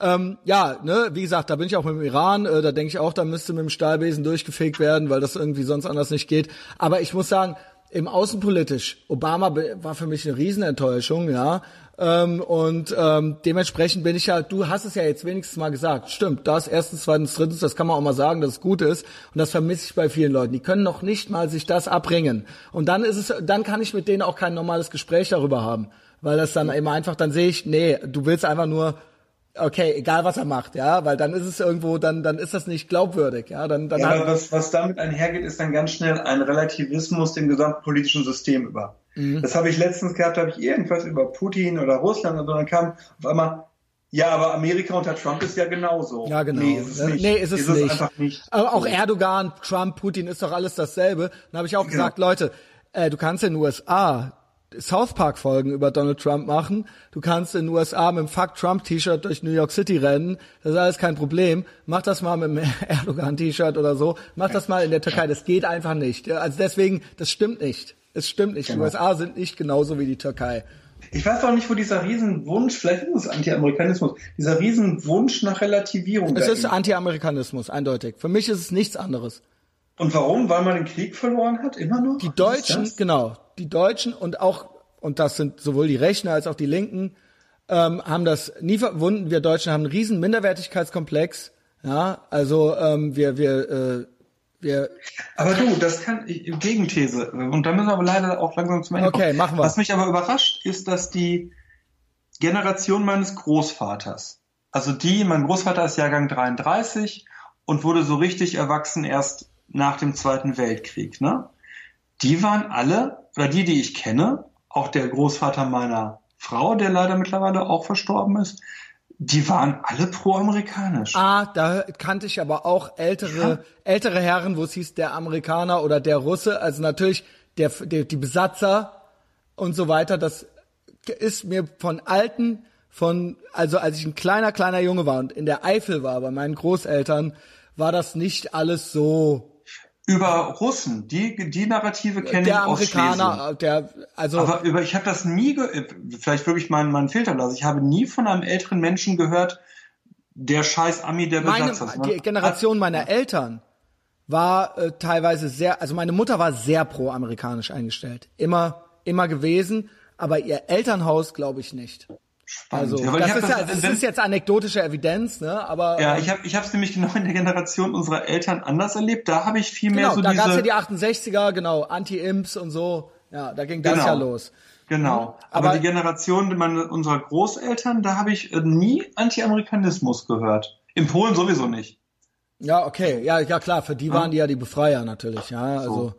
Ähm, ja, ne, wie gesagt, da bin ich auch mit dem Iran. Äh, da denke ich auch, da müsste mit dem Stahlbesen durchgefegt werden, weil das irgendwie sonst anders nicht geht. Aber ich muss sagen, im Außenpolitisch, Obama war für mich eine Riesenenttäuschung, ja. Ähm, und ähm, dementsprechend bin ich ja, du hast es ja jetzt wenigstens mal gesagt, stimmt, das erstens, zweitens, drittens, das kann man auch mal sagen, dass es gut ist. Und das vermisse ich bei vielen Leuten. Die können noch nicht mal sich das abbringen. Und dann ist es, dann kann ich mit denen auch kein normales Gespräch darüber haben. Weil das dann immer einfach, dann sehe ich, nee, du willst einfach nur, okay, egal was er macht, ja, weil dann ist es irgendwo, dann, dann ist das nicht glaubwürdig, ja, dann, dann Ja, aber was, was damit einhergeht, ist dann ganz schnell ein Relativismus dem gesamten politischen System über. Mhm. Das habe ich letztens gehabt, da habe ich irgendwas über Putin oder Russland und dann kam auf einmal, ja, aber Amerika unter Trump ist ja genauso. Ja, genau. Nee, ist es nicht. Nee, ist es ist nicht. einfach nicht. Aber auch Erdogan, Trump, Putin ist doch alles dasselbe. Dann habe ich auch gesagt, Leute, äh, du kannst in den USA South Park Folgen über Donald Trump machen. Du kannst in den USA mit dem Fuck Trump T-Shirt durch New York City rennen. Das ist alles kein Problem. Mach das mal mit dem Erdogan T-Shirt oder so. Mach das mal in der Türkei. Das geht einfach nicht. Also deswegen, das stimmt nicht. Es stimmt nicht. Die Genau. USA sind nicht genauso wie die Türkei. Ich weiß auch nicht, wo dieser Riesenwunsch, vielleicht ist es Anti-Amerikanismus, dieser Riesenwunsch nach Relativierung. Es ist Anti-Amerikanismus, eindeutig. Für mich ist es nichts anderes. Und warum? Weil man den Krieg verloren hat, immer noch? Die Deutschen, genau, die Deutschen und auch, und das sind sowohl die Rechten als auch die Linken, ähm, haben das nie verwunden. Wir Deutschen haben einen riesen Minderwertigkeitskomplex. Ja, also ähm, wir, wir, äh, wir, Aber du, das kann, ich- Gegenthese, und da müssen wir aber leider auch langsam zum Ende Okay, kommen. machen wir. Was mich aber überrascht, ist, dass die Generation meines Großvaters, also die, mein Großvater ist Jahrgang 33 und wurde so richtig erwachsen erst nach dem Zweiten Weltkrieg, ne? Die waren alle, oder die, die ich kenne, auch der Großvater meiner Frau, der leider mittlerweile auch verstorben ist, die waren alle pro-amerikanisch. Ah, da kannte ich aber auch ältere, ja. ältere Herren, wo es hieß, der Amerikaner oder der Russe. Also natürlich der, der, die Besatzer und so weiter. Das ist mir von alten, von, also als ich ein kleiner, kleiner Junge war und in der Eifel war bei meinen Großeltern, war das nicht alles so über Russen, die die Narrative kenne ich aus Amerikaner, der also aber über ich habe das nie vielleicht wirklich mein mein Filterlass. Ich habe nie von einem älteren Menschen gehört, der scheiß Ami der. Meine, die Generation meiner Eltern war äh, teilweise sehr, also meine Mutter war sehr pro-amerikanisch eingestellt, immer immer gewesen, aber ihr Elternhaus glaube ich nicht. Spannend. Also, ja, das, ist, das, ja, das ist jetzt anekdotische Evidenz, ne? Aber ja, ich habe ich habe es nämlich genau in der Generation unserer Eltern anders erlebt. Da habe ich viel mehr genau, so da diese. Da gab's ja die 68er, genau, Anti-Imps und so. Ja, da ging das genau. ja los. Genau. Aber, aber, die Generation meine, unserer Großeltern, da habe ich äh, nie Anti-Amerikanismus gehört. In Polen sowieso nicht. Ja, okay. Ja, ja klar. Für die waren die ja die Befreier natürlich. Ja, so.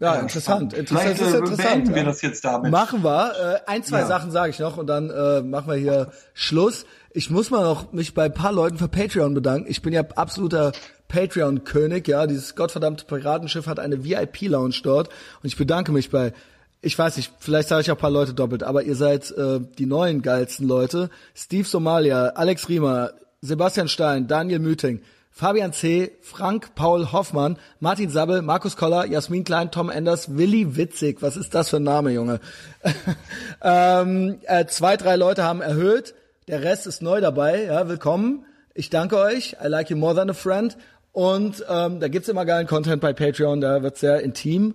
Ja, ja interessant. interessant. Vielleicht äh, interessant, wir das jetzt damit. Machen wir. Äh, ein, zwei ja. Sachen sage ich noch und dann äh, machen wir hier Schluss. Ich muss mal noch mich bei ein paar Leuten für Patreon bedanken. Ich bin ja absoluter Patreon-König. Ja, dieses gottverdammte Piratenschiff hat eine VIP-Lounge dort und ich bedanke mich bei ich weiß nicht, vielleicht sage ich auch ein paar Leute doppelt, aber ihr seid äh, die neuen geilsten Leute. Steve Somalia, Alex Riemer, Sebastian Stein, Daniel Müting, Fabian C., Frank Paul Hoffmann, Martin Sabbel, Markus Koller, Jasmin Klein, Tom Enders, Willi Witzig. Was ist das für ein Name, Junge? ähm, äh, zwei, drei Leute haben erhöht. Der Rest ist neu dabei. Ja, willkommen. Ich danke euch. I like you more than a friend. Und ähm, da gibt's immer geilen Content bei Patreon. Da wird's sehr intim.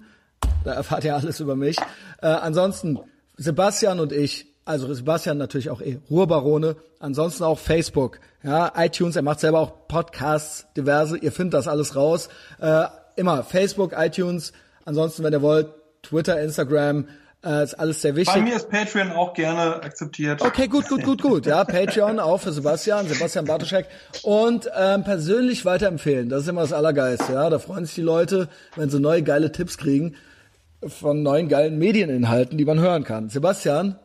Da erfahrt ihr alles über mich. Äh, ansonsten, Sebastian und ich, also Sebastian natürlich auch eh, Ruhrbarone, ansonsten auch Facebook, ja, iTunes, er macht selber auch Podcasts, diverse, ihr findet das alles raus. Äh, immer Facebook, iTunes, ansonsten, wenn ihr wollt, Twitter, Instagram, äh, ist alles sehr wichtig. Bei mir ist Patreon auch gerne akzeptiert. Okay, gut, gut, gut, gut. Ja, Patreon auch für Sebastian, Sebastian Bartoschek. Und ähm, persönlich weiterempfehlen. Das ist immer das Allergeiste. Ja, da freuen sich die Leute, wenn sie neue geile Tipps kriegen von neuen geilen Medieninhalten, die man hören kann. Sebastian,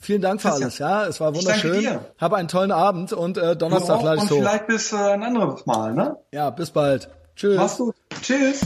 Vielen Dank für alles, ja. Es war wunderschön. Habe einen tollen Abend und äh, Donnerstag lade ich so. Und vielleicht bis äh, ein anderes Mal, ne? Ja, bis bald. Tschüss. Mach's gut. Tschüss.